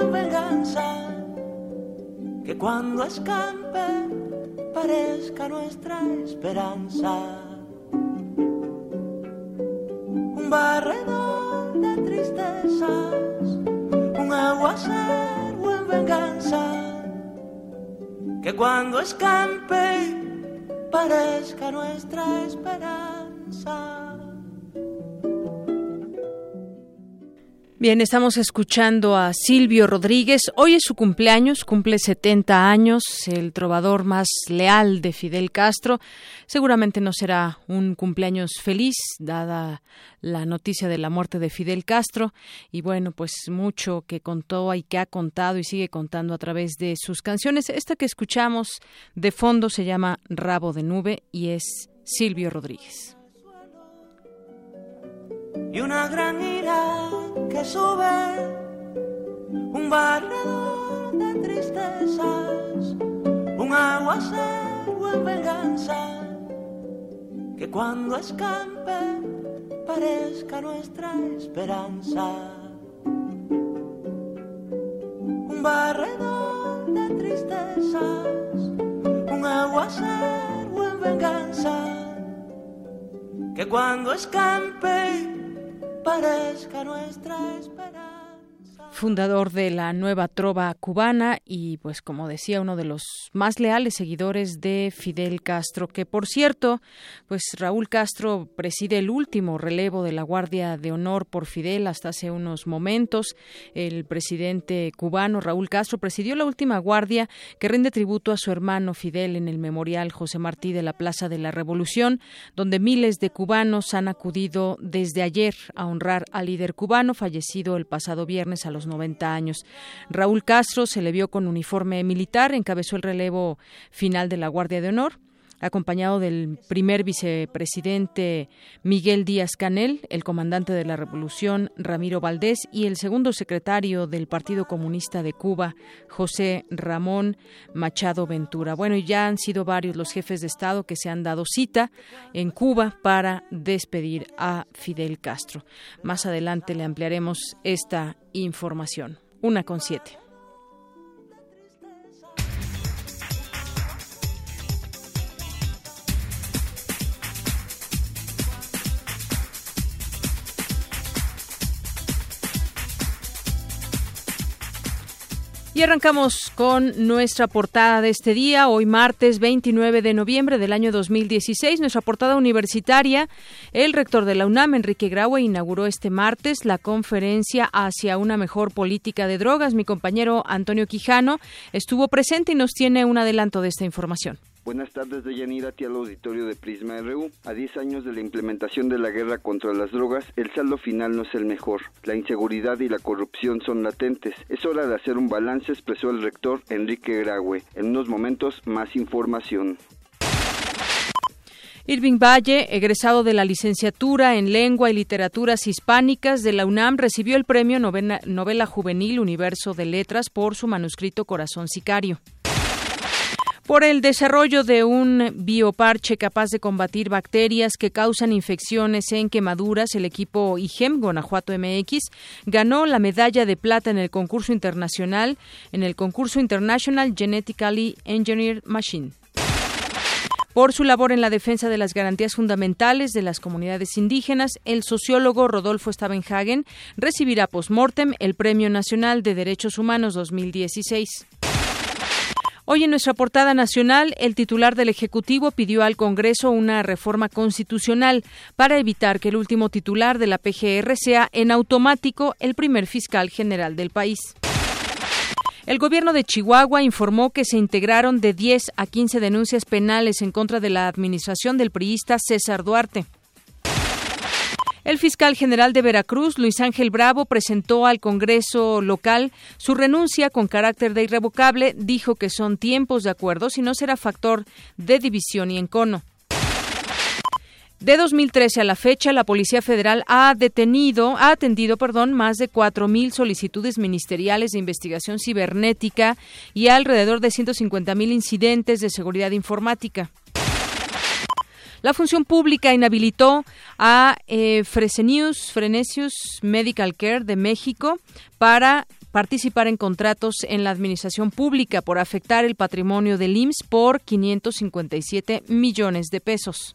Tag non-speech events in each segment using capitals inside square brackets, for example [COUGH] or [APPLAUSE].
En venganza, que cuando escampe parezca nuestra esperanza. Un barredor de tristezas, un aguacero en venganza, que cuando escampe parezca nuestra esperanza. Bien, estamos escuchando a Silvio Rodríguez. Hoy es su cumpleaños, cumple 70 años, el trovador más leal de Fidel Castro. Seguramente no será un cumpleaños feliz, dada la noticia de la muerte de Fidel Castro. Y bueno, pues mucho que contó y que ha contado y sigue contando a través de sus canciones. Esta que escuchamos de fondo se llama Rabo de Nube y es Silvio Rodríguez y una gran ira que sube, un barredor de tristezas, un aguacero en venganza, que cuando escampe parezca nuestra esperanza. Un barredor de tristezas, un aguacero en venganza, que cuando escampe parezca nuestra esperanza. Fundador de la nueva trova cubana y, pues, como decía, uno de los más leales seguidores de Fidel Castro, que por cierto, pues Raúl Castro preside el último relevo de la Guardia de Honor por Fidel hasta hace unos momentos. El presidente cubano Raúl Castro presidió la última guardia que rinde tributo a su hermano Fidel en el memorial José Martí de la Plaza de la Revolución, donde miles de cubanos han acudido desde ayer a honrar al líder cubano fallecido el pasado viernes a los 90 años. Raúl Castro se le vio con uniforme militar, encabezó el relevo final de la Guardia de Honor acompañado del primer vicepresidente Miguel Díaz Canel, el comandante de la Revolución Ramiro Valdés y el segundo secretario del Partido Comunista de Cuba, José Ramón Machado Ventura. Bueno, ya han sido varios los jefes de Estado que se han dado cita en Cuba para despedir a Fidel Castro. Más adelante le ampliaremos esta información. Una con siete. Y arrancamos con nuestra portada de este día, hoy martes 29 de noviembre del año 2016. Nuestra portada universitaria, el rector de la UNAM, Enrique Graue, inauguró este martes la conferencia hacia una mejor política de drogas. Mi compañero Antonio Quijano estuvo presente y nos tiene un adelanto de esta información. Buenas tardes, Deyanira, aquí al auditorio de Prisma RU. A 10 años de la implementación de la guerra contra las drogas, el saldo final no es el mejor. La inseguridad y la corrupción son latentes. Es hora de hacer un balance, expresó el rector Enrique Graue. En unos momentos, más información. Irving Valle, egresado de la licenciatura en Lengua y Literaturas Hispánicas de la UNAM, recibió el premio novela Juvenil Universo de Letras por su manuscrito Corazón Sicario por el desarrollo de un bioparche capaz de combatir bacterias que causan infecciones en quemaduras, el equipo IGEM Guanajuato MX ganó la medalla de plata en el concurso internacional, en el concurso International Genetically Engineered Machine. Por su labor en la defensa de las garantías fundamentales de las comunidades indígenas, el sociólogo Rodolfo Stavenhagen recibirá post-mortem el Premio Nacional de Derechos Humanos 2016. Hoy en nuestra portada nacional, el titular del Ejecutivo pidió al Congreso una reforma constitucional para evitar que el último titular de la PGR sea en automático el primer fiscal general del país. El gobierno de Chihuahua informó que se integraron de 10 a 15 denuncias penales en contra de la administración del priista César Duarte. El fiscal general de Veracruz, Luis Ángel Bravo, presentó al Congreso local su renuncia con carácter de irrevocable. Dijo que son tiempos de acuerdos y no será factor de división y encono. De 2013 a la fecha, la Policía Federal ha detenido, ha atendido, perdón, más de 4.000 solicitudes ministeriales de investigación cibernética y alrededor de 150.000 incidentes de seguridad informática. La función pública inhabilitó a eh, Fresenius, Frenesius Medical Care de México para participar en contratos en la administración pública por afectar el patrimonio del IMSS por 557 millones de pesos.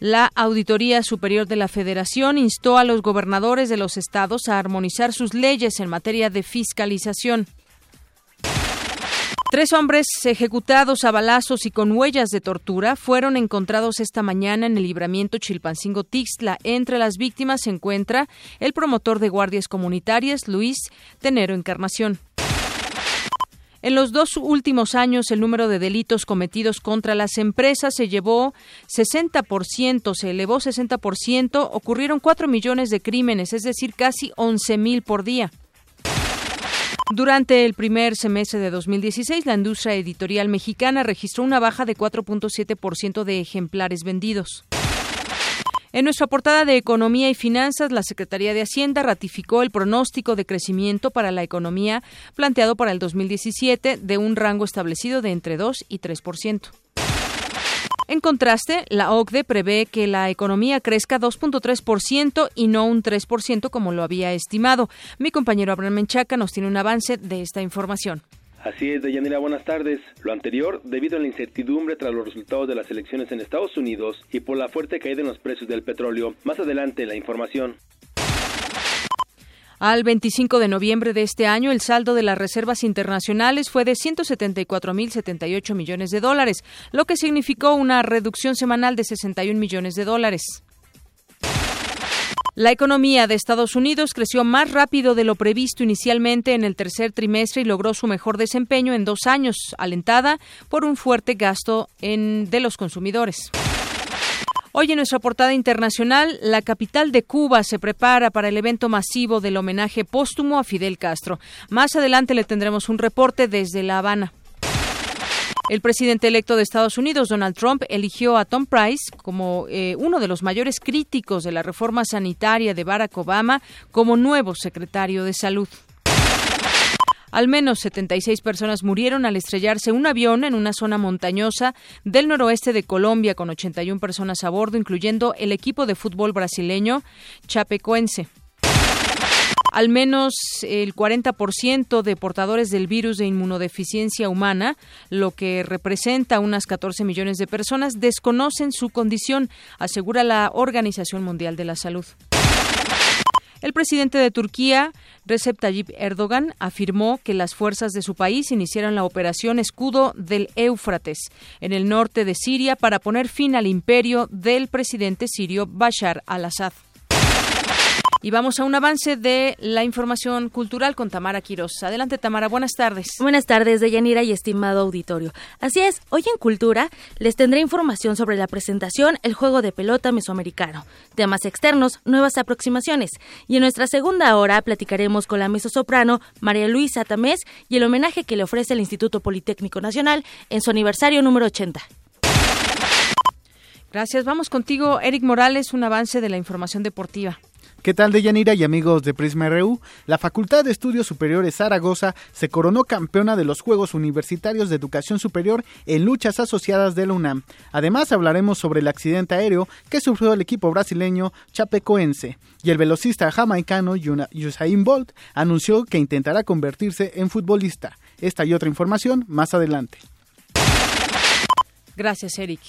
La Auditoría Superior de la Federación instó a los gobernadores de los estados a armonizar sus leyes en materia de fiscalización. Tres hombres ejecutados a balazos y con huellas de tortura fueron encontrados esta mañana en el libramiento Chilpancingo-Tixtla. Entre las víctimas se encuentra el promotor de guardias comunitarias, Luis Tenero Encarnación. En los dos últimos años, el número de delitos cometidos contra las empresas se llevó 60%, se elevó 60%, ocurrieron 4 millones de crímenes, es decir, casi 11 mil por día. Durante el primer semestre de 2016, la industria editorial mexicana registró una baja de 4.7% de ejemplares vendidos. En nuestra portada de Economía y Finanzas, la Secretaría de Hacienda ratificó el pronóstico de crecimiento para la economía planteado para el 2017 de un rango establecido de entre 2 y 3%. En contraste, la OCDE prevé que la economía crezca 2.3% y no un 3% como lo había estimado. Mi compañero Abraham Menchaca nos tiene un avance de esta información. Así es, Deyanira, buenas tardes. Lo anterior, debido a la incertidumbre tras los resultados de las elecciones en Estados Unidos y por la fuerte caída en los precios del petróleo. Más adelante, la información. Al 25 de noviembre de este año, el saldo de las reservas internacionales fue de 174.078 millones de dólares, lo que significó una reducción semanal de 61 millones de dólares. La economía de Estados Unidos creció más rápido de lo previsto inicialmente en el tercer trimestre y logró su mejor desempeño en dos años, alentada por un fuerte gasto de los consumidores. Hoy en nuestra portada internacional, la capital de Cuba se prepara para el evento masivo del homenaje póstumo a Fidel Castro. Más adelante le tendremos un reporte desde La Habana. El presidente electo de Estados Unidos, Donald Trump, eligió a Tom Price como eh, uno de los mayores críticos de la reforma sanitaria de Barack Obama como nuevo secretario de Salud. Al menos 76 personas murieron al estrellarse un avión en una zona montañosa del noroeste de Colombia con 81 personas a bordo, incluyendo el equipo de fútbol brasileño Chapecoense. Al menos el 40% de portadores del virus de inmunodeficiencia humana, lo que representa unas 14 millones de personas, desconocen su condición, asegura la Organización Mundial de la Salud. El presidente de Turquía, Recep Tayyip Erdogan, afirmó que las fuerzas de su país iniciaron la operación Escudo del Éufrates en el norte de Siria para poner fin al imperio del presidente sirio Bashar al-Assad. Y vamos a un avance de la información cultural con Tamara Quiroz. Adelante, Tamara, buenas tardes. Buenas tardes, Deyanira y estimado auditorio. Así es, hoy en Cultura les tendré información sobre la presentación El juego de pelota mesoamericano, temas externos, nuevas aproximaciones. Y en nuestra segunda hora platicaremos con la mezzosoprano María Luisa Tamés y el homenaje que le ofrece el Instituto Politécnico Nacional en su aniversario número 80. Gracias. Vamos contigo, Eric Morales, un avance de la información deportiva. ¿Qué tal, Deyanira y amigos de Prisma RU? La Facultad de Estudios Superiores Zaragoza se coronó campeona de los Juegos Universitarios de Educación Superior en luchas asociadas de la UNAM. Además, hablaremos sobre el accidente aéreo que sufrió el equipo brasileño Chapecoense. Y el velocista jamaicano Usain Bolt anunció que intentará convertirse en futbolista. Esta y otra información más adelante. Gracias, Eric.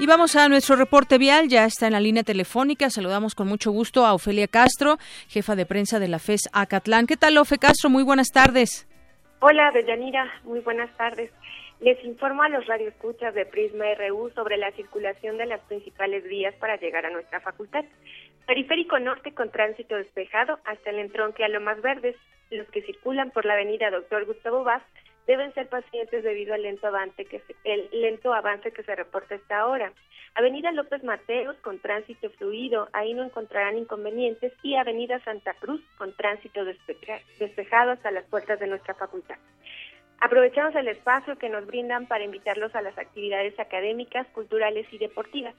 Y vamos a nuestro reporte vial, ya está en la línea telefónica. Saludamos con mucho gusto a Ofelia Castro, jefa de prensa de la FES Acatlán. ¿Qué tal, Ofe Castro? Muy buenas tardes. Hola, Deyanira. Muy buenas tardes. Les informo a los radioescuchas de Prisma RU sobre la circulación de las principales vías para llegar a nuestra facultad. Periférico Norte con tránsito despejado hasta el entronque a Lomas Verdes. Los que circulan por la avenida Doctor Gustavo Vaz deben ser pacientes debido al lento avance que se, el lento avance que se reporta esta hora. Avenida López Mateos con tránsito fluido, ahí no encontrarán inconvenientes y Avenida Santa Cruz con tránsito despejado hasta las puertas de nuestra facultad. Aprovechamos el espacio que nos brindan para invitarlos a las actividades académicas, culturales y deportivas.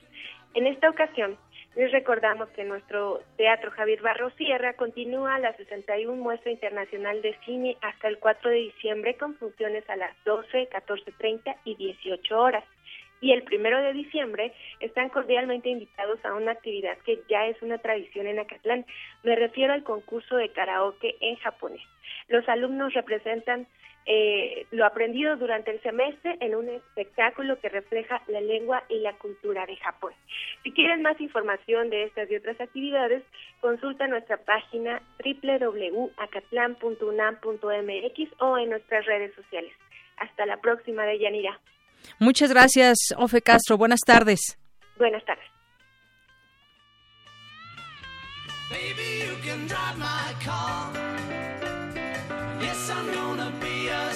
En esta ocasión, les recordamos que nuestro Teatro Javier Barro Sierra continúa la 61 Muestra Internacional de Cine hasta el 4 de diciembre con funciones a las 12, 14.30 y 18 horas. Y el primero de diciembre están cordialmente invitados a una actividad que ya es una tradición en Acatlán. Me refiero al concurso de karaoke en japonés. Los alumnos representan eh, lo aprendido durante el semestre en un espectáculo que refleja la lengua y la cultura de Japón. Si quieren más información de estas y otras actividades, consulta nuestra página www.acatlan.unam.mx o en nuestras redes sociales. Hasta la próxima, de Yanira. Muchas gracias, Ofe Castro. Buenas tardes. Buenas tardes.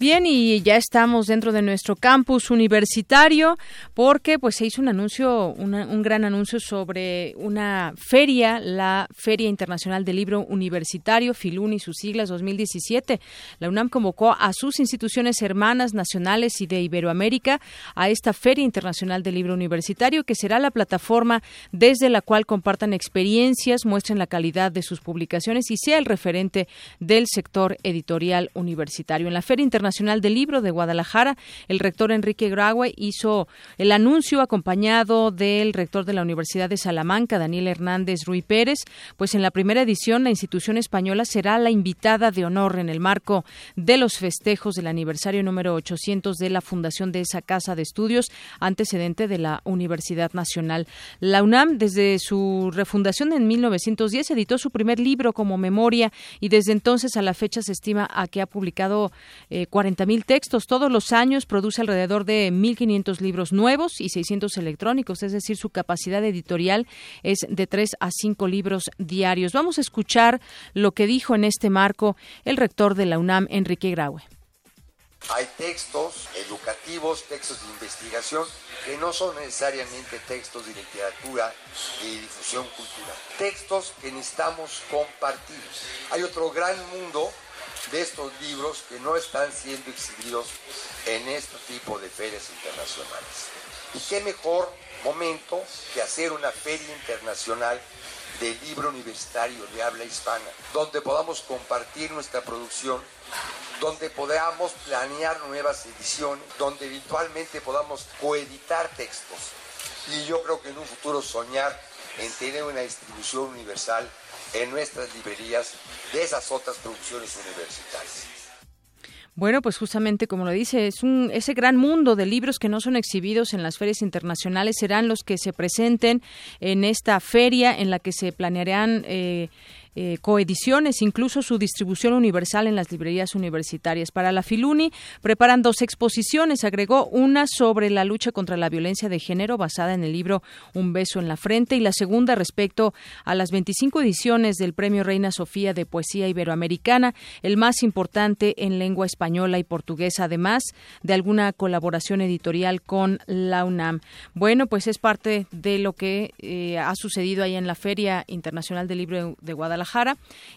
Bien, y ya estamos dentro de nuestro campus universitario porque pues se hizo un anuncio, un gran anuncio sobre una feria, la Feria Internacional del Libro Universitario, FILUNI, sus siglas 2017. La UNAM convocó a sus instituciones hermanas nacionales y de Iberoamérica a esta Feria Internacional del Libro Universitario, que será la plataforma desde la cual compartan experiencias, muestren la calidad de sus publicaciones y sea el referente del sector editorial universitario. En la Feria Internacional Nacional del Libro de Guadalajara. El rector Enrique Graue hizo el anuncio acompañado del rector de la Universidad de Salamanca, Daniel Hernández Ruy Pérez. Pues en la primera edición, la institución española será la invitada de honor en el marco de los festejos del aniversario número 800 de la fundación de esa casa de estudios, antecedente de la Universidad Nacional. La UNAM, desde su refundación en 1910, editó su primer libro como memoria y desde entonces a la fecha se estima a que ha publicado eh, 40.000 textos. Todos los años produce alrededor de 1.500 libros nuevos y 600 electrónicos, es decir, su capacidad editorial es de 3 a 5 libros diarios. Vamos a escuchar lo que dijo en este marco el rector de la UNAM, Enrique Graue. Hay textos educativos, textos de investigación, que no son necesariamente textos de literatura y difusión cultural. Textos que necesitamos compartir. Hay otro gran mundo de estos libros que no están siendo exhibidos en este tipo de ferias internacionales. Y qué mejor momento que hacer una feria internacional de libro universitario de habla hispana, donde podamos compartir nuestra producción, donde podamos planear nuevas ediciones, donde eventualmente podamos coeditar textos. Y yo creo que en un futuro soñar en tener una distribución universal en nuestras librerías de esas otras producciones universitarias. Bueno, pues justamente como lo dice, es un, ese gran mundo de libros que no son exhibidos en las ferias internacionales serán los que se presenten en esta feria en la que se planearán eh, eh, coediciones, incluso su distribución universal en las librerías universitarias. Para la Filuni preparan dos exposiciones, agregó una sobre la lucha contra la violencia de género basada en el libro Un beso en la frente y la segunda respecto a las 25 ediciones del Premio Reina Sofía de Poesía Iberoamericana, el más importante en lengua española y portuguesa, además de alguna colaboración editorial con la UNAM. Bueno, pues es parte de lo que eh, ha sucedido ahí en la Feria Internacional del Libro de Guadalajara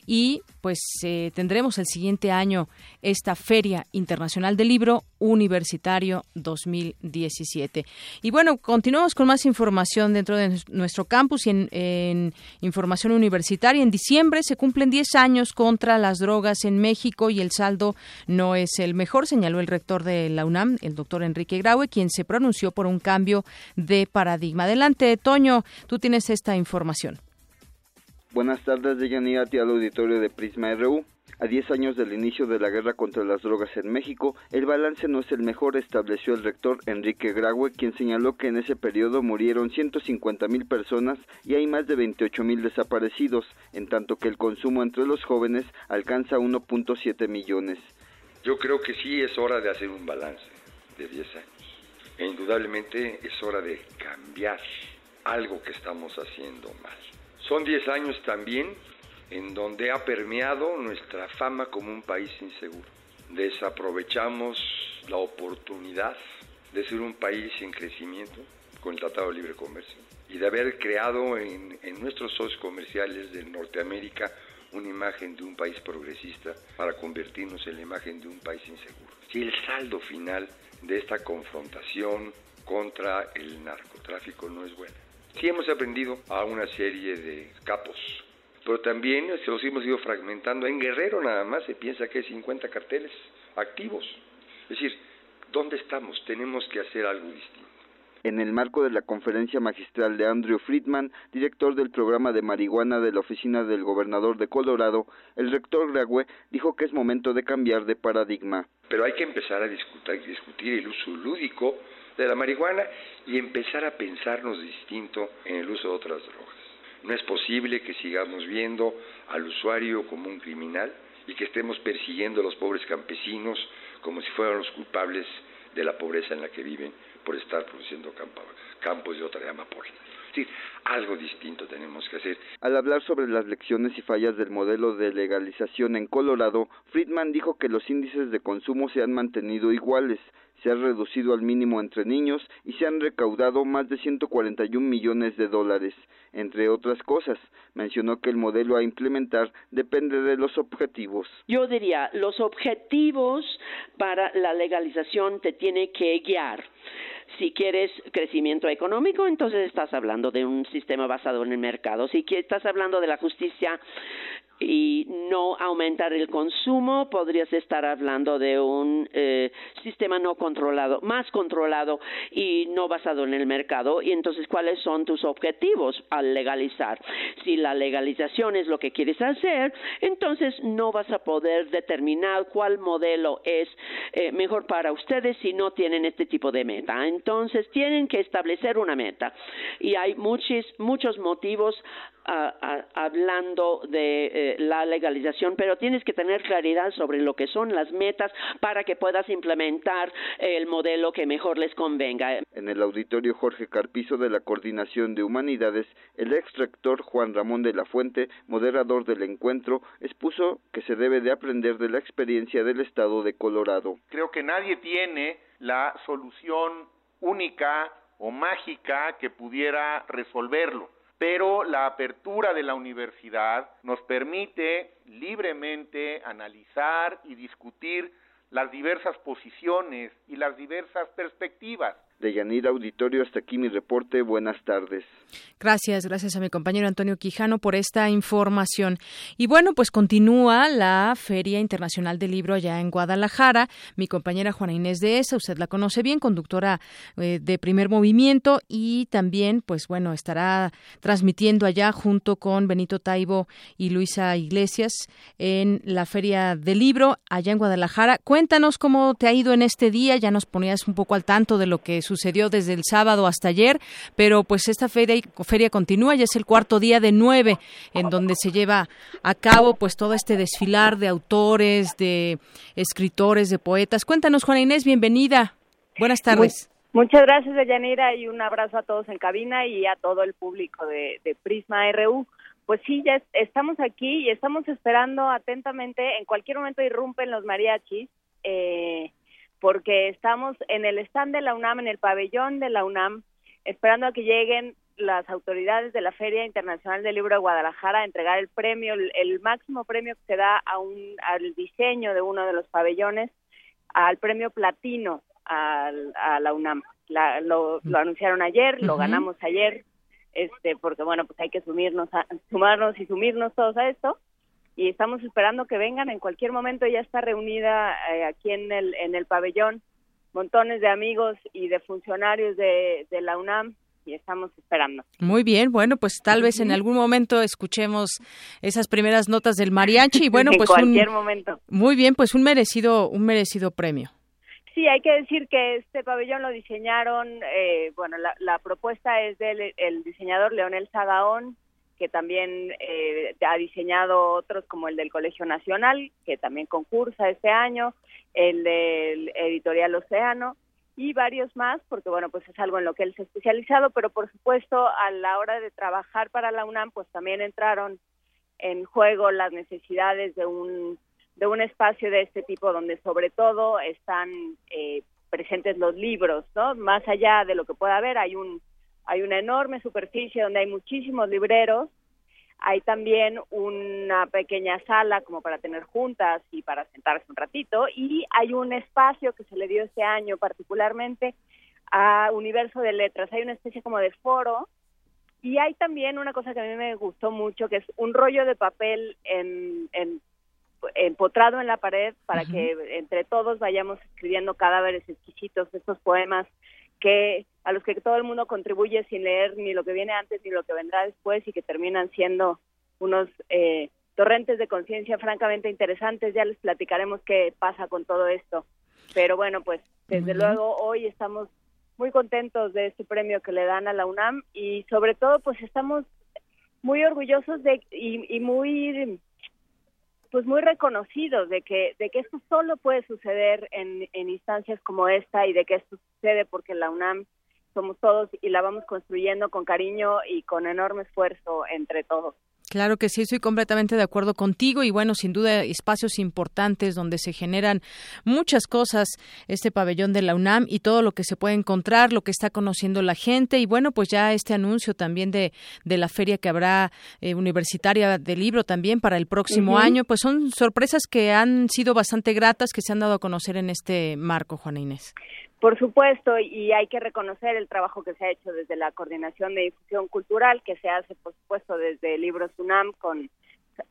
Y pues eh, tendremos el siguiente año esta Feria Internacional del Libro Universitario 2017. Y bueno, continuamos con más información dentro de nuestro campus y en, en información universitaria. En diciembre se cumplen 10 años contra las drogas en México y el saldo no es el mejor, señaló el rector de la UNAM, el doctor Enrique Graue, quien se pronunció por un cambio de paradigma. Adelante, Toño, tú tienes esta información. Buenas tardes, Deyanira, al auditorio de Prisma RU. A 10 años del inicio de la guerra contra las drogas en México, el balance no es el mejor, estableció el rector Enrique Graue, quien señaló que en ese periodo murieron 150 mil personas y hay más de 28 mil desaparecidos, en tanto que el consumo entre los jóvenes alcanza 1.7 millones. Yo creo que sí es hora de hacer un balance de 10 años. E indudablemente es hora de cambiar algo que estamos haciendo mal. Son 10 años también en donde ha permeado nuestra fama como un país inseguro. Desaprovechamos la oportunidad de ser un país en crecimiento con el Tratado de Libre Comercio y de haber creado en, nuestros socios comerciales de Norteamérica una imagen de un país progresista para convertirnos en la imagen de un país inseguro. Si el saldo final de esta confrontación contra el narcotráfico no es bueno. Sí hemos aprendido a una serie de capos, pero también se los hemos ido fragmentando. En Guerrero nada más se piensa que hay 50 carteles activos. Es decir, ¿dónde estamos? Tenemos que hacer algo distinto. En el marco de la conferencia magistral de Andrew Friedman, director del programa de marihuana de la oficina del gobernador de Colorado, el rector Grague dijo que es momento de cambiar de paradigma. Pero hay que empezar a discutir, discutir el uso lúdico de la marihuana y empezar a pensarnos distinto en el uso de otras drogas. No es posible que sigamos viendo al usuario como un criminal y que estemos persiguiendo a los pobres campesinos como si fueran los culpables de la pobreza en la que viven por estar produciendo campos de otra amapola. Es decir, algo distinto tenemos que hacer. Al hablar sobre las lecciones y fallas del modelo de legalización en Colorado, Friedman dijo que los índices de consumo se han mantenido iguales, se ha reducido al mínimo entre niños y se han recaudado más de 141 millones de dólares. Entre otras cosas, mencionó que el modelo a implementar depende de los objetivos. Yo diría, los objetivos para la legalización te tiene que guiar. Si quieres crecimiento económico, entonces estás hablando de un sistema basado en el mercado. Si estás hablando de la justicia y no aumentar el consumo, podrías estar hablando de un eh, sistema no controlado, más controlado y no basado en el mercado. Y entonces, ¿cuáles son tus objetivos al legalizar? Si la legalización es lo que quieres hacer, entonces no vas a poder determinar cuál modelo es eh, mejor para ustedes si no tienen este tipo de meta. Entonces, tienen que establecer una meta. Y hay muchos, muchos motivos hablando de eh, la legalización, pero tienes que tener claridad sobre lo que son las metas para que puedas implementar el modelo que mejor les convenga. En el auditorio Jorge Carpizo de la Coordinación de Humanidades, el ex rector Juan Ramón de la Fuente, moderador del encuentro, expuso que se debe de aprender de la experiencia del estado de Colorado. Creo que nadie tiene la solución única o mágica que pudiera resolverlo pero la apertura de la universidad nos permite libremente analizar y discutir las diversas posiciones y las diversas perspectivas de Yanira Auditorio. Hasta aquí mi reporte. Buenas tardes. Gracias, gracias a mi compañero Antonio Quijano por esta información. Y bueno, pues continúa la Feria Internacional del Libro allá en Guadalajara. Mi compañera Juana Inés de Esa, usted la conoce bien, conductora eh, de primer movimiento y también, pues bueno, estará transmitiendo allá junto con Benito Taibo y Luisa Iglesias en la Feria del Libro allá en Guadalajara. Cuéntanos cómo te ha ido en este día. Ya nos ponías un poco al tanto de lo que sucedió desde el sábado hasta ayer, pero pues esta feria, feria continúa, ya es el cuarto día de nueve, en donde se lleva a cabo pues todo este desfilar de autores, de escritores, de poetas. Cuéntanos, Juana Inés, bienvenida. Buenas tardes. muchas gracias, Deyanira, y un abrazo a todos en cabina y a todo el público de, Prisma RU. Pues sí, ya estamos aquí y estamos esperando atentamente. En cualquier momento irrumpen los mariachis. Eh, porque estamos en el stand de la UNAM, en el pabellón de la UNAM, esperando a que lleguen las autoridades de la Feria Internacional del Libro de Guadalajara a entregar el premio, el, máximo premio que se da a un, al diseño de uno de los pabellones, al premio platino a la UNAM. lo, anunciaron ayer, lo ganamos ayer, este, porque bueno, pues hay que sumirnos, sumarnos y sumirnos todos a esto. Y estamos esperando que vengan en cualquier momento. Ya está reunida eh, aquí en el, en el pabellón montones de amigos y de funcionarios de, de la UNAM y estamos esperando. Muy bien, bueno, pues tal vez en algún momento escuchemos esas primeras notas del mariachi y bueno, [LAUGHS] pues en cualquier momento. Muy bien, pues un merecido un merecido premio. Sí, hay que decir que este pabellón lo diseñaron, eh, bueno, la, propuesta es del el diseñador Leonel Sagaón, que también eh, ha diseñado otros como el del Colegio Nacional, que también concursa este año, el del editorial Océano, y varios más, porque bueno, pues es algo en lo que él se ha especializado, pero por supuesto a la hora de trabajar para la UNAM, pues también entraron en juego las necesidades de un de un espacio de este tipo donde sobre todo están eh, presentes los libros, ¿no? Más allá de lo que pueda haber, hay un hay una enorme superficie donde hay muchísimos libreros. Hay también una pequeña sala como para tener juntas y para sentarse un ratito. Y hay un espacio que se le dio este año particularmente a Universo de Letras. Hay una especie como de foro. Y hay también una cosa que a mí me gustó mucho que es un rollo de papel en, empotrado en la pared para que entre todos vayamos escribiendo cadáveres exquisitos, estos poemas que a los que todo el mundo contribuye sin leer ni lo que viene antes ni lo que vendrá después y que terminan siendo unos eh, torrentes de conciencia francamente interesantes. Ya les platicaremos qué pasa con todo esto. Pero bueno, pues desde luego hoy estamos muy contentos de este premio que le dan a la UNAM y sobre todo pues estamos muy orgullosos de y, y muy pues muy reconocidos de que de que esto solo puede suceder en, en instancias como esta y de que esto sucede porque la UNAM somos todos y la vamos construyendo con cariño y con enorme esfuerzo entre todos. Claro que sí, estoy completamente de acuerdo contigo y bueno, sin duda espacios importantes donde se generan muchas cosas, este pabellón de la UNAM y todo lo que se puede encontrar, lo que está conociendo la gente y bueno, pues ya este anuncio también de, de la feria que habrá eh, universitaria de libro también para el próximo año, pues son sorpresas que han sido bastante gratas que se han dado a conocer en este marco, Juana Inés. Por supuesto, y hay que reconocer el trabajo que se ha hecho desde la Coordinación de Difusión Cultural, que se hace, por supuesto, desde Libros UNAM, con,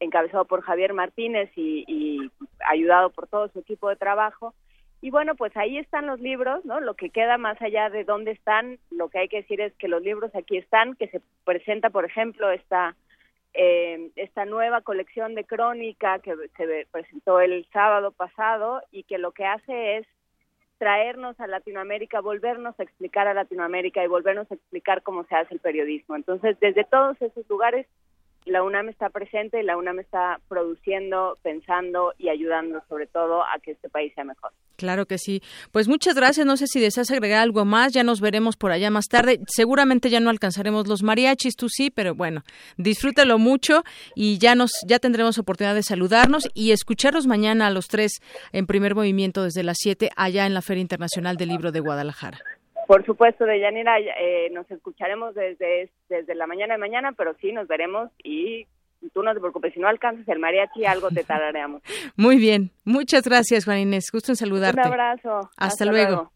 encabezado por Javier Martínez y, ayudado por todo su equipo de trabajo. Y bueno, pues ahí están los libros, ¿no? Lo que queda más allá de dónde están, lo que hay que decir es que los libros aquí están, que se presenta, por ejemplo, esta, eh, esta nueva colección de crónica que se presentó el sábado pasado y que lo que hace es traernos a Latinoamérica, volvernos a explicar a Latinoamérica y volvernos a explicar cómo se hace el periodismo. Entonces, desde todos esos lugares, la UNAM está presente y la UNAM está produciendo, pensando y ayudando sobre todo a que este país sea mejor. Claro que sí. Pues muchas gracias. No sé si deseas agregar algo más. Ya nos veremos por allá más tarde. Seguramente ya no alcanzaremos los mariachis, tú sí, pero bueno, disfrútalo mucho y ya nos ya tendremos oportunidad de saludarnos y escucharlos mañana a los tres en primer movimiento desde las siete allá en la Feria Internacional del Libro de Guadalajara. Por supuesto, Deyanira, eh, nos escucharemos desde, desde la mañana de mañana, pero sí nos veremos y tú no te preocupes, si no alcanzas el mariachi, algo te tarareamos. [LAUGHS] Muy bien, muchas gracias, Juan Inés. Gusto en saludarte. Un abrazo. Hasta, luego.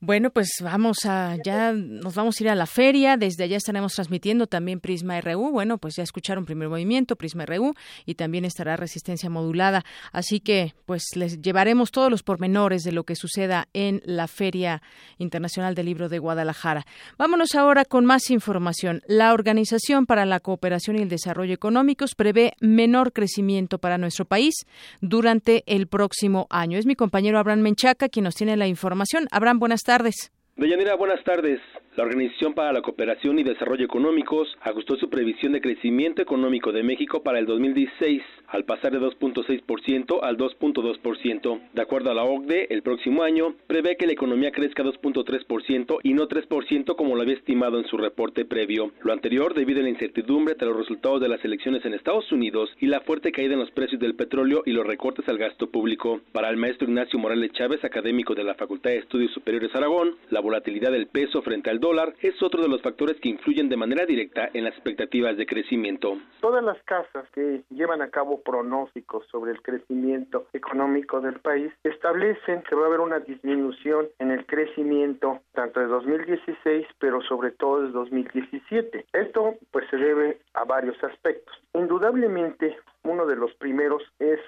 Bueno, pues vamos a, ya nos vamos a ir a la feria, desde allá estaremos transmitiendo también Prisma RU, bueno, pues ya escucharon primer movimiento, Prisma RU, y también estará resistencia modulada, así que pues les llevaremos todos los pormenores de lo que suceda en la Feria Internacional del Libro de Guadalajara. Vámonos ahora con más información. La Organización para la Cooperación y el Desarrollo Económicos prevé menor crecimiento para nuestro país durante el próximo año. Es mi compañero Abraham Menchaca quien nos tiene la información. Abraham, buenas tardes. Deyanira, buenas tardes. La Organización para la Cooperación y Desarrollo Económicos ajustó su previsión de crecimiento económico de México para el 2016 al pasar de 2.6% al 2.2%. De acuerdo a la OCDE, el próximo año prevé que la economía crezca 2.3% y no 3% como lo había estimado en su reporte previo. Lo anterior debido a la incertidumbre tras los resultados de las elecciones en Estados Unidos y la fuerte caída en los precios del petróleo y los recortes al gasto público. Para el maestro Ignacio Morales Chávez, académico de la Facultad de Estudios Superiores Aragón, la volatilidad del peso frente al dólar es otro de los factores que influyen de manera directa en las expectativas de crecimiento. Todas las casas que llevan a cabo pronósticos sobre el crecimiento económico del país establecen que va a haber una disminución en el crecimiento tanto de 2016, pero sobre todo de 2017. Esto pues se debe a varios aspectos. Indudablemente, uno de los primeros es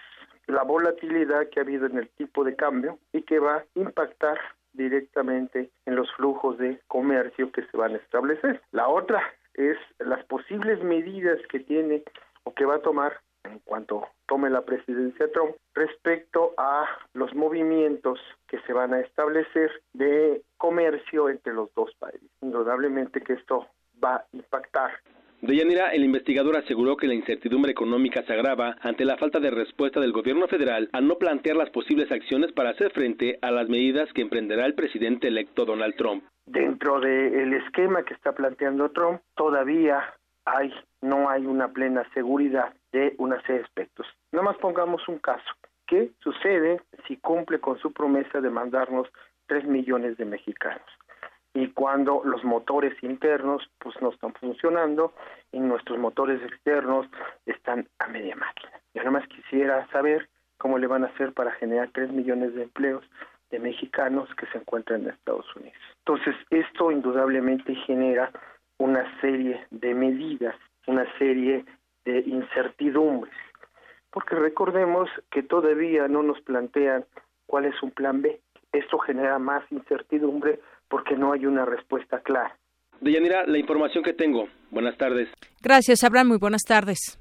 la volatilidad que ha habido en el tipo de cambio y que va a impactar directamente en los flujos de comercio que se van a establecer. La otra es las posibles medidas que tiene o que va a tomar en cuanto tome la presidencia Trump respecto a los movimientos que se van a establecer de comercio entre los dos países. Indudablemente que esto va a impactar Deyanira, el investigador aseguró que la incertidumbre económica se agrava ante la falta de respuesta del gobierno federal al no plantear las posibles acciones para hacer frente a las medidas que emprenderá el presidente electo Donald Trump. Dentro del esquema que está planteando Trump, todavía hay no hay una plena seguridad de una serie de aspectos. No más pongamos un caso. ¿Qué sucede si cumple con su promesa de mandarnos tres millones de mexicanos? Y cuando los motores internos pues no están funcionando y nuestros motores externos están a media máquina. Yo nada quisiera saber cómo le van a hacer para generar tres millones de empleos de mexicanos que se encuentran en Estados Unidos. Entonces, esto indudablemente genera una serie de medidas, una serie de incertidumbres, porque recordemos que todavía no nos plantean cuál es un plan B. Esto genera más incertidumbre porque no hay una respuesta clara. Deyanira, la información que tengo. Buenas tardes. Gracias, Abraham. Muy buenas tardes.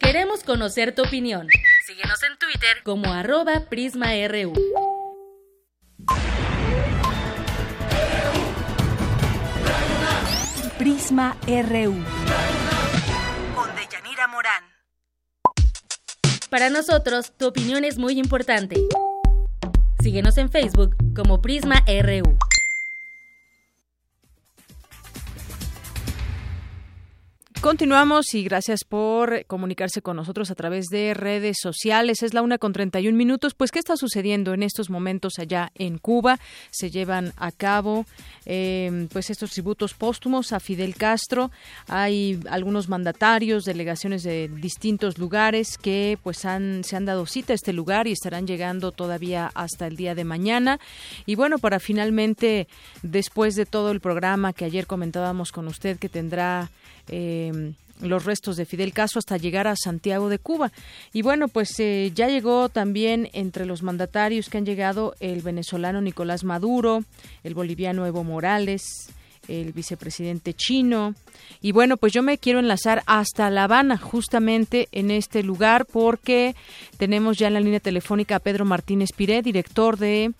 Queremos conocer tu opinión. Síguenos en Twitter como arroba PrismaRU. Prisma RU. Con Deyanira Morán. Para nosotros, tu opinión es muy importante. Síguenos en Facebook como Prisma RU. Continuamos y gracias por comunicarse con nosotros a través de redes sociales. Es la una con 31 minutos. Pues, ¿qué está sucediendo en estos momentos allá en Cuba? Se llevan a cabo eh, pues estos tributos póstumos a Fidel Castro. Hay algunos mandatarios, delegaciones de distintos lugares que pues han, se han dado cita a este lugar y estarán llegando todavía hasta el día de mañana. Y bueno, para finalmente, después de todo el programa que ayer comentábamos con usted que tendrá eh, los restos de Fidel Castro hasta llegar a Santiago de Cuba. Y bueno, pues eh, ya llegó también entre los mandatarios que han llegado el venezolano Nicolás Maduro, el boliviano Evo Morales, el vicepresidente chino. Y bueno, pues yo me quiero enlazar hasta La Habana, justamente en este lugar, porque tenemos ya en la línea telefónica a Pedro Martínez Piré, director de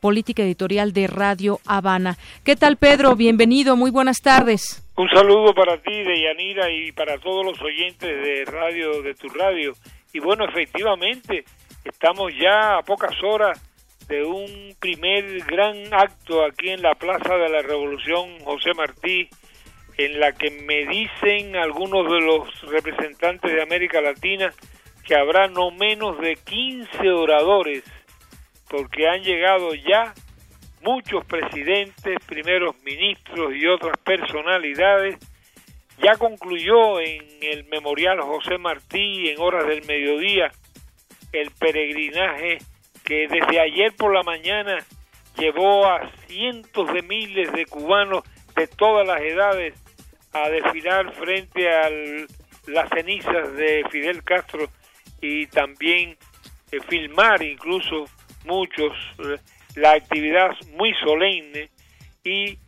política editorial de Radio Habana. ¿Qué tal, Pedro? Bienvenido, muy buenas tardes. Un saludo para ti, de Yanira, y para todos los oyentes de radio, de tu radio. Y bueno, efectivamente, estamos ya a pocas horas de un primer gran acto aquí en la Plaza de la Revolución José Martí, en la que me dicen algunos de los representantes de América Latina que habrá no menos de 15 oradores porque han llegado ya muchos presidentes, primeros ministros y otras personalidades. Ya concluyó en el Memorial José Martí en horas del mediodía el peregrinaje que desde ayer por la mañana llevó a cientos de miles de cubanos de todas las edades a desfilar frente a las cenizas de Fidel Castro y también eh, filmar incluso muchos, eh, la actividad muy solemne y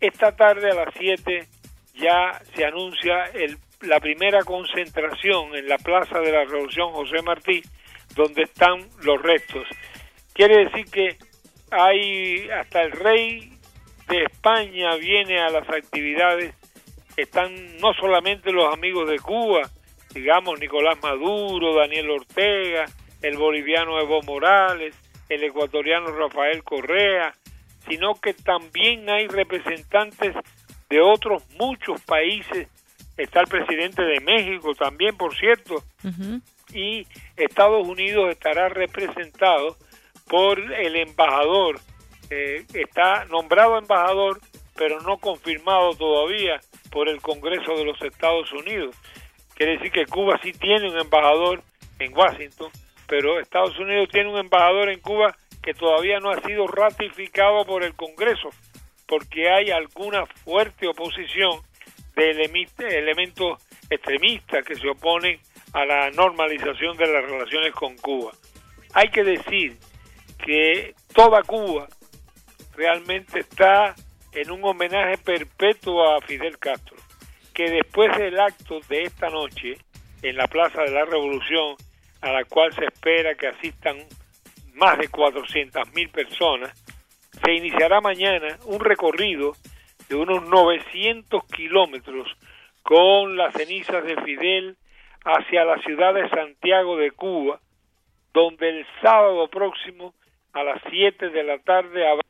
esta tarde a las 7 ya se anuncia el, la primera concentración en la Plaza de la Revolución José Martí, donde están los restos. Quiere decir que hay hasta el rey de España viene a las actividades, están no solamente los amigos de Cuba, digamos Nicolás Maduro, Daniel Ortega, el boliviano Evo Morales, el ecuatoriano Rafael Correa, sino que también hay representantes de otros muchos países. Está el presidente de México también, por cierto, y Estados Unidos estará representado por el embajador eh, está nombrado embajador, pero no confirmado todavía por el Congreso de los Estados Unidos. Quiere decir que Cuba sí tiene un embajador en Washington, pero Estados Unidos tiene un embajador en Cuba que todavía no ha sido ratificado por el Congreso, porque hay alguna fuerte oposición de elementos extremistas que se oponen a la normalización de las relaciones con Cuba. Hay que decir que toda Cuba realmente está en un homenaje perpetuo a Fidel Castro, que después del acto de esta noche en la Plaza de la Revolución, a la cual se espera que asistan más de 400.000 personas, se iniciará mañana un recorrido de unos 900 kilómetros con las cenizas de Fidel hacia la ciudad de Santiago de Cuba, donde el sábado próximo a las 7 de la tarde habrá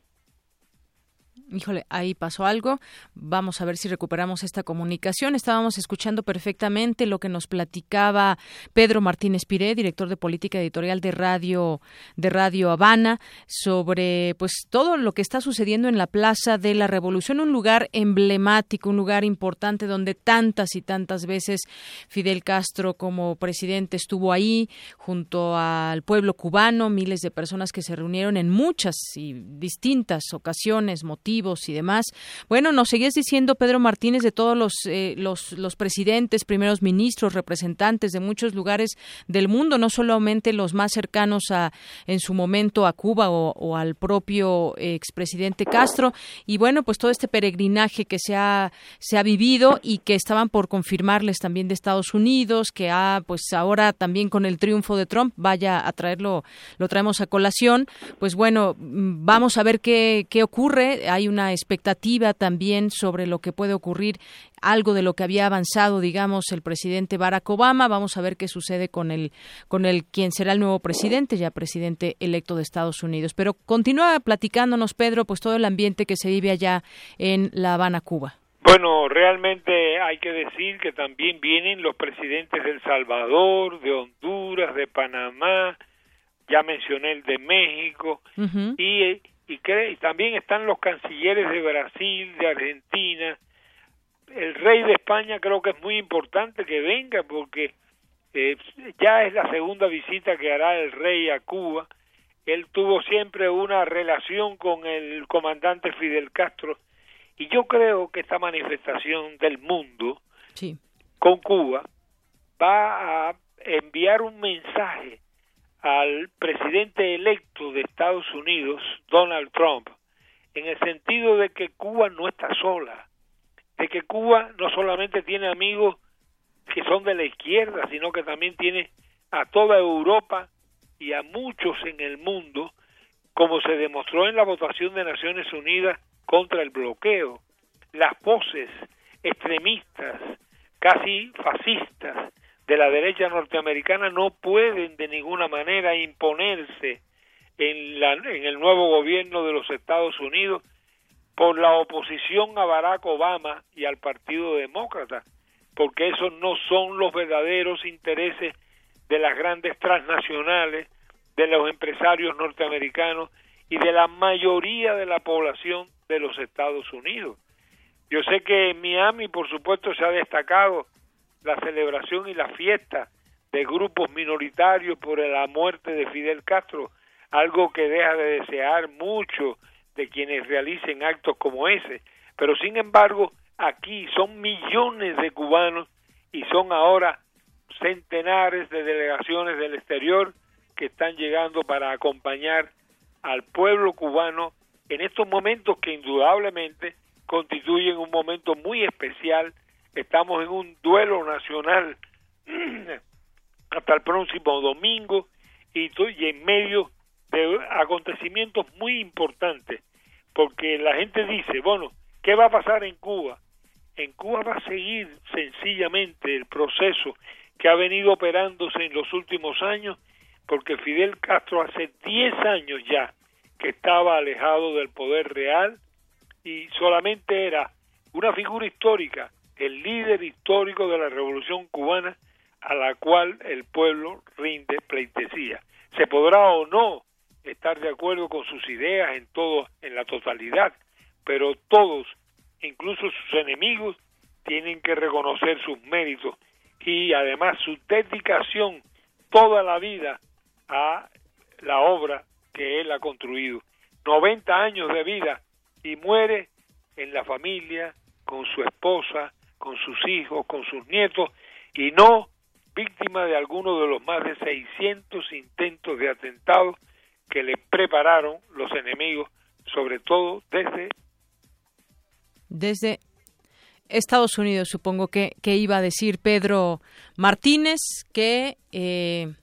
Híjole, ahí pasó algo. Vamos a ver si recuperamos esta comunicación. Estábamos escuchando perfectamente lo que nos platicaba Pedro Martínez Piré, director de política editorial de Radio de Radio Habana, sobre pues todo lo que está sucediendo en la Plaza de la Revolución, un lugar emblemático, un lugar importante donde tantas y tantas veces Fidel Castro como presidente estuvo ahí junto al pueblo cubano, miles de personas que se reunieron en muchas y distintas ocasiones, motivos y demás. Bueno, nos seguías diciendo, Pedro Martínez, de todos los, eh, los, los presidentes, primeros ministros, representantes de muchos lugares del mundo, no solamente los más cercanos a, en su momento a Cuba o, al propio expresidente Castro. Y bueno, pues todo este peregrinaje que se ha, se ha vivido y que estaban por confirmarles también de Estados Unidos, que ha, pues ahora también con el triunfo de Trump, vaya a traerlo, lo traemos a colación. Pues bueno, mm, vamos a ver qué, qué ocurre. Hay una expectativa también sobre lo que puede ocurrir, algo de lo que había avanzado, digamos, el presidente Barack Obama. Vamos a ver qué sucede con el, con el quien será el nuevo presidente, ya presidente electo de Estados Unidos. Pero continúa platicándonos, Pedro, pues todo el ambiente que se vive allá en La Habana, Cuba. Bueno, realmente hay que decir que también vienen los presidentes de El Salvador, de Honduras, de Panamá, ya mencioné el de México, y y, también están los cancilleres de Brasil, de Argentina. El rey de España creo que es muy importante que venga porque eh, ya es la segunda visita que hará el rey a Cuba. Él tuvo siempre una relación con el comandante Fidel Castro y yo creo que esta manifestación del mundo con Cuba va a enviar un mensaje al presidente electo de Estados Unidos, Donald Trump, en el sentido de que Cuba no está sola, de que Cuba no solamente tiene amigos que son de la izquierda, sino que también tiene a toda Europa y a muchos en el mundo, como se demostró en la votación de Naciones Unidas contra el bloqueo. Las voces extremistas, casi fascistas, de la derecha norteamericana no pueden de ninguna manera imponerse en, la, en el nuevo gobierno de los Estados Unidos por la oposición a Barack Obama y al Partido Demócrata, porque esos no son los verdaderos intereses de las grandes transnacionales, de los empresarios norteamericanos y de la mayoría de la población de los Estados Unidos. Yo sé que en Miami, por supuesto, se ha destacado la celebración y la fiesta de grupos minoritarios por la muerte de Fidel Castro, algo que deja de desear mucho de quienes realicen actos como ese. Pero sin embargo, aquí son millones de cubanos y son ahora centenares de delegaciones del exterior que están llegando para acompañar al pueblo cubano en estos momentos que indudablemente constituyen un momento muy especial estamos en un duelo nacional [CLEARS THROAT] hasta el próximo domingo y, en medio de acontecimientos muy importantes, porque la gente dice, bueno, ¿qué va a pasar en Cuba? En Cuba va a seguir sencillamente el proceso que ha venido operándose en los últimos años, porque Fidel Castro hace 10 años ya que estaba alejado del poder real y solamente era una figura histórica el líder histórico de la revolución cubana a la cual el pueblo rinde pleitesía. Se podrá o no estar de acuerdo con sus ideas en todo, en la totalidad, pero todos, incluso sus enemigos, tienen que reconocer sus méritos y además su dedicación toda la vida a la obra que él ha construido. 90 años de vida y muere en la familia, con su esposa, con sus hijos, con sus nietos y no víctima de alguno de los más de 600 intentos de atentado que le prepararon los enemigos, sobre todo desde desde Estados Unidos, supongo que, que iba a decir Pedro Martínez, que eh,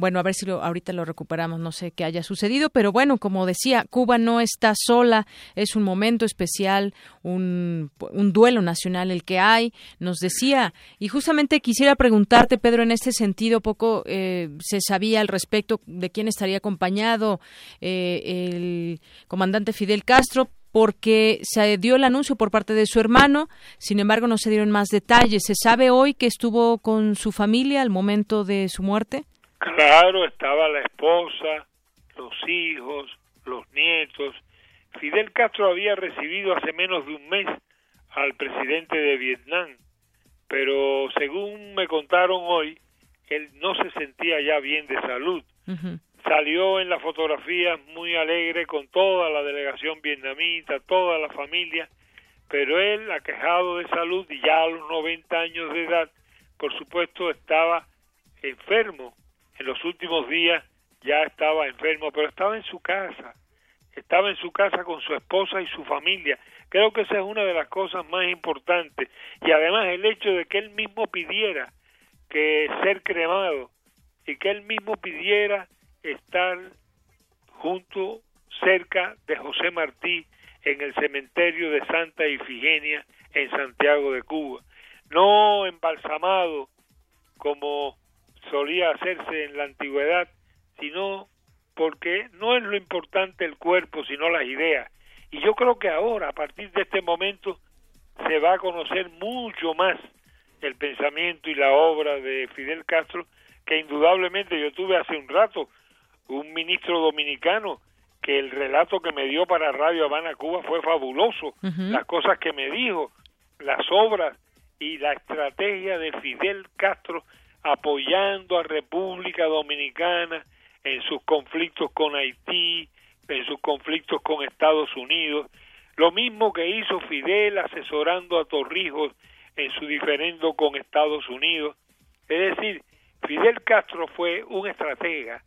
bueno, a ver si lo, ahorita lo recuperamos, no sé qué haya sucedido, pero bueno, como decía, Cuba no está sola, es un momento especial, un, un duelo nacional el que hay, nos decía, y justamente quisiera preguntarte, Pedro, en este sentido, poco eh, se sabía al respecto de quién estaría acompañado eh, el comandante Fidel Castro, porque se dio el anuncio por parte de su hermano, sin embargo no se dieron más detalles. ¿Se sabe hoy que estuvo con su familia al momento de su muerte? Claro, estaba la esposa, los hijos, los nietos. Fidel Castro había recibido hace menos de un mes al presidente de Vietnam, pero según me contaron hoy, él no se sentía ya bien de salud. Salió en la fotografía muy alegre con toda la delegación vietnamita, toda la familia, pero él, aquejado de salud y ya a los 90 años de edad, por supuesto estaba enfermo en los últimos días ya estaba enfermo, pero estaba en su casa, estaba en su casa con su esposa y su familia. Creo que esa es una de las cosas más importantes. Y además el hecho de que él mismo pidiera que ser cremado y que él mismo pidiera estar junto, cerca de José Martí, en el cementerio de Santa Ifigenia en Santiago de Cuba. No embalsamado como solía hacerse en la antigüedad, sino porque no es lo importante el cuerpo, sino las ideas. Y yo creo que ahora, a partir de este momento, se va a conocer mucho más el pensamiento y la obra de Fidel Castro, que indudablemente yo tuve hace un rato un ministro dominicano que el relato que me dio para Radio Habana Cuba fue fabuloso, las cosas que me dijo, las obras y la estrategia de Fidel Castro apoyando a República Dominicana en sus conflictos con Haití, en sus conflictos con Estados Unidos, lo mismo que hizo Fidel asesorando a Torrijos en su diferendo con Estados Unidos. Es decir, Fidel Castro fue un estratega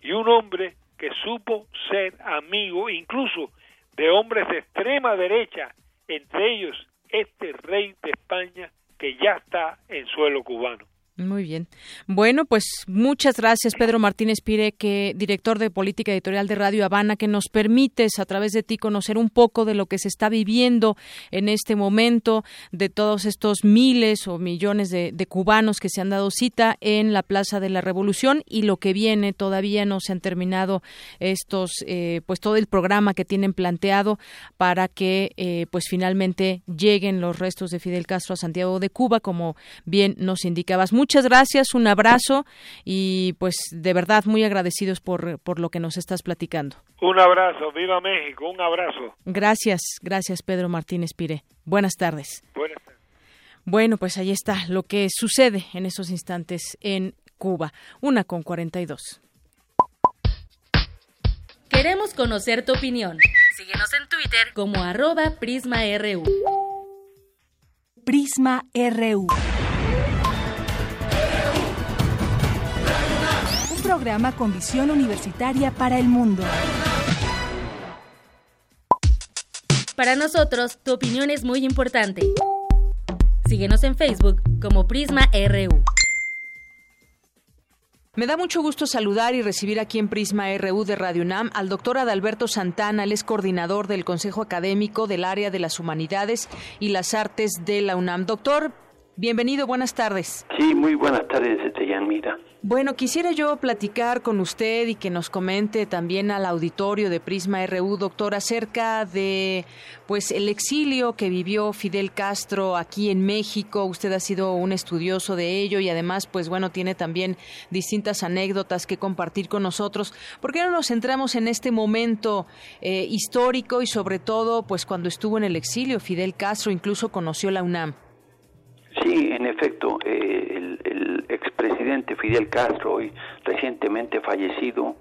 y un hombre que supo ser amigo incluso de hombres de extrema derecha, entre ellos este rey de España que ya está en suelo cubano. Muy bien. Bueno, pues muchas gracias, Pedro Martínez Pire, que director de política editorial de Radio Habana, que nos permites a través de ti conocer un poco de lo que se está viviendo en este momento, de todos estos miles o millones de, cubanos que se han dado cita en la Plaza de la Revolución y lo que viene. Todavía no se han terminado estos, eh, pues todo el programa que tienen planteado para que, eh, pues finalmente lleguen los restos de Fidel Castro a Santiago de Cuba, como bien nos indicabas muchas gracias, un abrazo y pues de verdad muy agradecidos por, por lo que nos estás platicando. Un abrazo, viva México, un abrazo. Gracias, gracias Pedro Martínez Pire. Buenas tardes. Buenas tardes. Bueno, pues ahí está lo que sucede en esos instantes en Cuba. Una con 42. Queremos conocer tu opinión. Síguenos en Twitter como arroba PrismaRU. Prisma RU. Programa con visión universitaria para el mundo. Para nosotros, tu opinión es muy importante. Síguenos en Facebook como Prisma RU. Me da mucho gusto saludar y recibir aquí en Prisma RU de Radio UNAM al doctor Adalberto Santana, él es coordinador del Consejo Académico del Área de las Humanidades y las Artes de la UNAM. Doctor, Bienvenido, buenas tardes. Sí, muy buenas tardes, Yanmira. Bueno, quisiera yo platicar con usted y que nos comente también al auditorio de Prisma RU, doctor, acerca de pues el exilio que vivió Fidel Castro aquí en México. Usted ha sido un estudioso de ello y además, pues bueno, tiene también distintas anécdotas que compartir con nosotros. ¿Por qué no nos centramos en este momento eh, histórico y sobre todo, pues cuando estuvo en el exilio, Fidel Castro incluso conoció la UNAM? Sí, en efecto, eh, el, expresidente Fidel Castro, hoy recientemente fallecido,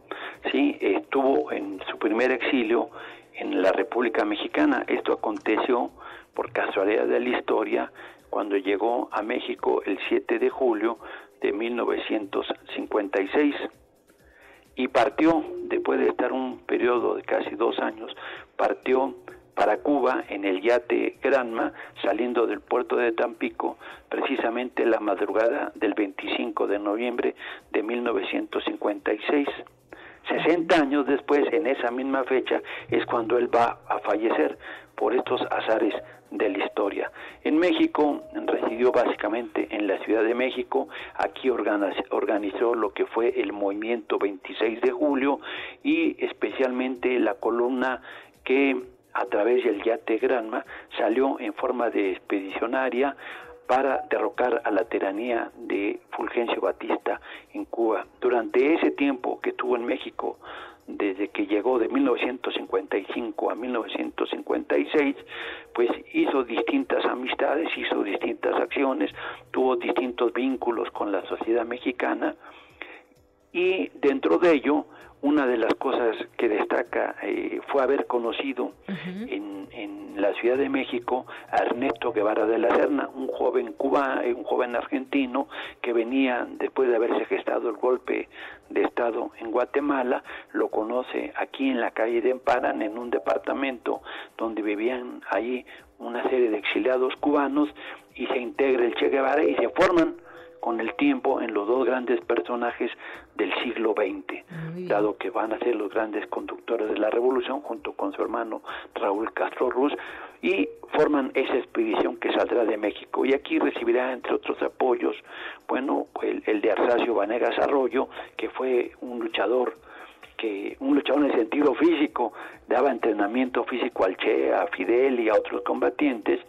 sí, estuvo en su primer exilio en la República Mexicana. Esto aconteció por casualidad de la historia cuando llegó a México el 7 de julio de 1956 y partió, después de estar un periodo de casi dos años, partió para Cuba en el yate Granma, saliendo del puerto de Tampico, precisamente la madrugada del 25 de noviembre de 1956. 60 años después, en esa misma fecha, es cuando él va a fallecer por estos azares de la historia. En México residió básicamente en la Ciudad de México, aquí organizó lo que fue el movimiento 26 de julio y especialmente la columna que a través del yate Granma, salió en forma de expedicionaria para derrocar a la tiranía de Fulgencio Batista en Cuba. Durante ese tiempo que estuvo en México, desde que llegó de 1955 a 1956, pues hizo distintas amistades, hizo distintas acciones, tuvo distintos vínculos con la sociedad mexicana y dentro de ello una de las cosas que destaca eh, fue haber conocido en, en, la Ciudad de México a Ernesto Guevara de la Serna, un joven cubano, un joven argentino que venía después de haberse gestado el golpe de Estado en Guatemala, lo conoce aquí en la calle de Emparan, en un departamento donde vivían ahí una serie de exiliados cubanos y se integra el Che Guevara y se forman con el tiempo en los dos grandes personajes del siglo XX, dado que van a ser los grandes conductores de la revolución junto con su hermano Raúl Castro Ruz y forman esa expedición que saldrá de México. Y aquí recibirá entre otros apoyos, bueno, el, el de Arsacio Vanegas Arroyo, que fue un luchador que un luchador en el sentido físico daba entrenamiento físico al Che, a Fidel y a otros combatientes.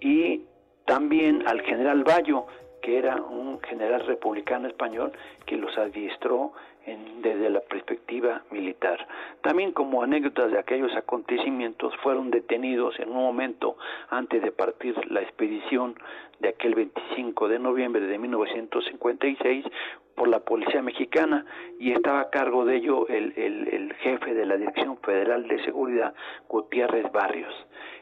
Y también al general Bayo, que era un general republicano español que los adiestró en, desde la perspectiva militar. También como anécdotas de aquellos acontecimientos fueron detenidos en un momento antes de partir la expedición de aquel 25 de noviembre de 1956 por la policía mexicana y estaba a cargo de ello el, el, el jefe de la Dirección Federal de Seguridad, Gutiérrez Barrios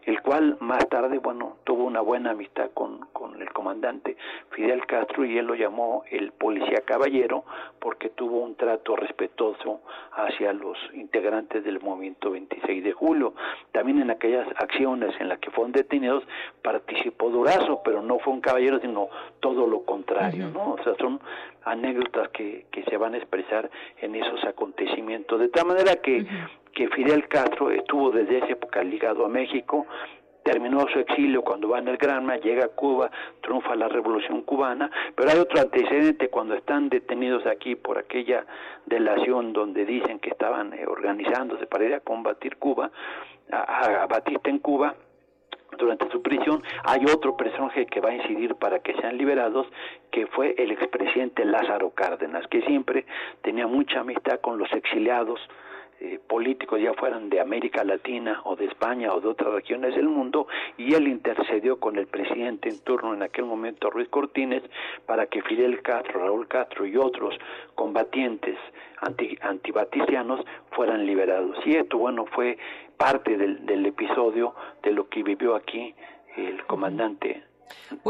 el cual más tarde, bueno, tuvo una buena amistad con, con el comandante Fidel Castro y él lo llamó el policía caballero porque tuvo un trato respetuoso hacia los integrantes del movimiento 26 de julio. También en aquellas acciones en las que fueron detenidos participó Durazo, pero no fue un caballero, sino todo lo contrario, ¿no? O sea, son anécdotas que, que se van a expresar en esos acontecimientos. De tal manera que que Fidel Castro estuvo desde esa época ligado a México, terminó su exilio cuando va en el Granma, llega a Cuba, triunfa la revolución cubana, pero hay otro antecedente cuando están detenidos aquí por aquella delación donde dicen que estaban eh, organizándose para ir a combatir Cuba, a, a Batista en Cuba, durante su prisión, hay otro personaje que va a incidir para que sean liberados, que fue el expresidente Lázaro Cárdenas, que siempre tenía mucha amistad con los exiliados eh, políticos ya fueran de América Latina o de España o de otras regiones del mundo y él intercedió con el presidente en turno en aquel momento Ruiz Cortines para que Fidel Castro, Raúl Castro y otros combatientes anti, antibaticianos fueran liberados. Y esto bueno fue parte del, del episodio de lo que vivió aquí el comandante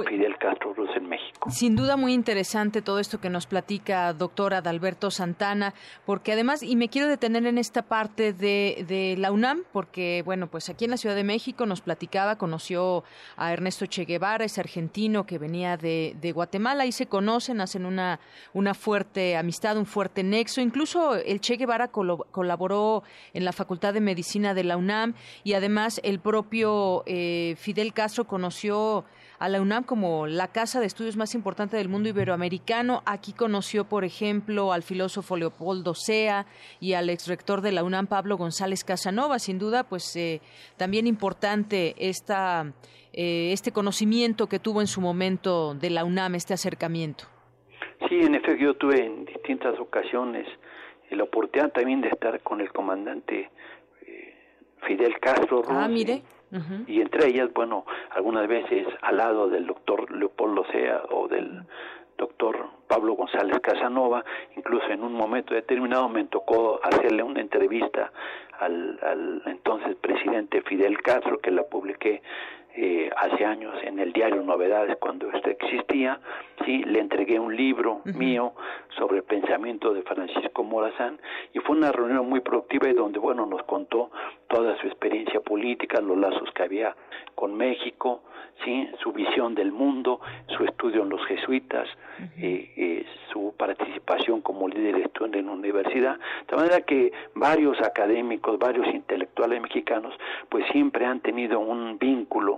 Fidel Castro Ruz en México. Sin duda muy interesante todo esto que nos platica doctora Adalberto Santana, porque además, y me quiero detener en esta parte de, de, la UNAM, porque bueno, pues aquí en la Ciudad de México nos platicaba, conoció a Ernesto Che Guevara, ese argentino que venía de, de Guatemala, y se conocen, hacen una, una fuerte amistad, un fuerte nexo, incluso el Che Guevara colaboró en la Facultad de Medicina de la UNAM, y además el propio eh, Fidel Castro conoció a la UNAM como la casa de estudios más importante del mundo iberoamericano. Aquí conoció, por ejemplo, al filósofo Leopoldo Sea y al exrector de la UNAM, Pablo González Casanova. Sin duda, pues eh, también importante esta, eh, este conocimiento que tuvo en su momento de la UNAM, este acercamiento. Sí, en efecto, yo tuve en distintas ocasiones la oportunidad también de estar con el comandante eh, Fidel Castro. ah, mire. Y entre ellas, bueno, algunas veces al lado del doctor Leopoldo Sea o del doctor Pablo González Casanova, incluso en un momento determinado me tocó hacerle una entrevista al, al entonces presidente Fidel Castro, que la publiqué eh, hace años en el diario Novedades cuando esto existía, sí, le entregué un libro mío sobre el pensamiento de Francisco Morazán y fue una reunión muy productiva y donde, bueno, nos contó toda su experiencia política, los lazos que había con México, sí, su visión del mundo, su estudio en los jesuitas, eh, eh, su participación como líder de estudio en la universidad, de manera que varios académicos, varios intelectuales mexicanos, pues siempre han tenido un vínculo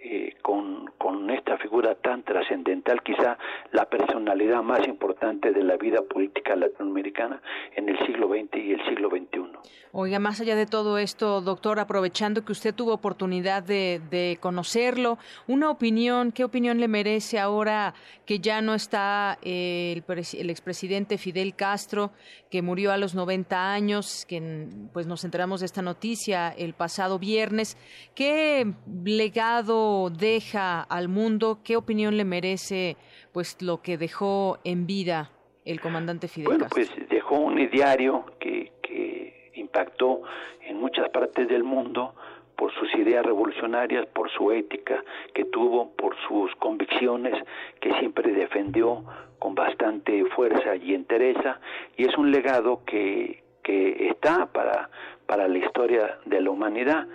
eh, con, con esta figura tan trascendental, quizá la personalidad más importante de la vida política latinoamericana en el siglo XX y el siglo XXI. Oiga, más allá de todo esto, doctor, aprovechando que usted tuvo oportunidad de, de conocerlo, una opinión, ¿qué opinión le merece ahora que ya no está eh, el, el expresidente Fidel Castro, que murió a los 90 años, que pues nos enteramos de esta noticia el pasado viernes? ¿Qué legado deja al mundo? ¿Qué opinión le merece pues lo que dejó en vida el comandante Fidel bueno, pues dejó un diario que, que impactó en muchas partes del mundo por sus ideas revolucionarias, por su ética que tuvo, por sus convicciones que siempre defendió con bastante fuerza y entereza, y es un legado que, que está para, para la historia de la humanidad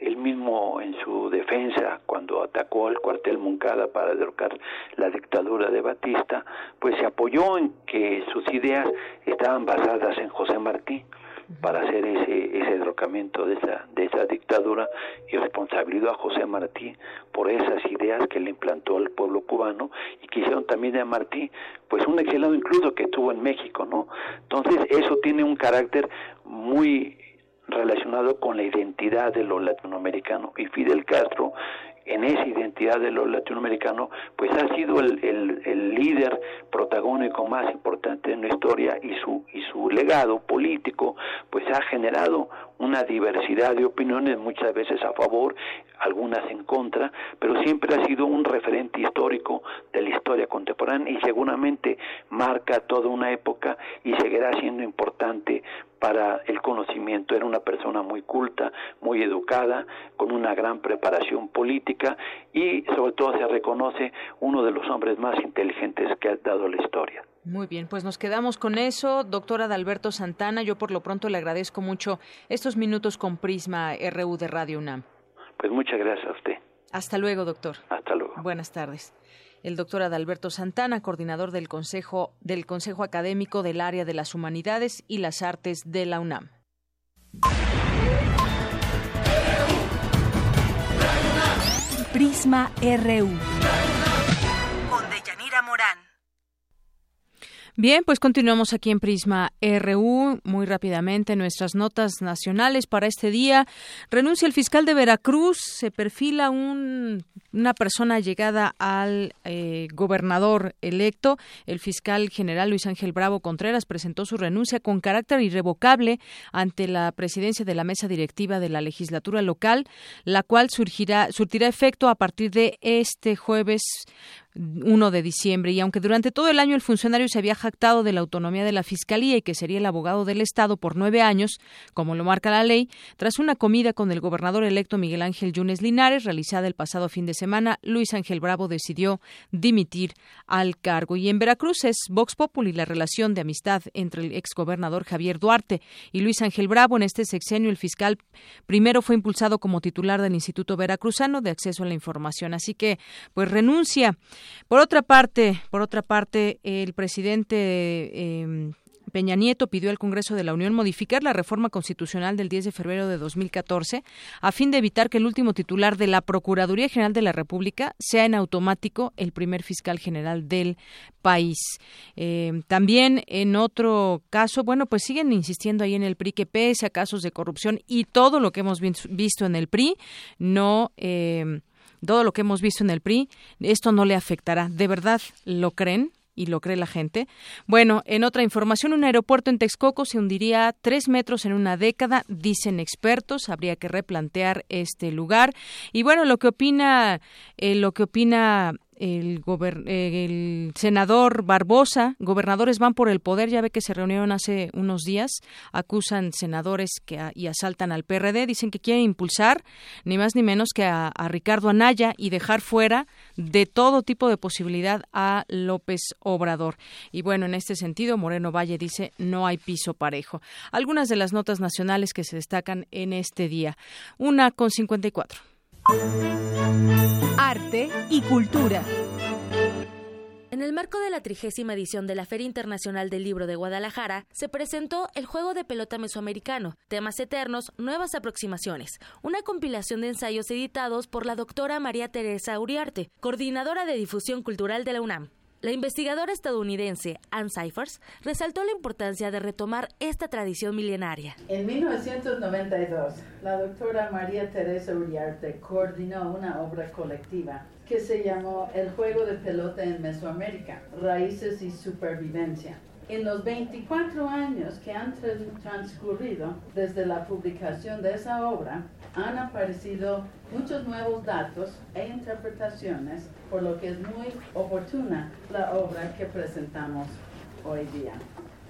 él mismo en su defensa cuando atacó al cuartel Moncada para derrocar la dictadura de Batista, pues se apoyó en que sus ideas estaban basadas en José Martí para hacer ese, ese derrocamiento de esa, de esa dictadura y responsabilizó a José Martí por esas ideas que le implantó al pueblo cubano y que hicieron también de Martí pues un exilado incluso que estuvo en México, ¿no? Entonces eso tiene un carácter muy relacionado con la identidad de lo latinoamericano. Y Fidel Castro en esa identidad de lo latinoamericano, pues ha sido el, el, el, líder protagónico más importante de la historia y su, y su legado político, pues ha generado una diversidad de opiniones, muchas veces a favor, algunas en contra, pero siempre ha sido un referente histórico de la historia contemporánea y seguramente marca toda una época y seguirá siendo importante para el conocimiento. Era una persona muy culta, muy educada, con una gran preparación política y sobre todo se reconoce uno de los hombres más inteligentes que ha dado la historia. Muy bien, pues nos quedamos con eso. Doctora Dalberto Santana, yo por lo pronto le agradezco mucho estos minutos con Prisma RU de Radio UNAM. Pues muchas gracias a usted. Hasta luego, doctor. Hasta luego. Buenas tardes. El doctor Adalberto Santana, coordinador del Consejo, del Consejo Académico del Área de las Humanidades y las Artes de la UNAM. Prisma RU. Bien, pues continuamos aquí en Prisma RU. Muy rápidamente, nuestras notas nacionales para este día. Renuncia el fiscal de Veracruz. Se perfila un, una persona llegada al eh, gobernador electo. El fiscal general Luis Ángel Bravo Contreras presentó su renuncia con carácter irrevocable ante la presidencia de la mesa directiva de la legislatura local, la cual surgirá, surtirá efecto a partir de este jueves 1 de diciembre y aunque durante todo el año el funcionario se había jactado de la autonomía de la Fiscalía y que sería el abogado del Estado por nueve años, como lo marca la ley, tras una comida con el gobernador electo Miguel Ángel Yunes Linares realizada el pasado fin de semana, Luis Ángel Bravo decidió dimitir al cargo. Y en Veracruz es Vox Populi la relación de amistad entre el exgobernador Javier Duarte y Luis Ángel Bravo. En este sexenio el fiscal primero fue impulsado como titular del Instituto Veracruzano de Acceso a la Información. Así que, pues renuncia. Por otra parte, por otra parte, el presidente eh, Peña Nieto pidió al Congreso de la Unión modificar la reforma constitucional del 10 de febrero de 2014 a fin de evitar que el último titular de la Procuraduría General de la República sea en automático el primer fiscal general del país. Eh, también en otro caso, bueno, pues siguen insistiendo ahí en el PRI que pese a casos de corrupción y todo lo que hemos visto en el PRI, no. Eh, todo lo que hemos visto en el PRI, esto no le afectará. ¿De verdad lo creen? y lo cree la gente. Bueno, en otra información, un aeropuerto en Texcoco se hundiría tres metros en una década, dicen expertos. Habría que replantear este lugar. Y bueno, lo que opina, eh, lo que opina el, senador Barbosa, gobernadores van por el poder, ya ve que se reunieron hace unos días, acusan senadores que y asaltan al PRD, dicen que quieren impulsar ni más ni menos que a, a, Ricardo Anaya y dejar fuera de todo tipo de posibilidad a López Obrador. Y bueno, en este sentido, Moreno Valle dice no hay piso parejo. Algunas de las notas nacionales que se destacan en este día. Una con 54. Arte y cultura. En el marco de la trigésima edición de la Feria Internacional del Libro de Guadalajara, se presentó el juego de pelota mesoamericano, temas eternos, nuevas aproximaciones, una compilación de ensayos editados por la doctora María Teresa Uriarte, coordinadora de difusión cultural de la UNAM. La investigadora estadounidense Ann Cyphers resaltó la importancia de retomar esta tradición milenaria. En 1992, la doctora María Teresa Uriarte coordinó una obra colectiva que se llamó El juego de pelota en Mesoamérica, Raíces y Supervivencia en los 24 años que han transcurrido desde la publicación de esa obra, han aparecido muchos nuevos datos e interpretaciones, por lo que es muy oportuna la obra que presentamos hoy día.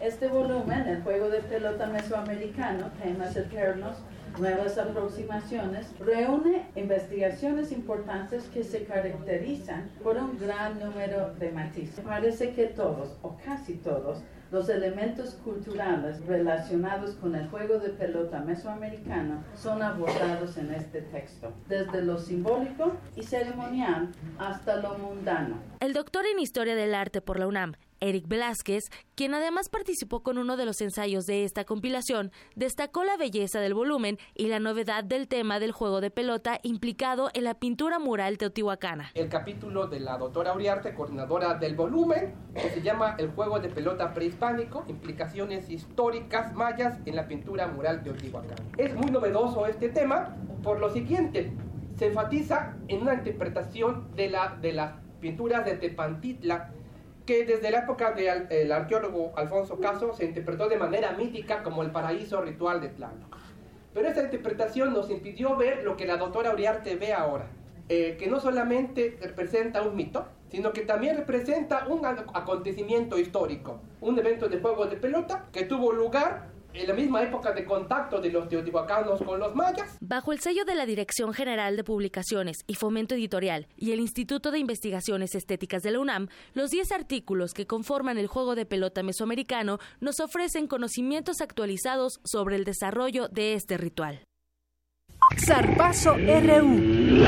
Este volumen, el juego de pelota mesoamericano, temas eternos, nuevas aproximaciones, reúne investigaciones importantes que se caracterizan por un gran número de matices. Parece que todos, o casi todos, los elementos culturales relacionados con el juego de pelota mesoamericano son abordados en este texto, desde lo simbólico y ceremonial hasta lo mundano. El doctor en Historia del Arte por la UNAM, Eric Velázquez, quien además participó con uno de los ensayos de esta compilación, destacó la belleza del volumen y la novedad del tema del juego de pelota implicado en la pintura mural teotihuacana. El capítulo de la doctora Uriarte, coordinadora del volumen, que se llama El juego de pelota prehispánico, implicaciones históricas mayas en la pintura mural teotihuacana. Es muy novedoso este tema por lo siguiente, se enfatiza en una interpretación de, la, de las pinturas de Tepantitla que desde la época del arqueólogo Alfonso Caso se interpretó de manera mítica como el paraíso ritual de Tlaloc. Pero esa interpretación nos impidió ver lo que la doctora Uriarte ve ahora, eh, que no solamente representa un mito, sino que también representa un acontecimiento histórico, un evento de juego de pelota que tuvo lugar en la misma época de contacto de los teotihuacanos con los mayas. Bajo el sello de la Dirección General de Publicaciones y Fomento Editorial y el Instituto de Investigaciones Estéticas de la UNAM, los 10 artículos que conforman el juego de pelota mesoamericano nos ofrecen conocimientos actualizados sobre el desarrollo de este ritual. Zarpazo RU.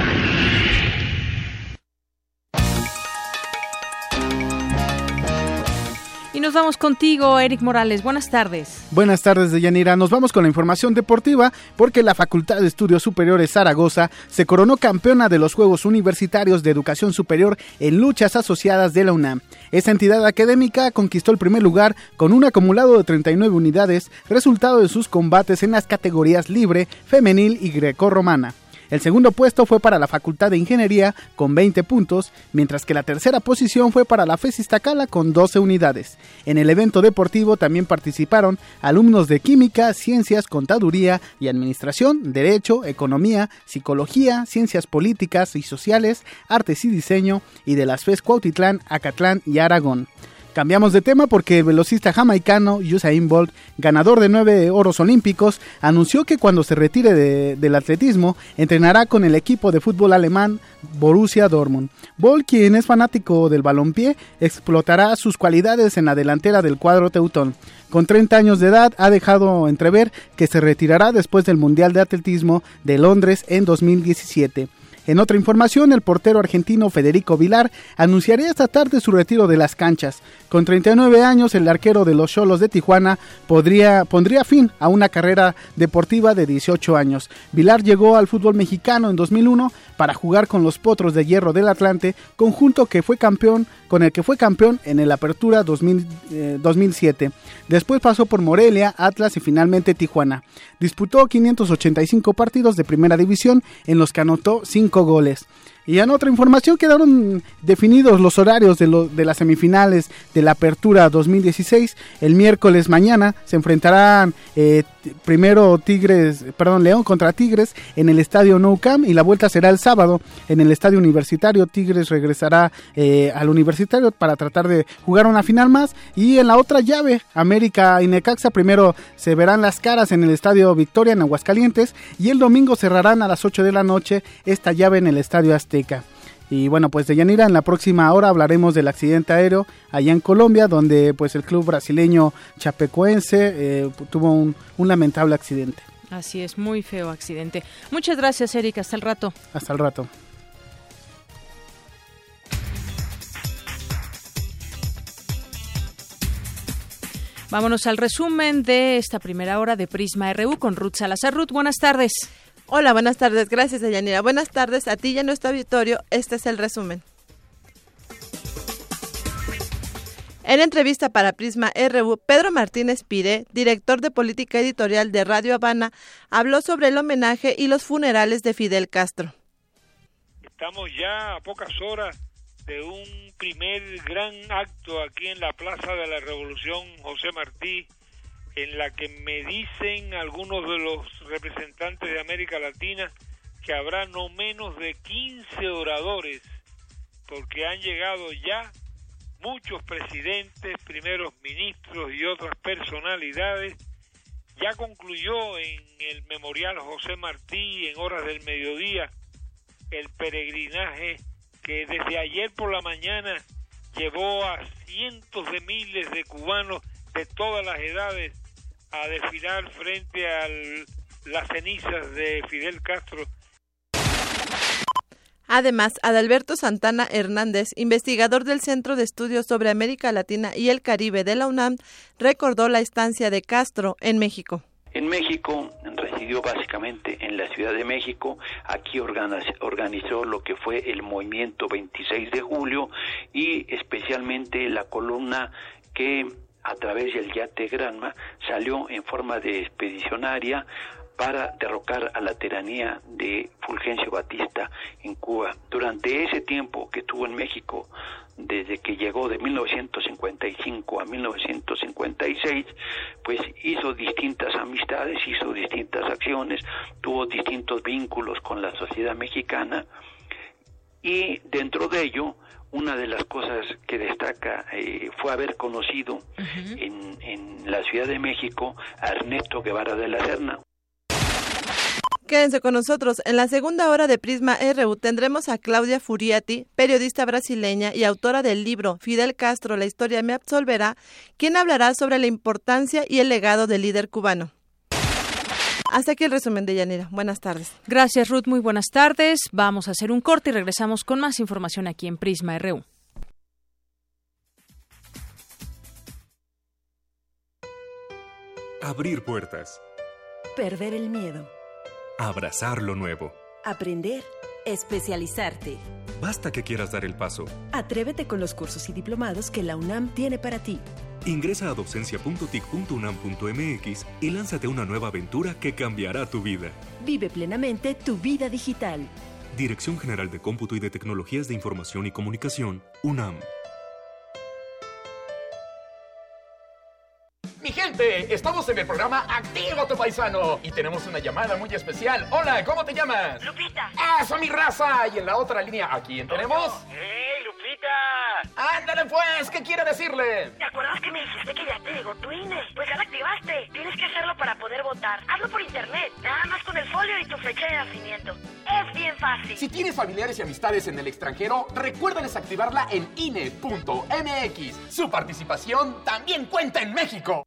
Y nos vamos contigo, Eric Morales. Buenas tardes. Buenas tardes, Deyanira. Nos vamos con la información deportiva porque la Facultad de Estudios Superiores Zaragoza se coronó campeona de los Juegos Universitarios de Educación Superior en luchas asociadas de la UNAM. Esta entidad académica conquistó el primer lugar con un acumulado de 39 unidades, resultado de sus combates en las categorías libre, femenil y grecorromana. El segundo puesto fue para la Facultad de Ingeniería con 20 puntos, mientras que la tercera posición fue para la FES Iztacala con 12 unidades. En el evento deportivo también participaron alumnos de Química, Ciencias, Contaduría y Administración, Derecho, Economía, Psicología, Ciencias Políticas y Sociales, Artes y Diseño y de las FES Cuautitlán, Acatlán y Aragón. Cambiamos de tema porque el velocista jamaicano Usain Bolt, ganador de nueve oros olímpicos, anunció que cuando se retire del atletismo entrenará con el equipo de fútbol alemán Borussia Dortmund. Bolt, quien es fanático del balompié, explotará sus cualidades en la delantera del cuadro teutón. Con 30 años de edad ha dejado entrever que se retirará después del Mundial de Atletismo de Londres en 2017. En otra información, el portero argentino Federico Vilar anunciaría esta tarde su retiro de las canchas. Con 39 años, el arquero de los Cholos de Tijuana podría, pondría fin a una carrera deportiva de 18 años. Vilar llegó al fútbol mexicano en 2001 para jugar con los Potros de Hierro del Atlante, conjunto que fue campeón con el que fue campeón en el Apertura 2007. Eh, Después pasó por Morelia, Atlas y finalmente Tijuana. Disputó 585 partidos de primera división en los que anotó 5 goles. Y en otra información quedaron definidos los horarios de, de, las semifinales de la Apertura 2016. El miércoles mañana se enfrentarán eh, primero Tigres, perdón, León contra Tigres en el Estadio Nou y la vuelta será el sábado en el Estadio Universitario. Tigres regresará eh, al Universitario para tratar de jugar una final más. Y en la otra llave, América y Necaxa primero se verán las caras en el Estadio Victoria en Aguascalientes y el domingo cerrarán a las 8 de la noche esta llave en el Estadio Azteca. Y bueno, pues de Yanira, en la próxima hora hablaremos del accidente aéreo allá en Colombia, donde pues el club brasileño chapecoense eh, tuvo un, un lamentable accidente. Así es, muy feo accidente. Muchas gracias, Erika. Hasta el rato. Hasta el rato. Vámonos al resumen de esta primera hora de Prisma RU con Ruth Salazar. Ruth, buenas tardes. Hola, buenas tardes. Gracias, Yanira. Buenas tardes a ti y a nuestro auditorio. Este es el resumen. En entrevista para Prisma RU, Pedro Martínez Pire, director de política editorial de Radio Habana, habló sobre el homenaje y los funerales de Fidel Castro. Estamos ya a pocas horas de un primer gran acto aquí en la Plaza de la Revolución José Martí, en la que me dicen algunos de los representantes de América Latina que habrá no menos de 15 oradores, porque han llegado ya muchos presidentes, primeros ministros y otras personalidades. Ya concluyó en el Memorial José Martí en horas del mediodía el peregrinaje que desde ayer por la mañana llevó a cientos de miles de cubanos de todas las edades a desfilar frente a las cenizas de Fidel Castro. Además, Adalberto Santana Hernández, investigador del Centro de Estudios sobre América Latina y el Caribe de la UNAM, recordó la estancia de Castro en México. En México residió básicamente en la Ciudad de México, aquí organizó lo que fue el movimiento 26 de julio y especialmente la columna que a través del yate Granma, salió en forma de expedicionaria para derrocar a la tiranía de Fulgencio Batista en Cuba. Durante ese tiempo que estuvo en México, desde que llegó de 1955 a 1956, pues hizo distintas amistades, hizo distintas acciones, tuvo distintos vínculos con la sociedad mexicana y dentro de ello una de las cosas que destaca eh, fue haber conocido en, en, la Ciudad de México a Ernesto Guevara de la Serna. Quédense con nosotros. En la segunda hora de Prisma RU tendremos a Claudia Furiati, periodista brasileña y autora del libro Fidel Castro, la historia me absolverá, quien hablará sobre la importancia y el legado del líder cubano. Hasta aquí el resumen de Yanira. Buenas tardes. Gracias, Ruth. Muy buenas tardes. Vamos a hacer un corte y regresamos con más información aquí en Prisma RU. Abrir puertas. Perder el miedo. Abrazar lo nuevo. Aprender. Especializarte. Basta que quieras dar el paso. Atrévete con los cursos y diplomados que la UNAM tiene para ti. Ingresa a docencia.tic.unam.mx y lánzate a una nueva aventura que cambiará tu vida. Vive plenamente tu vida digital. Dirección General de Cómputo y de Tecnologías de Información y Comunicación, UNAM. Mi gente, estamos en el programa Activa tu Paisano y tenemos una llamada muy especial. Hola, ¿cómo te llamas? Lupita. ¡Eso, mi raza! Y en la otra línea, ¿a quién tenemos? ¡Hey, ¡Ándale pues! ¿Qué quiere decirle? ¿Te acuerdas que me dijiste que ya te llegó tu INE? Pues ya la activaste. Tienes que hacerlo para poder votar. Hazlo por internet. Nada más con el folio y tu fecha de nacimiento. Es bien fácil. Si tienes familiares y amistades en el extranjero, recuérdales activarla en INE.mx. Su participación también cuenta en México.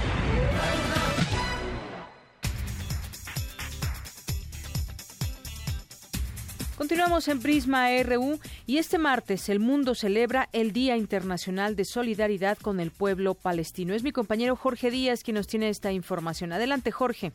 Continuamos en Prisma RU y este martes el mundo celebra el Día Internacional de Solidaridad con el Pueblo Palestino. Es mi compañero Jorge Díaz quien nos tiene esta información. Adelante, Jorge.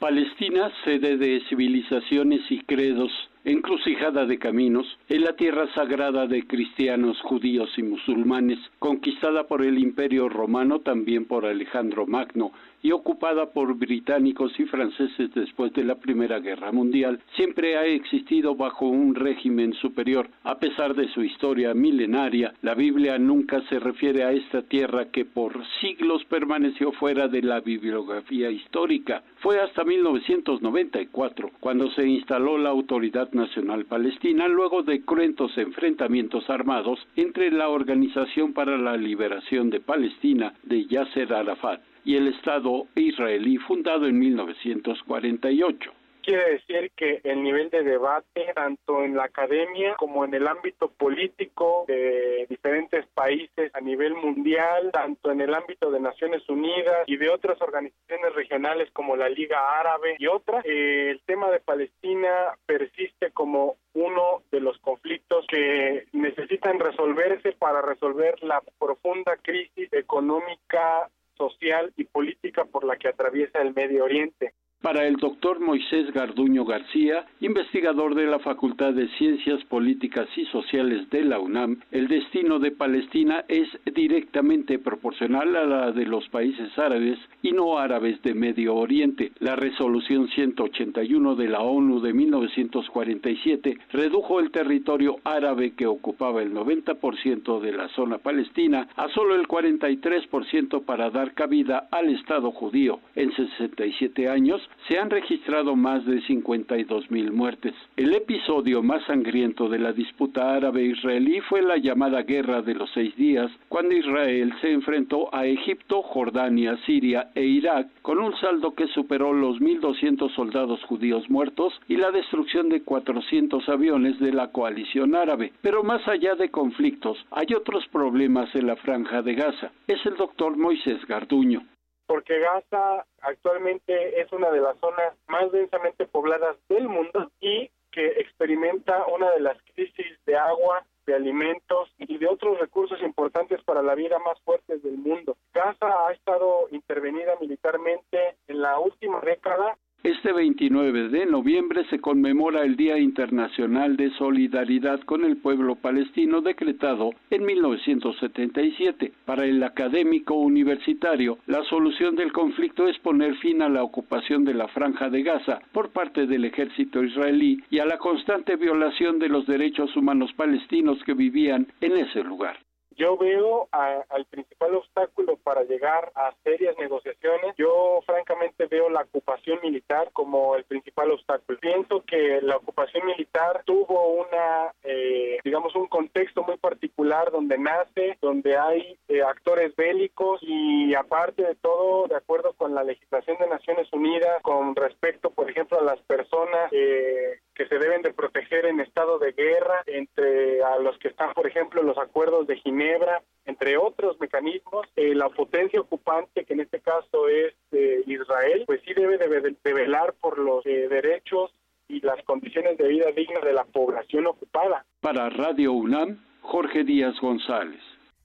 Palestina, sede de civilizaciones y credos, encrucijada de caminos, es la tierra sagrada de cristianos, judíos y musulmanes, conquistada por el Imperio Romano, también por Alejandro Magno, y ocupada por británicos y franceses después de la Primera Guerra Mundial, siempre ha existido bajo un régimen superior. A pesar de su historia milenaria, la Biblia nunca se refiere a esta tierra que por siglos permaneció fuera de la bibliografía histórica. Fue hasta 1994 cuando se instaló la Autoridad Nacional Palestina luego de cruentos enfrentamientos armados entre la Organización para la Liberación de Palestina de Yasser Arafat y el Estado israelí fundado en 1948 quiere decir que el nivel de debate, tanto en la academia como en el ámbito político de diferentes países a nivel mundial, tanto en el ámbito de Naciones Unidas y de otras organizaciones regionales como la Liga Árabe y otras, eh, el tema de Palestina persiste como uno de los conflictos que necesitan resolverse para resolver la profunda crisis económica social y política por la que atraviesa el Medio Oriente. Para el doctor Moisés Garduño García, investigador de la Facultad de Ciencias Políticas y Sociales de la UNAM, el destino de Palestina es directamente proporcional a la de los países árabes y no árabes de Medio Oriente. La resolución 181 de la ONU de 1947 redujo el territorio árabe que ocupaba el 90% de la zona palestina a solo el 43% para dar cabida al Estado judío. En 67 años, se han registrado más de 52 mil muertes. El episodio más sangriento de la disputa árabe-israelí fue la llamada Guerra de los Seis Días, cuando Israel se enfrentó a Egipto, Jordania, Siria e Irak, con un saldo que superó los 1.200 soldados judíos muertos y la destrucción de 400 aviones de la coalición árabe. Pero más allá de conflictos, hay otros problemas en la franja de Gaza. Es el doctor Moisés Garduño porque Gaza actualmente es una de las zonas más densamente pobladas del mundo y que experimenta una de las crisis de agua, de alimentos y de otros recursos importantes para la vida más fuertes del mundo. Gaza ha estado intervenida militarmente en la última década este 29 de noviembre se conmemora el Día Internacional de Solidaridad con el Pueblo Palestino decretado en 1977. Para el académico universitario, la solución del conflicto es poner fin a la ocupación de la franja de Gaza por parte del ejército israelí y a la constante violación de los derechos humanos palestinos que vivían en ese lugar. Yo veo al principal obstáculo para llegar a serias negociaciones. Yo francamente veo la ocupación militar como el principal obstáculo. Pienso que la ocupación militar tuvo una, eh, digamos, un contexto muy particular donde nace, donde hay eh, actores bélicos y aparte de todo, de acuerdo con la legislación de Naciones Unidas, con respecto, por ejemplo, a las personas eh, que se deben de proteger en estado de guerra, entre a los que están, por ejemplo, los acuerdos de Ginebra entre otros mecanismos, eh, la potencia ocupante, que en este caso es eh, Israel, pues sí debe de, velar por los eh, derechos y las condiciones de vida digna de la población ocupada. Para Radio UNAM, Jorge Díaz González.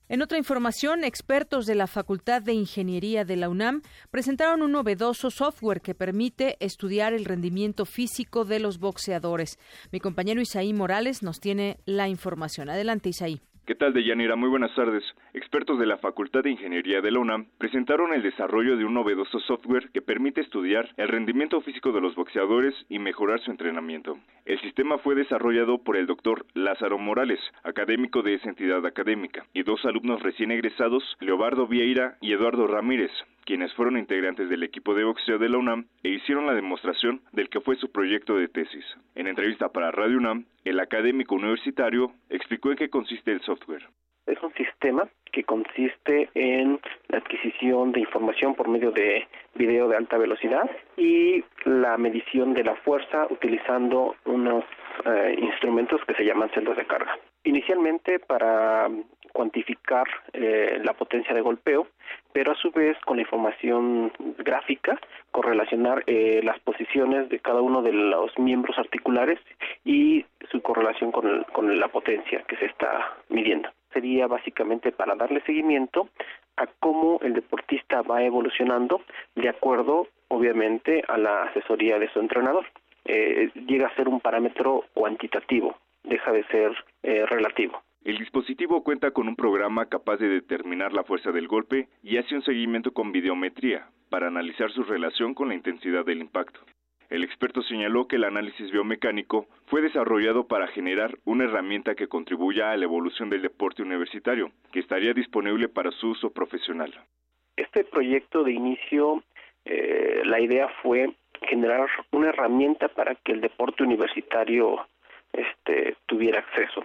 En otra información, expertos de la Facultad de Ingeniería de la UNAM presentaron un novedoso software que permite estudiar el rendimiento físico de los boxeadores. Mi compañero Isaí Morales nos tiene la información. Adelante, Isaí. ¿Qué tal, Deyanira? Muy buenas tardes. Expertos de la Facultad de Ingeniería de la presentaron el desarrollo de un novedoso software que permite estudiar el rendimiento físico de los boxeadores y mejorar su entrenamiento. El sistema fue desarrollado por el doctor Lázaro Morales, académico de esa entidad académica, y dos alumnos recién egresados, Leobardo Vieira y Eduardo Ramírez, quienes fueron integrantes del equipo de boxeo de la UNAM e hicieron la demostración del que fue su proyecto de tesis. En entrevista para Radio UNAM, el académico universitario explicó en qué consiste el software. Es un sistema que consiste en la adquisición de información por medio de video de alta velocidad y la medición de la fuerza utilizando unos eh, instrumentos que se llaman celdas de carga. Inicialmente para cuantificar eh, la potencia de golpeo, pero a su vez con la información gráfica correlacionar eh, las posiciones de cada uno de los miembros articulares y su correlación con, con la potencia que se está midiendo. Sería básicamente para darle seguimiento a cómo el deportista va evolucionando de acuerdo, obviamente, a la asesoría de su entrenador. Eh, llega a ser un parámetro cuantitativo, deja de ser eh, relativo. El dispositivo cuenta con un programa capaz de determinar la fuerza del golpe y hace un seguimiento con videometría para analizar su relación con la intensidad del impacto. El experto señaló que el análisis biomecánico fue desarrollado para generar una herramienta que contribuya a la evolución del deporte universitario, que estaría disponible para su uso profesional. Este proyecto de inicio, eh, la idea fue generar una herramienta para que el deporte universitario este, tuviera acceso.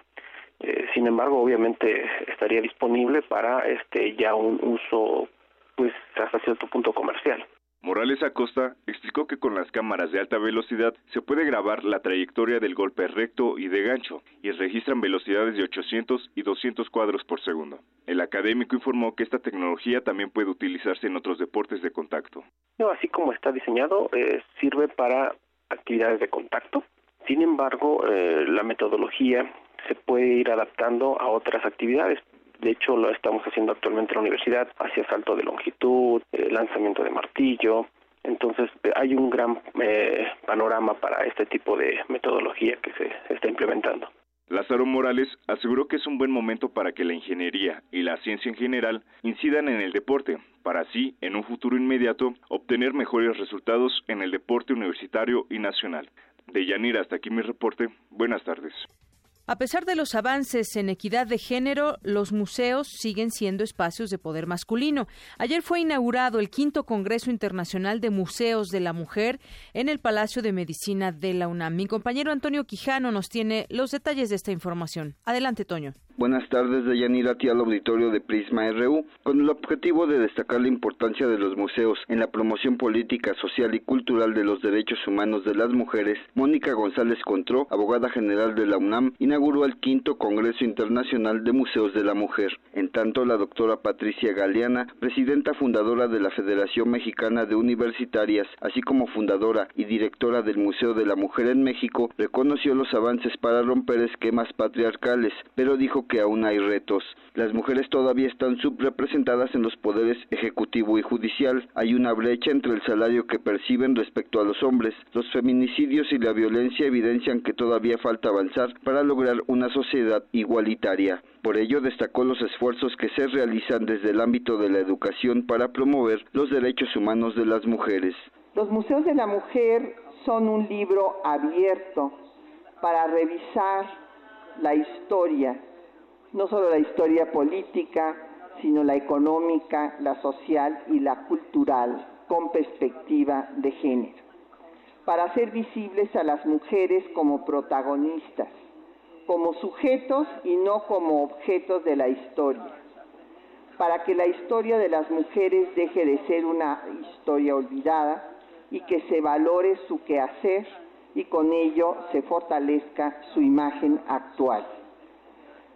Eh, sin embargo, obviamente estaría disponible para este ya un uso, pues hasta cierto punto comercial. Morales Acosta explicó que con las cámaras de alta velocidad se puede grabar la trayectoria del golpe recto y de gancho y registran velocidades de 800 y 200 cuadros por segundo. El académico informó que esta tecnología también puede utilizarse en otros deportes de contacto. No, así como está diseñado, eh, sirve para actividades de contacto. Sin embargo, eh, la metodología se puede ir adaptando a otras actividades. De hecho, lo estamos haciendo actualmente en la universidad hacia salto de longitud, eh, lanzamiento de martillo. Entonces, eh, hay un gran eh, panorama para este tipo de metodología que se está implementando. Lázaro Morales aseguró que es un buen momento para que la ingeniería y la ciencia en general incidan en el deporte, para así, en un futuro inmediato, obtener mejores resultados en el deporte universitario y nacional. De Yanira hasta aquí mi reporte. Buenas tardes. A pesar de los avances en equidad de género, los museos siguen siendo espacios de poder masculino. Ayer fue inaugurado el quinto Congreso Internacional de Museos de la Mujer en el Palacio de Medicina de la UNAM. Mi compañero Antonio Quijano nos tiene los detalles de esta información. Adelante, Toño. Buenas tardes, Deyanira, aquí al auditorio de Prisma RU, con el objetivo de destacar la importancia de los museos en la promoción política, social y cultural de los derechos humanos de las mujeres. Mónica González Contró, abogada general de la UNAM, inauguró el quinto Congreso Internacional de Museos de la Mujer. En tanto, la doctora Patricia Galeana, presidenta fundadora de la Federación Mexicana de Universitarias, así como fundadora y directora del Museo de la Mujer en México, reconoció los avances para romper esquemas patriarcales, pero dijo que aún hay retos. Las mujeres todavía están subrepresentadas en los poderes ejecutivo y judicial. Hay una brecha entre el salario que perciben respecto a los hombres. Los feminicidios y la violencia evidencian que todavía falta avanzar para lograr una sociedad igualitaria. Por ello destacó los esfuerzos que se realizan desde el ámbito de la educación para promover los derechos humanos de las mujeres. Los museos de la mujer son un libro abierto para revisar la historia no solo la historia política, sino la económica, la social y la cultural, con perspectiva de género, para hacer visibles a las mujeres como protagonistas, como sujetos y no como objetos de la historia, para que la historia de las mujeres deje de ser una historia olvidada y que se valore su quehacer y con ello se fortalezca su imagen actual.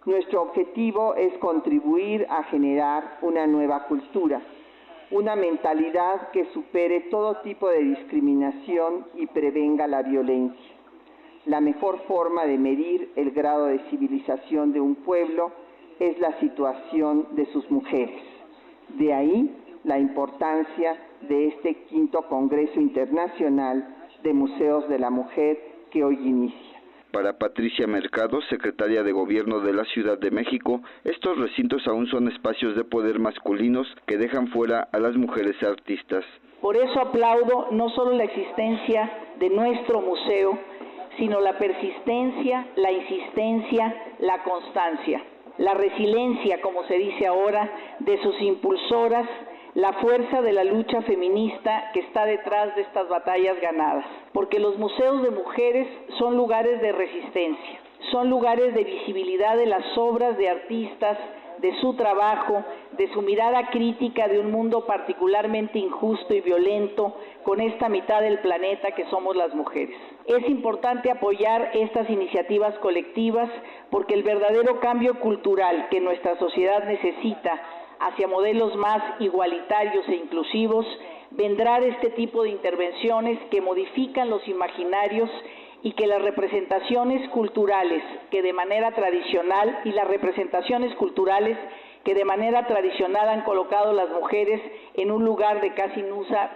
Nuestro objetivo es contribuir a generar una nueva cultura, una mentalidad que supere todo tipo de discriminación y prevenga la violencia. La mejor forma de medir el grado de civilización de un pueblo es la situación de sus mujeres. De ahí la importancia de este quinto Congreso Internacional de Museos de la Mujer que hoy inicia. Para Patricia Mercado, secretaria de Gobierno de la Ciudad de México, estos recintos aún son espacios de poder masculinos que dejan fuera a las mujeres artistas. Por eso aplaudo no solo la existencia de nuestro museo, sino la persistencia, la insistencia, la constancia, la resiliencia, como se dice ahora, de sus impulsoras, la fuerza de la lucha feminista que está detrás de estas batallas ganadas, porque los museos de mujeres son lugares de resistencia, son lugares de visibilidad de las obras de artistas, de su trabajo, de su mirada crítica de un mundo particularmente injusto y violento con esta mitad del planeta que somos las mujeres. Es importante apoyar estas iniciativas colectivas porque el verdadero cambio cultural que nuestra sociedad necesita hacia modelos más igualitarios e inclusivos vendrá de este tipo de intervenciones que modifican los imaginarios y que las representaciones culturales que de manera tradicional y las representaciones culturales que de manera tradicional han colocado las mujeres en un lugar de casi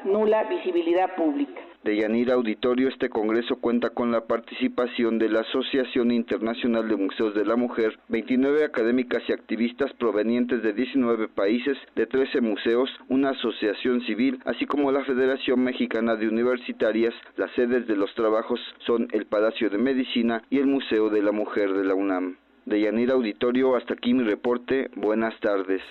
nula visibilidad pública. De Yanira Auditorio, este congreso cuenta con la participación de la Asociación Internacional de Museos de la Mujer, 29 académicas y activistas provenientes de 19 países, de 13 museos, una asociación civil, así como la Federación Mexicana de Universitarias. Las sedes de los trabajos son el Palacio de Medicina y el Museo de la Mujer de la UNAM. De Yanira Auditorio, hasta aquí mi reporte. Buenas tardes.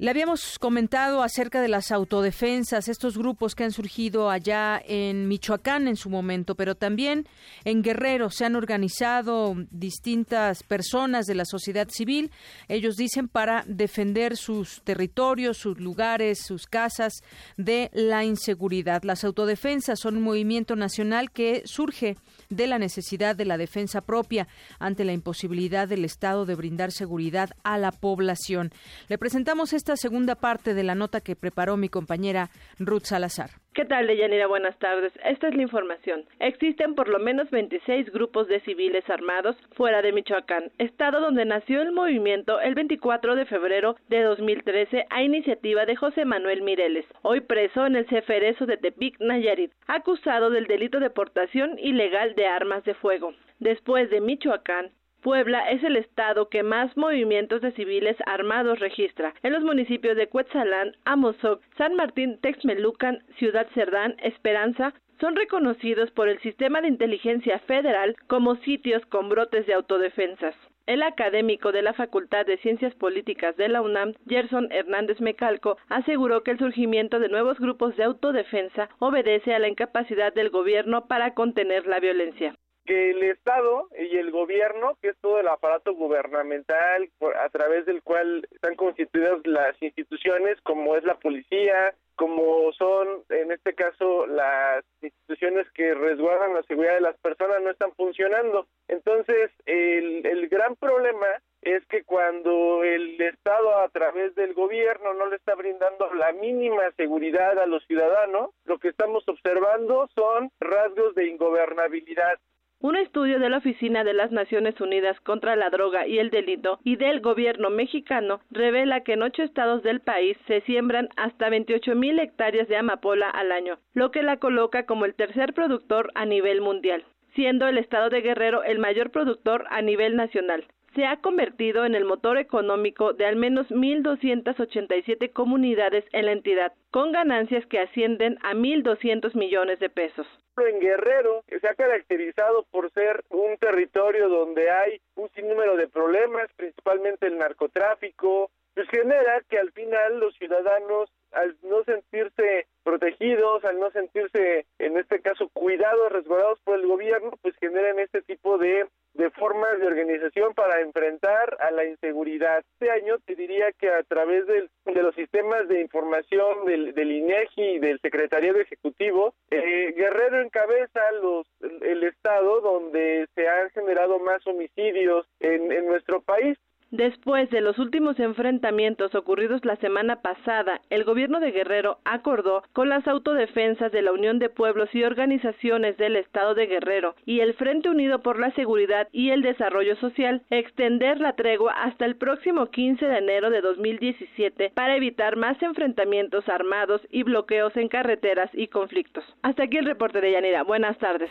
Le habíamos comentado acerca de las autodefensas, estos grupos que han surgido allá en Michoacán en su momento, pero también en Guerrero se han organizado distintas personas de la sociedad civil, ellos dicen, para defender sus territorios, sus lugares, sus casas de la inseguridad. Las autodefensas son un movimiento nacional que surge de la necesidad de la defensa propia ante la imposibilidad del Estado de brindar seguridad a la población. Le presentamos esta segunda parte de la nota que preparó mi compañera Ruth Salazar. ¿Qué tal, Deyanira? Buenas tardes. Esta es la información. Existen por lo menos 26 grupos de civiles armados fuera de Michoacán, estado donde nació el movimiento el 24 de febrero de 2013 a iniciativa de José Manuel Mireles, hoy preso en el Ceferezo de Tepic, Nayarit, acusado del delito de portación ilegal de armas de fuego. Después de Michoacán, Puebla es el estado que más movimientos de civiles armados registra. En los municipios de Cuetzalán, Amozoc, San Martín, Texmelucan, Ciudad Cerdán, Esperanza, son reconocidos por el Sistema de Inteligencia Federal como sitios con brotes de autodefensas. El académico de la Facultad de Ciencias Políticas de la UNAM, Gerson Hernández Mecalco, aseguró que el surgimiento de nuevos grupos de autodefensa obedece a la incapacidad del gobierno para contener la violencia que el Estado y el gobierno, que es todo el aparato gubernamental a través del cual están constituidas las instituciones como es la policía, como son en este caso las instituciones que resguardan la seguridad de las personas no están funcionando. Entonces, el, el gran problema es que cuando el Estado a través del gobierno no le está brindando la mínima seguridad a los ciudadanos, lo que estamos observando son rasgos de ingobernabilidad. Un estudio de la Oficina de las Naciones Unidas contra la Droga y el Delito y del gobierno mexicano revela que en ocho estados del país se siembran hasta 28 mil hectáreas de amapola al año, lo que la coloca como el tercer productor a nivel mundial, siendo el estado de Guerrero el mayor productor a nivel nacional se ha convertido en el motor económico de al menos 1.287 comunidades en la entidad, con ganancias que ascienden a 1.200 millones de pesos. En Guerrero se ha caracterizado por ser un territorio donde hay un sinnúmero de problemas, principalmente el narcotráfico, pues genera que al final los ciudadanos al no sentirse protegidos, al no sentirse, en este caso, cuidados, resguardados por el gobierno, pues generan este tipo de, de formas de organización para enfrentar a la inseguridad. Este año te diría que a través del, de los sistemas de información del, del INEGI y del Secretariado Ejecutivo, eh, Guerrero encabeza los, el, estado donde se han generado más homicidios en, en nuestro país. Después de los últimos enfrentamientos ocurridos la semana pasada, el gobierno de Guerrero acordó con las autodefensas de la Unión de Pueblos y Organizaciones del Estado de Guerrero y el Frente Unido por la Seguridad y el Desarrollo Social extender la tregua hasta el próximo 15 de enero de 2017 para evitar más enfrentamientos armados y bloqueos en carreteras y conflictos. Hasta aquí el reporte de Yanira. Buenas tardes.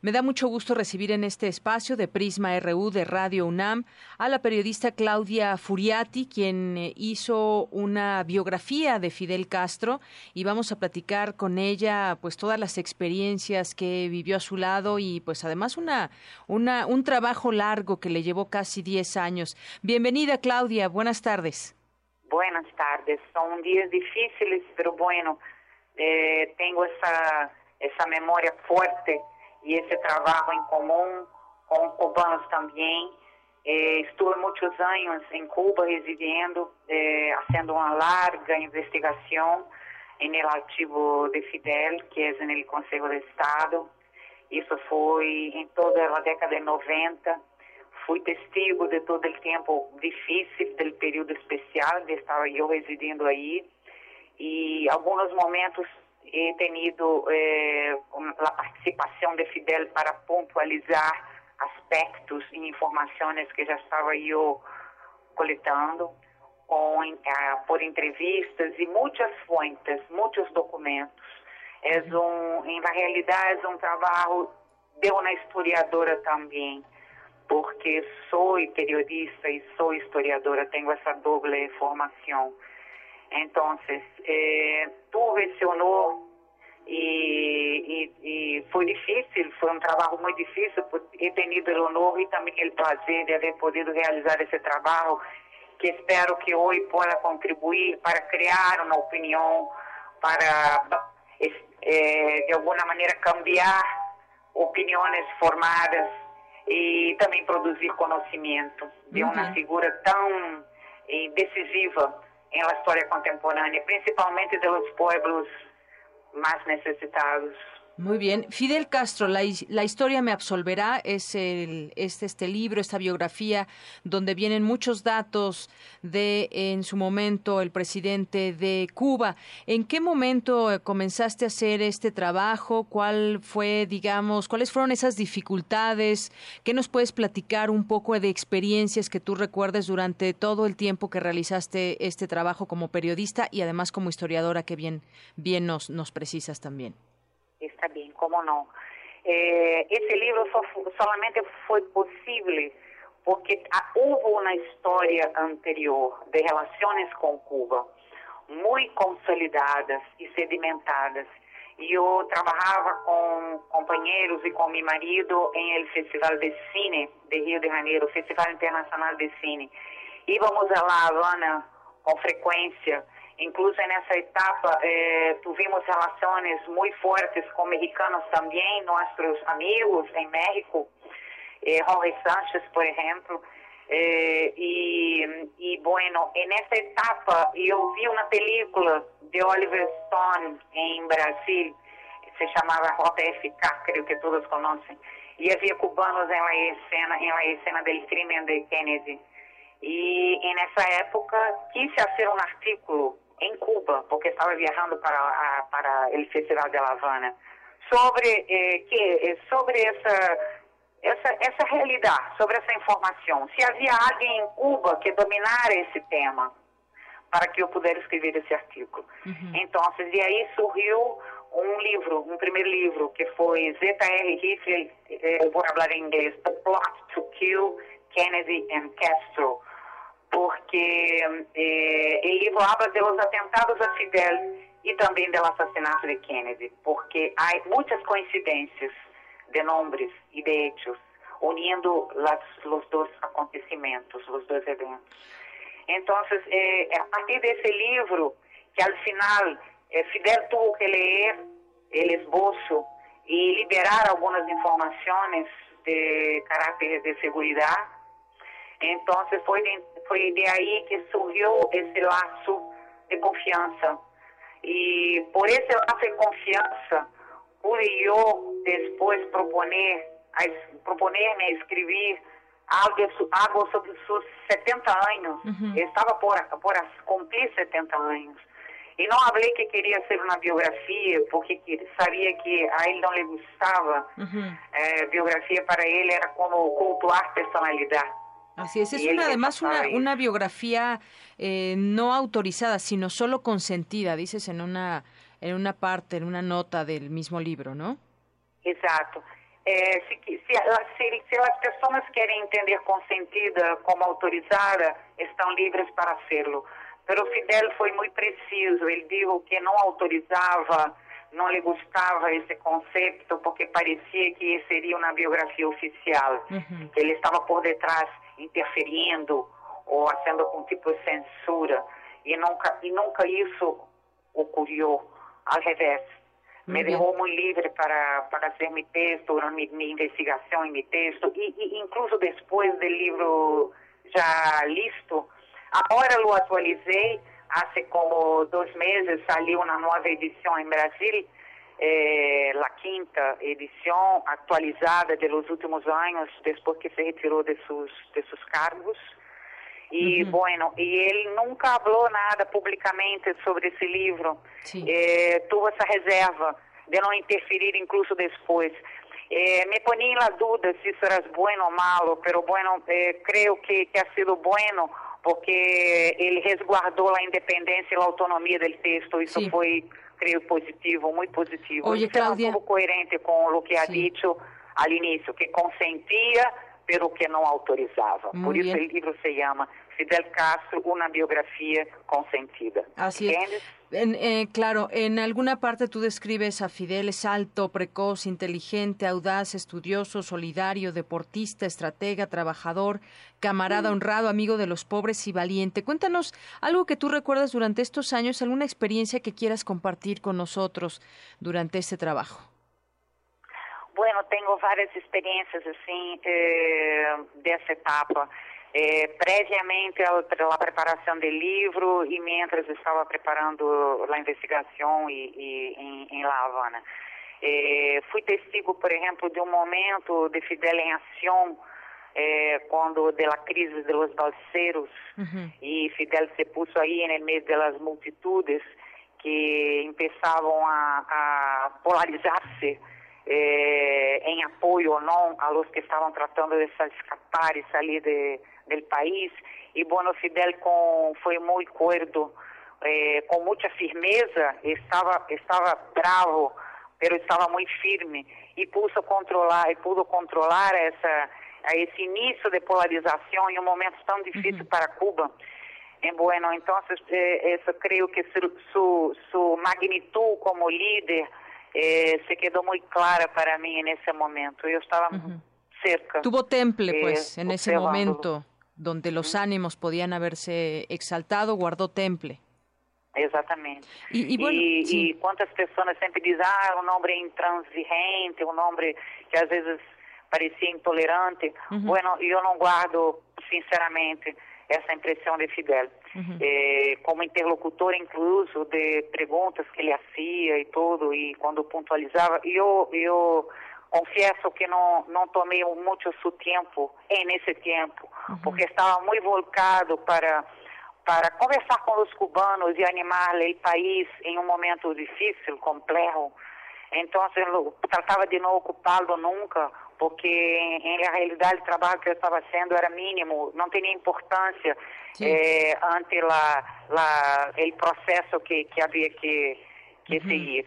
Me da mucho gusto recibir en este espacio de Prisma RU de Radio UNAM a la periodista Claudia Furiati, quien eh, hizo una biografía de Fidel Castro y vamos a platicar con ella pues todas las experiencias que vivió a su lado y pues además una, una un trabajo largo que le llevó casi 10 años. Bienvenida Claudia, buenas tardes. Buenas tardes, son días difíciles, pero bueno, eh, tengo esa, esa memoria fuerte y ese trabajo en común con cubanos también. Eh, estuve muchos años en Cuba residiendo, eh, una larga investigación en el archivo de Fidel, que en el Consejo de Estado. Isso foi em toda a década de 90. Fui testigo de todo o tempo difícil do período especial, de estar eu residindo aí. E alguns momentos he tenido eh, a participação de Fidel para pontualizar aspectos e informações que já estava eu coletando com, eh, por entrevistas e muitas fontes, muitos documentos. É um, em realidade, é um trabalho de uma historiadora também, porque sou periodista e sou historiadora, tenho essa doble formação. Então, eh, tuve esse honor e, e, e, foi difícil, foi um trabalho muito difícil, he tenido o honor e também o prazer de haver podido realizar esse trabalho, que espero que hoje possa contribuir para criar uma opinião, para eh, de alguma maneira cambiar opiniões formadas e também produzir conhecimento de uma Uhum. figura tão eh, decisiva em la história contemporânea, principalmente de los pueblos más necesitados. Muy bien. Fidel Castro, la, his- la historia me absolverá, es el, este, este libro, esta biografía, donde vienen muchos datos de, en su momento, el presidente de Cuba. ¿En qué momento eh, comenzaste a hacer este trabajo? ¿Cuál fue, digamos, cuáles fueron esas dificultades? ¿Qué nos puedes platicar un poco de experiencias que tú recuerdes durante todo el tiempo que realizaste este trabajo como periodista y además como historiadora que bien, bien nos, nos precisas también? Está bem, como não. Eh, esse livro só, solamente foi possível porque ah, houve uma história anterior de relações com Cuba muito consolidadas e sedimentadas. E eu trabalhava com companheiros e com meu marido em el Festival de Cine de Rio de Janeiro, Festival Internacional de Cine. Íbamos a La Habana com frequência. Incluso nessa etapa eh, tuvimos relações muito fortes com mexicanos também, nossos amigos em México, eh, Jorge Sánchez, por exemplo. Eh, e, bueno, nessa etapa eu vi uma película de Oliver Stone em Brasil, se chamava JFK, creio que todos conhecem, e havia cubanos em la escena, em la escena del crimen de Kennedy. E, e nessa época quis fazer um artículo em Cuba, porque estava viajando para, a, para o Festival de La Habana, sobre, eh, que, eh, sobre essa, essa, essa realidade, sobre essa informação. Se havia alguém em Cuba que dominara esse tema, para que eu pudesse escrever esse artigo. Então, de aí surgiu um livro, um primeiro livro, que foi Z.R. Hitler, eh, vou falar em inglês, The Plot to Kill Kennedy and Castro, porque eh, el livro habla de los atentados a Fidel e também do assassinato de Kennedy, porque há muitas coincidências de nombres e de hechos unindo los dos acontecimentos, os dois eventos. Então, eh, a partir desse livro, que al final eh, Fidel tuvo que ler el esboço e liberar algumas informações de caráter de segurança. Então, foi de, foi de aí que surgiu esse laço de confiança. E por esse laço de confiança, pude eu depois proponer, proponer-me a escrever algo, so- algo sobre seus 70 anos. Uhum. Eu estava por, por cumprir 70 anos. E não falei que queria ser uma biografia, porque que- sabia que a ele não lhe gostava. Eh, biografia para ele era como cultuar personalidade. Así es, es una, además una, una biografía eh, no autorizada, sino solo consentida, dices en una, en una parte, en una nota del mismo libro, ¿no? Exato. É, se, se, se, se, as pessoas querem entender consentida como autorizada, estão livres para fazê-lo. Pero Fidel foi muito preciso. Ele disse que não autorizava, não lhe gostava esse conceito, porque parecia que seria uma biografia oficial. Uhum. Que ele estava por detrás interferindo ou fazendo algum tipo de censura. E nunca, e nunca isso ocorreu. Ao revés. Me deixou muito livre para, para fazer meu texto, minha, minha investigação em meu texto, e, e incluso depois do livro já listo, agora lo atualizei, há como dois meses saiu uma nova edição em Brasil, eh, a quinta edição atualizada dos últimos anos, depois que se retirou de seus, de seus cargos. E, uhum. bueno, e ele nunca falou nada publicamente sobre esse livro. Eh, tuvo essa reserva de não interferir incluso depois. Eh, me ponía en la duda si isso era bueno ou malo, pero bueno, eh, creo que, que ha sido bueno porque ele resguardou a independência e a autonomia do texto. Isso Sim. foi, creio, positivo, muito positivo. Oye, Isso é um pouco coerente com o que ha Sim. dito al início, que consentia, pero que não autorizava. Muy Por isso o livro se chama Fidel Castro, una biografía consentida. Así es. En, eh, claro, en alguna parte tú describes a Fidel es alto, precoz, inteligente, audaz, estudioso, solidario, deportista, estratega, trabajador, camarada honrado, amigo de los pobres y valiente. Cuéntanos algo que tú recuerdas durante estos años, alguna experiencia que quieras compartir con nosotros durante este trabajo. Bueno, tengo varias experiencias así eh, de esa etapa. é, previamente à, preparação do livro e mientras estava preparando a investigação e, e em, em La Havana. É, fui testigo, por exemplo, de um momento de Fidel em ação é, quando da crise dos balseiros uhum. e Fidel se puso aí no meio das multitudes que começavam a, a polarizar-se eh, em apoio ou não a los que estavam tratando de escapar e sair de, del país e Bueno Fidel com, foi muito cuerdo, eh, com muita firmeza, estava, estava bravo, pero estava muito firme e pudo controlar, e pudo controlar essa, esse início de polarização em um momento tão difícil uhum. para Cuba. E bueno, então, eh, eso creio que su, su, su magnitud como líder eh, se quedou muito clara para mim nesse momento. Eu estava uhum. cerca. Tuvo temple, eh, pues, en ese momento donde los ánimos podían haberse exaltado, guardó temple. Exatamente. E, e, bueno, e, e, quantas pessoas sempre dizem, ah, um homem intransigente, um homem que às vezes parecia intolerante. Uhum. Bueno, eu não guardo, sinceramente, essa impressão de Fidel. Uhum. Eh, como interlocutor, incluso, de perguntas que ele fazia e tudo, e quando puntualizava, eu, eu confieso que não, não tomei muito seu tempo nesse tempo, uhum. porque estava muito volcado para para conversar com os cubanos e animar o país em um momento difícil, complexo. Então, eu tratava de não ocupá-lo nunca, porque em realidade o trabalho que eu estava fazendo era mínimo, não tinha importância eh, ante la, la, o processo que, que havia que, que uhum. seguir.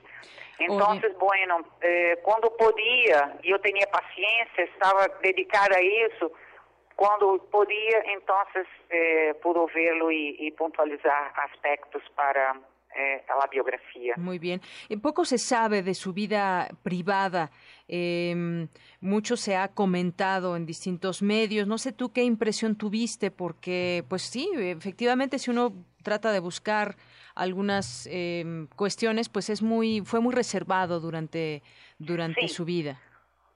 Então, bueno, eh, quando podia, e eu tinha paciência, estava dedicada a isso, quando podia, então eh, pudo vê-lo e, e puntualizar aspectos para eh, a biografía. Muy bien. Poco se sabe de su vida privada. Eh, mucho se ha comentado en distintos medios. No sé tú qué impresión tuviste, porque, pues sí, efectivamente, si uno trata de buscar algunas eh, cuestiones, pues es muy, fue muy reservado durante, durante su vida.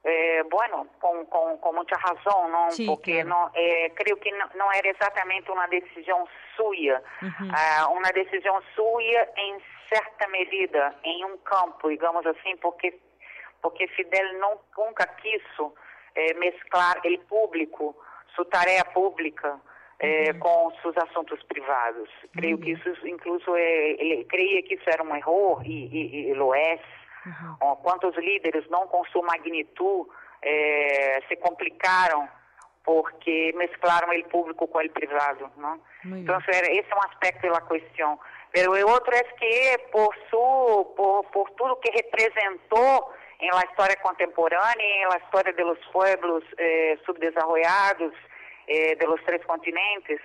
Eh, bueno, com muita razão, não? Sim, porque claro. não, é, creio que não, era exatamente uma decisão sua, uhum. uh, uma decisão sua em certa medida, em um campo, digamos assim, porque porque Fidel não, nunca quis é, mesclar o público, sua tarefa pública, é, uhum. com seus assuntos privados. Creio uhum. que isso, incluso, é, ele creia que isso era um erro e, e, e lo é. Uhum. Quantos líderes, não com sua magnitude, é, se complicaram porque mesclaram o público com o privado. Não? Então, esse é um aspecto da questão. Pero o outro é que por, su, por, por tudo que representou em la história contemporânea, em la história dos pueblos eh, subdesarrollados eh, de los três continentes,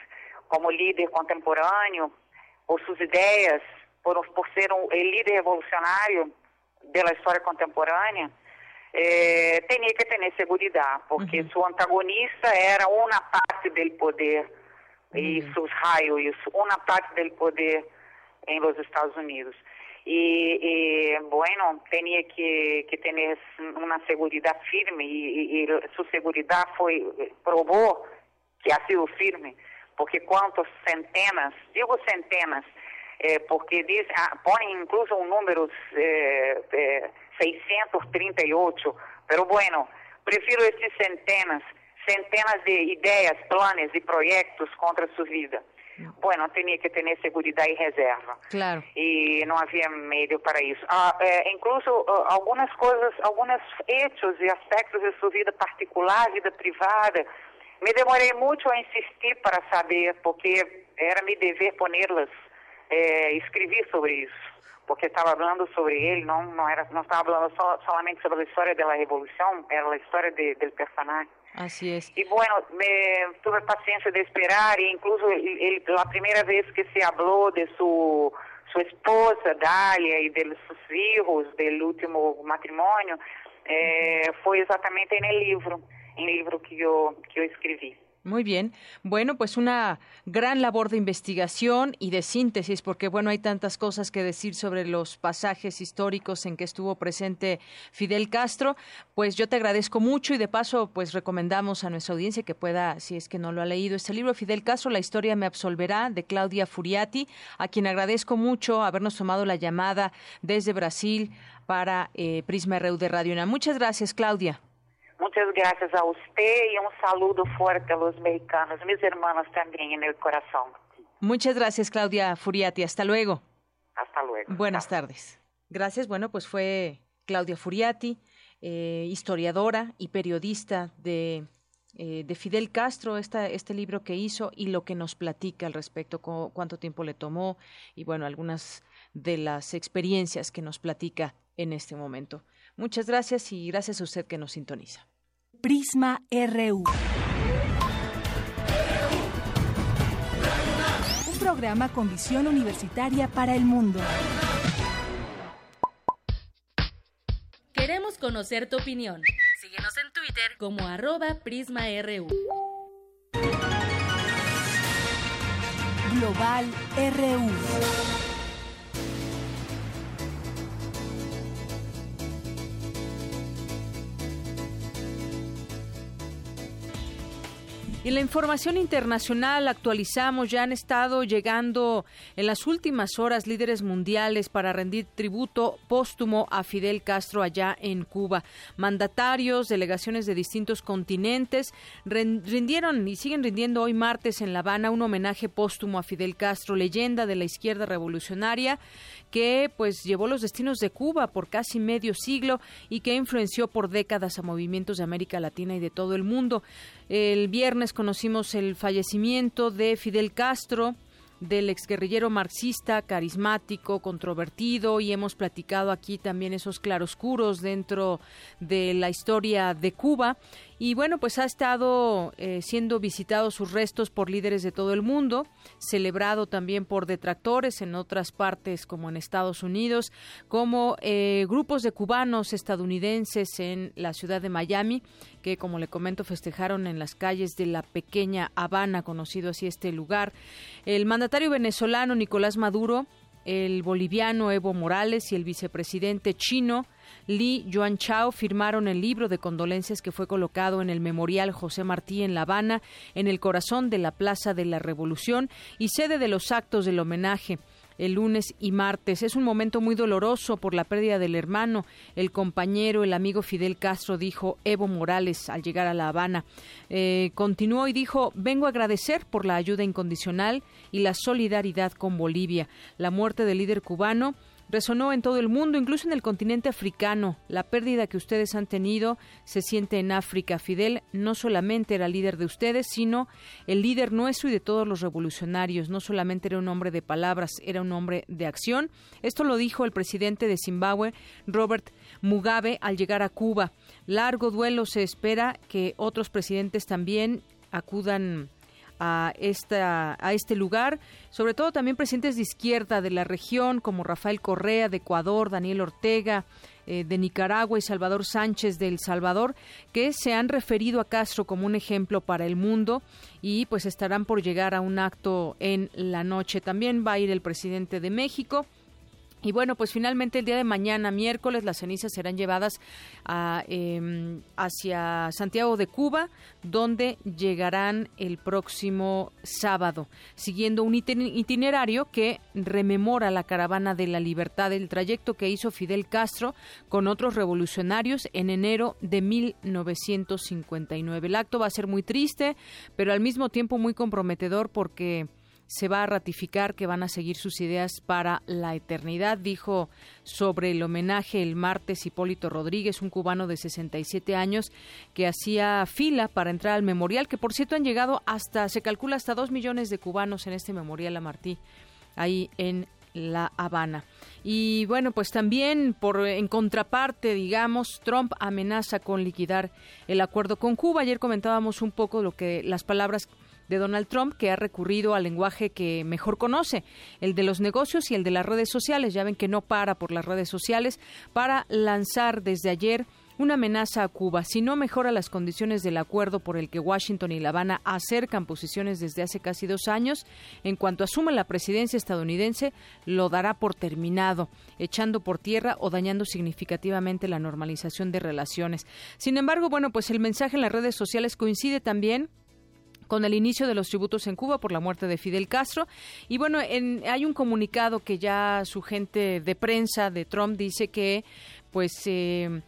como líder contemporâneo, por suas ideias, por, por ser um líder revolucionário da história contemporânea, eh, tinha que ter segurança, porque uhum. seu antagonista era uma parte do poder uhum. e seus raios, uma parte do poder em los Estados Unidos. E, e bueno, tinha que, que uma segurança firme e, sua segurança foi, provou que ha sido firme, porque quantas centenas, digo centenas, eh, porque diz, ah, incluso um número eh, eh, 638, pero bueno, prefiro esses centenas, centenas de ideias, planos e projetos contra sua vida. Bueno, tinha que ter segurança e reserva. Claro. E não havia meio para isso. Ah, é, incluso ah, algumas coisas, alguns hechos e aspectos de sua vida particular, vida privada, me demorei muito a insistir para saber, porque era meu dever pô-las, é, escrever sobre isso porque estava falando sobre ele, não não era não estava falando só, somente sobre a história da revolução, era a história de, do personagem. Así es. Y bueno, me tuve paciencia de esperar, e incluso el, la primera vez que se habló de su, su esposa, Dalia, y de sus hijos del último matrimonio, eh, fue exactamente en el libro, en el libro que yo, que yo escribí. Muy bien. Bueno, pues una gran labor de investigación y de síntesis, porque bueno, hay tantas cosas que decir sobre los pasajes históricos en que estuvo presente Fidel Castro. Pues yo te agradezco mucho y de paso, pues recomendamos a nuestra audiencia que pueda, si es que no lo ha leído, este libro Fidel Castro, La historia me absolverá, de Claudia Furiati, a quien agradezco mucho habernos tomado la llamada desde Brasil para eh, Prisma RU de Radio Una. Muchas gracias, Claudia. Muchas gracias a usted y un saludo fuerte a los mexicanos, mis hermanos también en el corazón. Muchas gracias, Claudia Furiati. Hasta luego. Hasta luego. Buenas tardes. Gracias. Bueno, pues fue Claudia Furiati, eh, historiadora y periodista de, eh, de Fidel Castro, esta, este libro que hizo y lo que nos platica al respecto, cuánto tiempo le tomó y bueno, algunas de las experiencias que nos platica en este momento. Muchas gracias y gracias a usted que nos sintoniza. Prisma RU. Un programa con visión universitaria para el mundo. Queremos conocer tu opinión. Síguenos en Twitter como arroba PrismaRU. Global RU. Y la información internacional actualizamos, ya han estado llegando en las últimas horas líderes mundiales para rendir tributo póstumo a Fidel Castro allá en Cuba. Mandatarios, delegaciones de distintos continentes rindieron y siguen rindiendo hoy martes en La Habana un homenaje póstumo a Fidel Castro, leyenda de la izquierda revolucionaria que pues llevó los destinos de Cuba por casi medio siglo y que influenció por décadas a movimientos de América Latina y de todo el mundo. El viernes conocimos el fallecimiento de Fidel Castro, del exguerrillero marxista, carismático, controvertido, y hemos platicado aquí también esos claroscuros dentro de la historia de Cuba. Y bueno, pues ha estado eh, siendo visitado sus restos por líderes de todo el mundo, celebrado también por detractores en otras partes como en Estados Unidos, como eh, grupos de cubanos estadounidenses en la ciudad de Miami, que como le comento festejaron en las calles de la pequeña Habana, conocido así este lugar. El mandatario venezolano Nicolás Maduro, el boliviano Evo Morales y el vicepresidente chino Li Yuanchao firmaron el libro de condolencias que fue colocado en el Memorial José Martí en La Habana, en el corazón de la Plaza de la Revolución y sede de los actos del homenaje el lunes y martes. Es un momento muy doloroso por la pérdida del hermano, el compañero, el amigo Fidel Castro, dijo Evo Morales al llegar a La Habana. Eh, continuó y dijo, vengo a agradecer por la ayuda incondicional y la solidaridad con Bolivia. La muerte del líder cubano resonó en todo el mundo, incluso en el continente africano. La pérdida que ustedes han tenido se siente en África. Fidel no solamente era líder de ustedes, sino el líder nuestro y de todos los revolucionarios. No solamente era un hombre de palabras, era un hombre de acción. Esto lo dijo el presidente de Zimbabue, Robert Mugabe, al llegar a Cuba. Largo duelo se espera que otros presidentes también acudan a, esta, a este lugar, sobre todo también presidentes de izquierda de la región como Rafael Correa de Ecuador, Daniel Ortega eh, de Nicaragua y Salvador Sánchez de El Salvador, que se han referido a Castro como un ejemplo para el mundo y pues estarán por llegar a un acto en la noche. También va a ir el presidente de México. Y bueno, pues finalmente el día de mañana, miércoles, las cenizas serán llevadas a, em, hacia Santiago de Cuba, donde llegarán el próximo sábado, siguiendo un itinerario que rememora la caravana de la libertad, el trayecto que hizo Fidel Castro con otros revolucionarios en enero de 1959. El acto va a ser muy triste, pero al mismo tiempo muy comprometedor porque se va a ratificar que van a seguir sus ideas para la eternidad, dijo sobre el homenaje el martes Hipólito Rodríguez, un cubano de 67 años que hacía fila para entrar al memorial, que por cierto han llegado hasta, se calcula hasta dos millones de cubanos en este memorial a Martí, ahí en la Habana. Y bueno, pues también por en contraparte, digamos, Trump amenaza con liquidar el acuerdo con Cuba. Ayer comentábamos un poco lo que las palabras de Donald Trump, que ha recurrido al lenguaje que mejor conoce, el de los negocios y el de las redes sociales. Ya ven que no para por las redes sociales para lanzar desde ayer una amenaza a Cuba. Si no mejora las condiciones del acuerdo por el que Washington y La Habana acercan posiciones desde hace casi dos años, en cuanto asuma la presidencia estadounidense, lo dará por terminado, echando por tierra o dañando significativamente la normalización de relaciones. Sin embargo, bueno, pues el mensaje en las redes sociales coincide también con el inicio de los tributos en Cuba por la muerte de Fidel Castro. Y bueno, hay un comunicado que ya su gente de prensa de Trump dice que pues eh,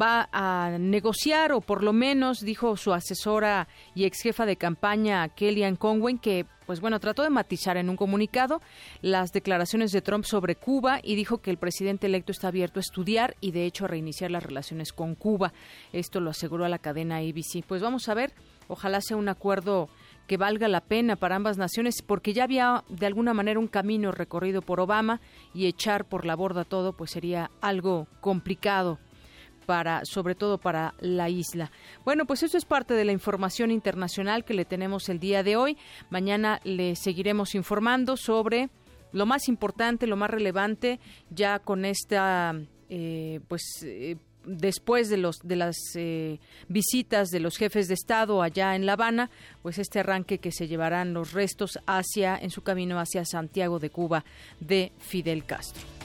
va a negociar o por lo menos dijo su asesora y ex jefa de campaña Kellyanne Conway que pues bueno, trató de matizar en un comunicado las declaraciones de Trump sobre Cuba y dijo que el presidente electo está abierto a estudiar y de hecho a reiniciar las relaciones con Cuba. Esto lo aseguró a la cadena ABC. Pues vamos a ver, ojalá sea un acuerdo que valga la pena para ambas naciones, porque ya había de alguna manera un camino recorrido por Obama y echar por la borda todo, pues sería algo complicado para sobre todo para la isla. Bueno, pues eso es parte de la información internacional que le tenemos el día de hoy. Mañana le seguiremos informando sobre lo más importante, lo más relevante, ya con esta, eh, pues. Eh, después de los de las eh, visitas de los jefes de estado allá en La Habana, pues este arranque que se llevarán los restos hacia en su camino hacia Santiago de Cuba de Fidel Castro.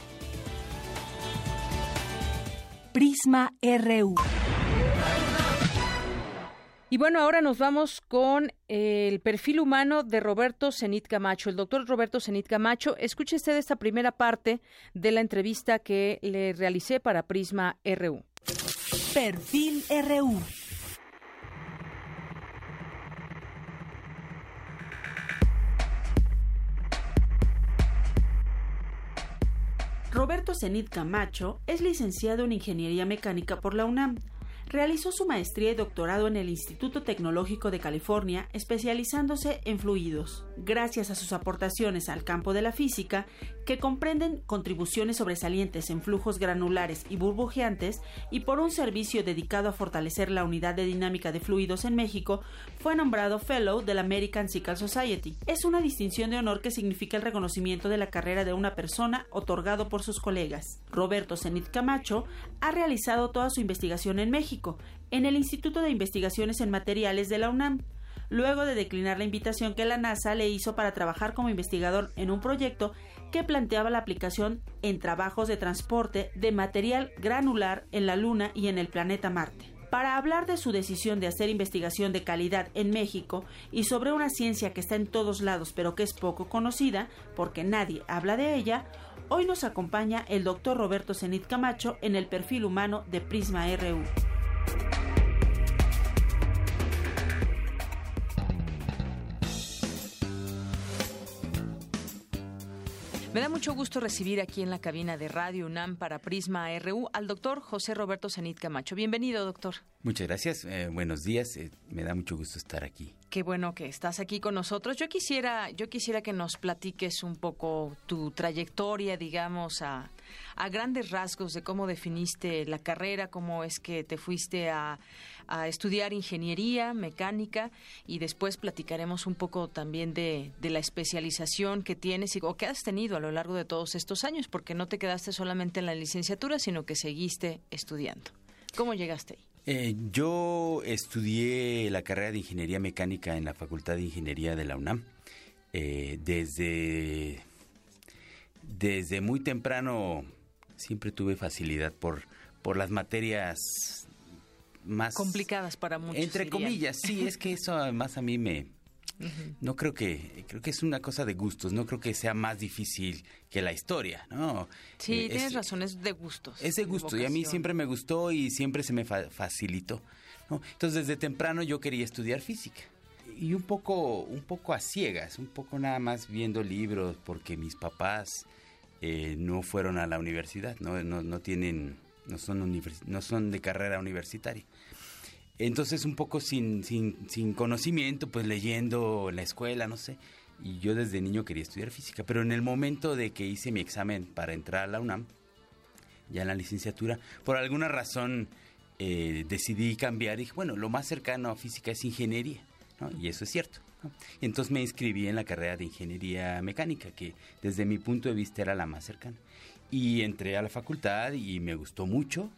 Prisma RU. Y bueno, ahora nos vamos con el perfil humano de Roberto Zenit Camacho. El doctor Roberto Zenit Camacho, escuche usted esta primera parte de la entrevista que le realicé para Prisma RU. Perfil RU. Roberto Zenit Camacho es licenciado en Ingeniería Mecánica por la UNAM. Realizó su maestría y doctorado en el Instituto Tecnológico de California, especializándose en fluidos. Gracias a sus aportaciones al campo de la física, que comprenden contribuciones sobresalientes en flujos granulares y burbujeantes, y por un servicio dedicado a fortalecer la unidad de dinámica de fluidos en México, fue nombrado Fellow de la American Physical Society. Es una distinción de honor que significa el reconocimiento de la carrera de una persona otorgado por sus colegas. Roberto Zenit Camacho ha realizado toda su investigación en México en el Instituto de Investigaciones en Materiales de la UNAM, luego de declinar la invitación que la NASA le hizo para trabajar como investigador en un proyecto que planteaba la aplicación en trabajos de transporte de material granular en la Luna y en el planeta Marte. Para hablar de su decisión de hacer investigación de calidad en México y sobre una ciencia que está en todos lados pero que es poco conocida, porque nadie habla de ella, hoy nos acompaña el doctor Roberto Zenit Camacho en el perfil humano de Prisma RU. Me da mucho gusto recibir aquí en la cabina de Radio UNAM para Prisma RU al doctor José Roberto Zenit Camacho. Bienvenido, doctor. Muchas gracias. Eh, buenos días. Eh, me da mucho gusto estar aquí. Qué bueno que estás aquí con nosotros. Yo quisiera, yo quisiera que nos platiques un poco tu trayectoria, digamos, a, a grandes rasgos de cómo definiste la carrera, cómo es que te fuiste a, a estudiar ingeniería mecánica y después platicaremos un poco también de, de la especialización que tienes y, o que has tenido a lo largo de todos estos años, porque no te quedaste solamente en la licenciatura, sino que seguiste estudiando. ¿Cómo llegaste ahí? Eh, yo estudié la carrera de Ingeniería Mecánica en la Facultad de Ingeniería de la UNAM. Eh, desde, desde muy temprano siempre tuve facilidad por, por las materias más... Complicadas para muchos. Entre comillas, sí, es que eso además a mí me, no creo que, creo que es una cosa de gustos, no creo que sea más difícil que la historia, ¿no? Sí, eh, tienes razón, es de gustos. Es de gusto, y a mí siempre me gustó y siempre se me facilitó, ¿no? Entonces desde temprano yo quería estudiar física. Y un poco, un poco a ciegas, un poco nada más viendo libros, porque mis papás eh, no fueron a la universidad, no, no, no tienen, no son, no son de carrera universitaria. Entonces un poco sin, sin, sin conocimiento, pues leyendo la escuela, no sé. Y yo desde niño quería estudiar física, pero en el momento de que hice mi examen para entrar a la UNAM, ya en la licenciatura, por alguna razón eh, decidí cambiar y dije, bueno, lo más cercano a física es ingeniería, ¿no? Y eso es cierto. Y entonces me inscribí en la carrera de ingeniería mecánica, que desde mi punto de vista era la más cercana. Y entré a la facultad y me gustó mucho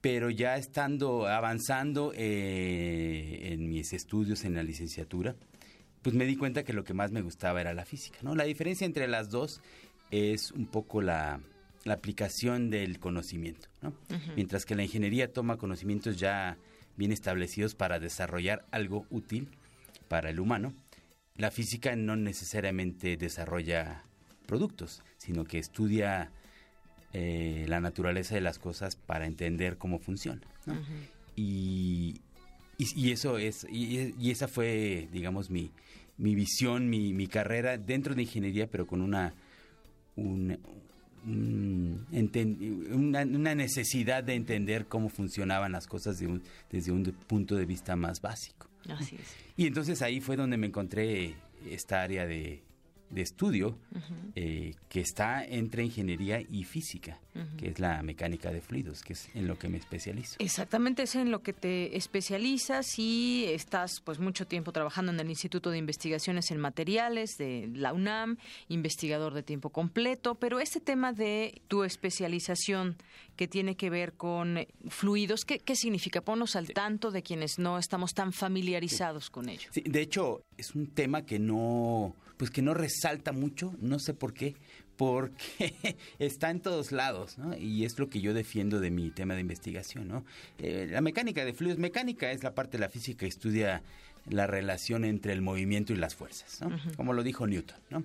pero ya estando avanzando eh, en mis estudios en la licenciatura, pues me di cuenta que lo que más me gustaba era la física, ¿no? La diferencia entre las dos es un poco la, aplicación del conocimiento, ¿no? Mientras que la ingeniería toma conocimientos ya bien establecidos para desarrollar algo útil para el humano, la física no necesariamente desarrolla productos, sino que estudia eh, la naturaleza de las cosas para entender cómo funciona. y, y, eso es, y, esa fue, digamos, mi, mi visión, mi, mi, carrera dentro de ingeniería, pero con una, una, una, necesidad de entender cómo funcionaban las cosas desde un punto de vista más básico. Así es. Y entonces ahí fue donde me encontré esta área de, de estudio eh, que está entre ingeniería y física, que es la mecánica de fluidos, que es en lo que me especializo. Exactamente, es en lo que te especializas y estás pues mucho tiempo trabajando en el Instituto de Investigaciones en Materiales de la UNAM, investigador de tiempo completo, pero este tema de tu especialización que tiene que ver con fluidos, ¿qué, significa? Ponos al tanto de quienes no estamos tan familiarizados con ello. Sí, de hecho, es un tema que no, pues que no salta mucho, no sé por qué, porque [LAUGHS] está en todos lados, ¿no? Y es lo que yo defiendo de mi tema de investigación, ¿no? Eh, la mecánica de fluidos, mecánica es la parte de la física que estudia la relación entre el movimiento y las fuerzas, ¿no? Como lo dijo Newton, ¿no?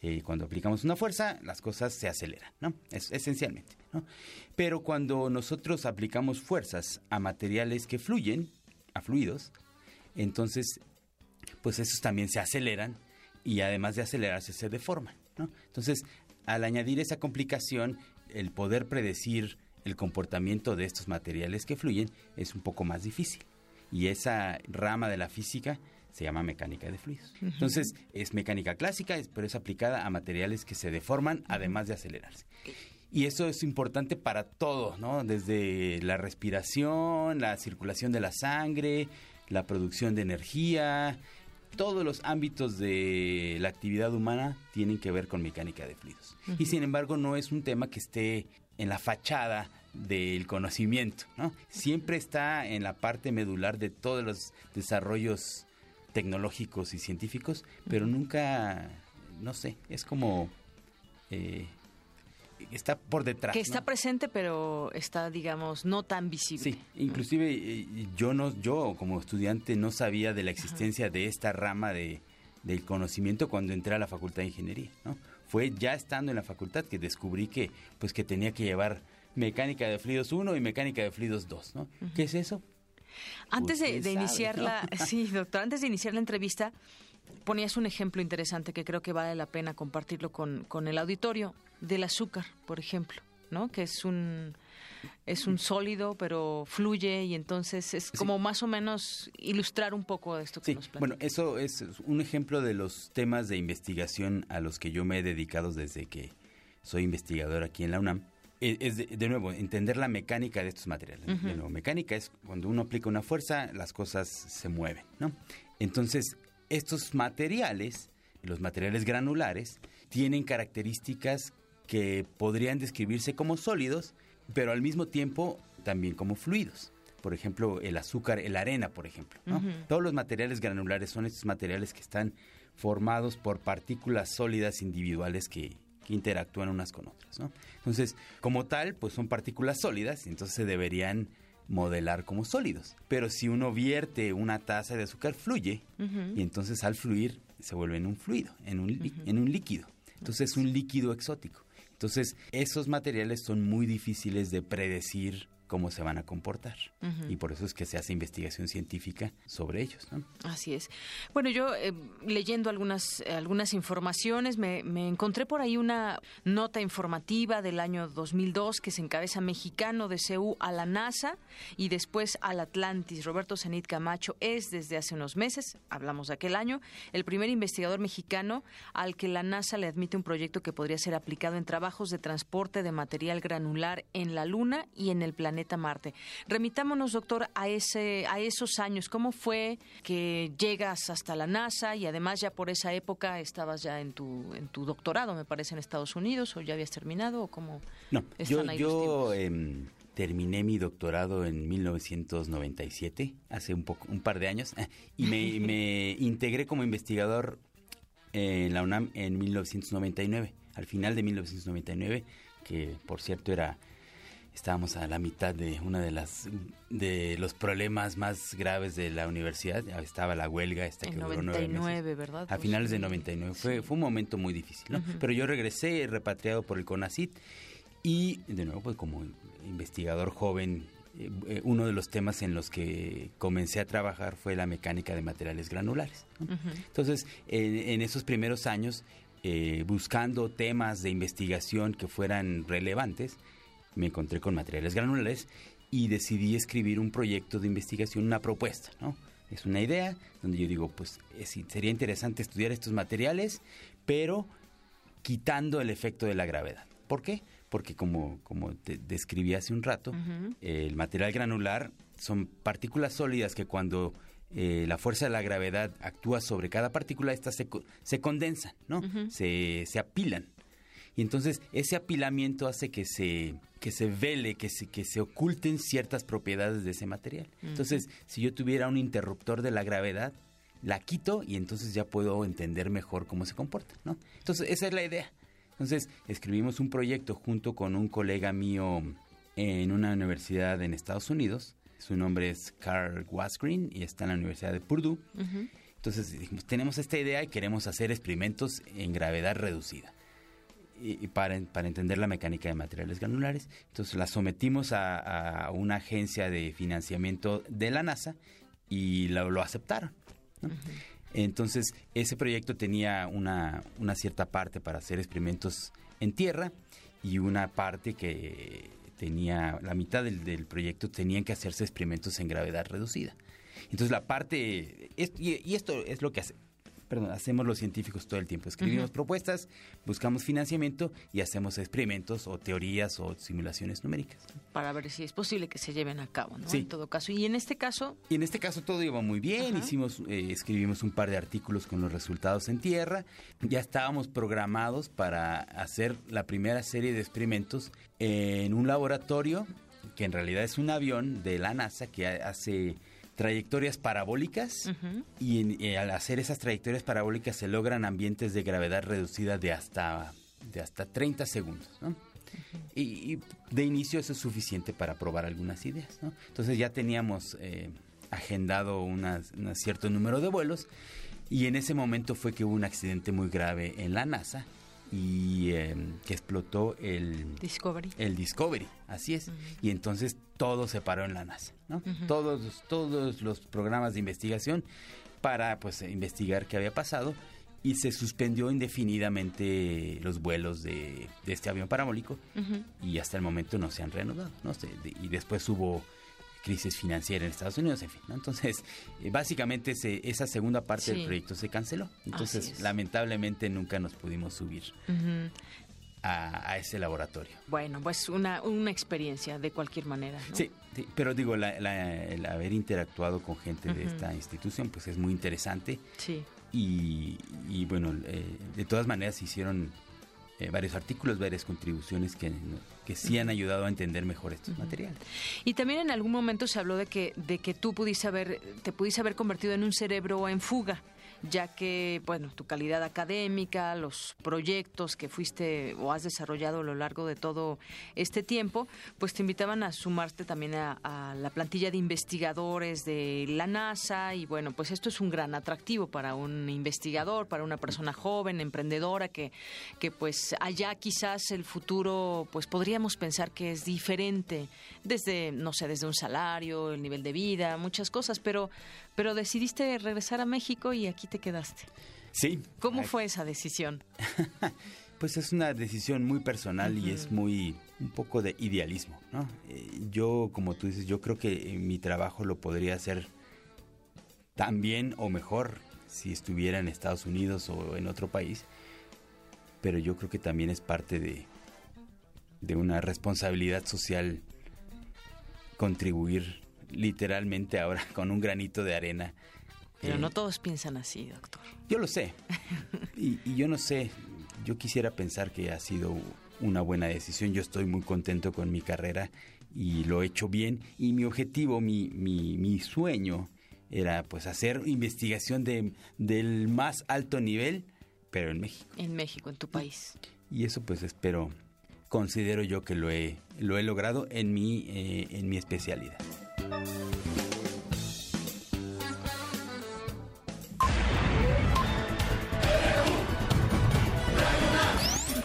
Eh, cuando aplicamos una fuerza, las cosas se aceleran, ¿no? Es, esencialmente, ¿no? Pero cuando nosotros aplicamos fuerzas a materiales que fluyen, a fluidos, entonces, pues esos también se aceleran y además de acelerarse se deforman. ¿no? Entonces, al añadir esa complicación, el poder predecir el comportamiento de estos materiales que fluyen es un poco más difícil. Y esa rama de la física se llama mecánica de fluidos. Entonces, es mecánica clásica, pero es aplicada a materiales que se deforman además de acelerarse. Y eso es importante para todo, ¿no? Desde la respiración, la circulación de la sangre, la producción de energía, todos los ámbitos de la actividad humana tienen que ver con mecánica de fluidos. Y sin embargo no es un tema que esté en la fachada del conocimiento, ¿no? Siempre está en la parte medular de todos los desarrollos tecnológicos y científicos, pero nunca, no sé, es como eh, está por detrás. Que está presente, pero está, digamos, no tan visible. Sí, inclusive eh, yo no, yo como estudiante no sabía de la existencia de esta rama de, del conocimiento cuando entré a la Facultad de Ingeniería, ¿no? Fue ya estando en la facultad que descubrí que, pues, que tenía que llevar mecánica de fluidos 1 y mecánica de fluidos 2, ¿no? ¿Qué es eso? Antes de, iniciar la, [LAUGHS] sí, doctor, antes de iniciar la entrevista, ponías un ejemplo interesante que creo que vale la pena compartirlo con, con el auditorio, del azúcar, por ejemplo. ¿no? Que es un es un sólido, pero fluye y entonces es como más o menos ilustrar un poco esto que nos Bueno, eso es un ejemplo de los temas de investigación a los que yo me he dedicado desde que soy investigador aquí en la UNAM. E, es, de, nuevo, entender la mecánica de estos materiales. De nuevo, mecánica es cuando uno aplica una fuerza, las cosas se mueven, ¿no? Entonces, estos materiales, los materiales granulares, tienen características que podrían describirse como sólidos, pero al mismo tiempo también como fluidos. Por ejemplo, el azúcar, la arena, por ejemplo. Todos los materiales granulares son estos materiales que están formados por partículas sólidas individuales que, interactúan unas con otras. Entonces, como tal, pues son partículas sólidas y entonces se deberían modelar como sólidos. Pero si uno vierte una taza de azúcar, fluye y entonces al fluir se vuelve en un fluido, en un, en un líquido. Entonces es un líquido exótico. Entonces, esos materiales son muy difíciles de predecir cómo se van a comportar. Y por eso es que se hace investigación científica sobre ellos. Así es. Bueno, yo eh, leyendo algunas, algunas informaciones, me, encontré por ahí una nota informativa del año 2002 que se encabeza mexicano de CEU a la NASA y después al Atlantis. Roberto Zenit Camacho es desde hace unos meses, hablamos de aquel año, el primer investigador mexicano al que la NASA le admite un proyecto que podría ser aplicado en trabajos de transporte de material granular en la Luna y en el planeta Marte. Remitámonos, doctor, a, ese, a esos años. ¿Cómo fue que llegas hasta la NASA y además ya por esa época estabas ya en tu, en tu doctorado, me parece, en Estados Unidos o ya habías terminado o cómo no, yo, yo em, terminé mi doctorado en 1997, hace un, poco, un par de años, y me, [LAUGHS] me integré como investigador en la UNAM en 1999, al final de 1999, que por cierto era estábamos a la mitad de una de las de los problemas más graves de la universidad. Estaba la huelga esta que duró nueve meses. ¿verdad? a finales de 99 fue fue un momento muy difícil ¿no? pero yo regresé repatriado por el CONACIT y de nuevo pues como investigador joven eh, eh, uno de los temas en los que comencé a trabajar fue la mecánica de materiales granulares entonces en, esos primeros años eh, buscando temas de investigación que fueran relevantes me encontré con materiales granulares y decidí escribir un proyecto de investigación, una propuesta, ¿no? Es una idea donde yo digo, pues sería interesante estudiar estos materiales, pero quitando el efecto de la gravedad. ¿Por qué? Porque como, como te describí hace un rato, el material granular son partículas sólidas que cuando eh, la fuerza de la gravedad actúa sobre cada partícula, estas se, se condensan, ¿no? se, se apilan. Y entonces ese apilamiento hace que se, que se vele, que se, que se oculten ciertas propiedades de ese material. Entonces, si yo tuviera un interruptor de la gravedad, la quito y entonces ya puedo entender mejor cómo se comporta, ¿no? Entonces, esa es la idea. Entonces, escribimos un proyecto junto con un colega mío en una universidad en Estados Unidos. Su nombre es Carl Wasgreen y está en la Universidad de Purdue. Entonces dijimos, tenemos esta idea y queremos hacer experimentos en gravedad reducida y para, para, entender la mecánica de materiales granulares. Entonces la sometimos a, una agencia de financiamiento de la NASA y lo, aceptaron. Entonces ese proyecto tenía una, una cierta parte para hacer experimentos en tierra y una parte que tenía, la mitad del, del proyecto tenían que hacerse experimentos en gravedad reducida. Entonces la parte, y, esto es lo que hace, perdón, hacemos los científicos todo el tiempo. Escribimos propuestas, buscamos financiamiento y hacemos experimentos o teorías o simulaciones numéricas. Para ver si es posible que se lleven a cabo, ¿no? En todo caso. Y en este caso. Y en este caso todo iba muy bien. Hicimos, eh, escribimos un par de artículos con los resultados en tierra. Ya estábamos programados para hacer la primera serie de experimentos en un laboratorio que en realidad es un avión de la NASA que hace trayectorias parabólicas y, al hacer esas trayectorias parabólicas se logran ambientes de gravedad reducida de hasta, de hasta 30 segundos. y, de inicio eso es suficiente para probar algunas ideas. Entonces ya teníamos eh, agendado un cierto número de vuelos y en ese momento fue que hubo un accidente muy grave en la NASA y em, que explotó el Discovery. El Discovery, así es. Y entonces todo se paró en la NASA, ¿no? Todos todos los programas de investigación para pues investigar qué había pasado y se suspendió indefinidamente los vuelos de, este avión parabólico y hasta el momento no se han reanudado. ¿no? y después hubo crisis financiera en Estados Unidos, en fin. Entonces, eh, básicamente esa segunda parte del proyecto se canceló. Entonces, lamentablemente nunca nos pudimos subir. A, ese laboratorio. Bueno, pues una, una experiencia de cualquier manera. Sí, pero digo, el haber interactuado con gente de esta institución, pues es muy interesante. Sí. Y, bueno, eh, de todas maneras hicieron eh, varios artículos, varias contribuciones que, que sí han ayudado a entender mejor estos materiales. Y también en algún momento se habló de que, de que tú pudiste haber, te pudiste haber convertido en un cerebro en fuga ya que, bueno, tu calidad académica, los proyectos que fuiste o has desarrollado a lo largo de todo este tiempo, pues te invitaban a sumarte también a, la plantilla de investigadores de la NASA y, bueno, pues esto es un gran atractivo para un investigador, para una persona joven, emprendedora, que, que pues allá quizás el futuro, pues podríamos pensar que es diferente desde, no sé, desde un salario, el nivel de vida, muchas cosas, pero, pero decidiste regresar a México y aquí te quedaste. Sí. ¿Cómo fue esa decisión? [LAUGHS] pues es una decisión muy personal y es muy un poco de idealismo, ¿no? Eh, yo, como tú dices, yo creo que mi trabajo lo podría hacer tan bien o mejor si estuviera en Estados Unidos o en otro país, pero yo creo que también es parte de, de una responsabilidad social contribuir literalmente ahora [LAUGHS] con un granito de arena pero no todos piensan así, doctor. Yo lo sé. [LAUGHS] y, yo no sé. Yo quisiera pensar que ha sido una buena decisión. Yo estoy muy contento con mi carrera y lo he hecho bien. Y mi objetivo, mi, mi, mi sueño era pues hacer investigación de, del más alto nivel, pero en México. En México, en tu país. Y eso pues espero, considero yo que lo he, lo he logrado en mi, eh, en mi especialidad.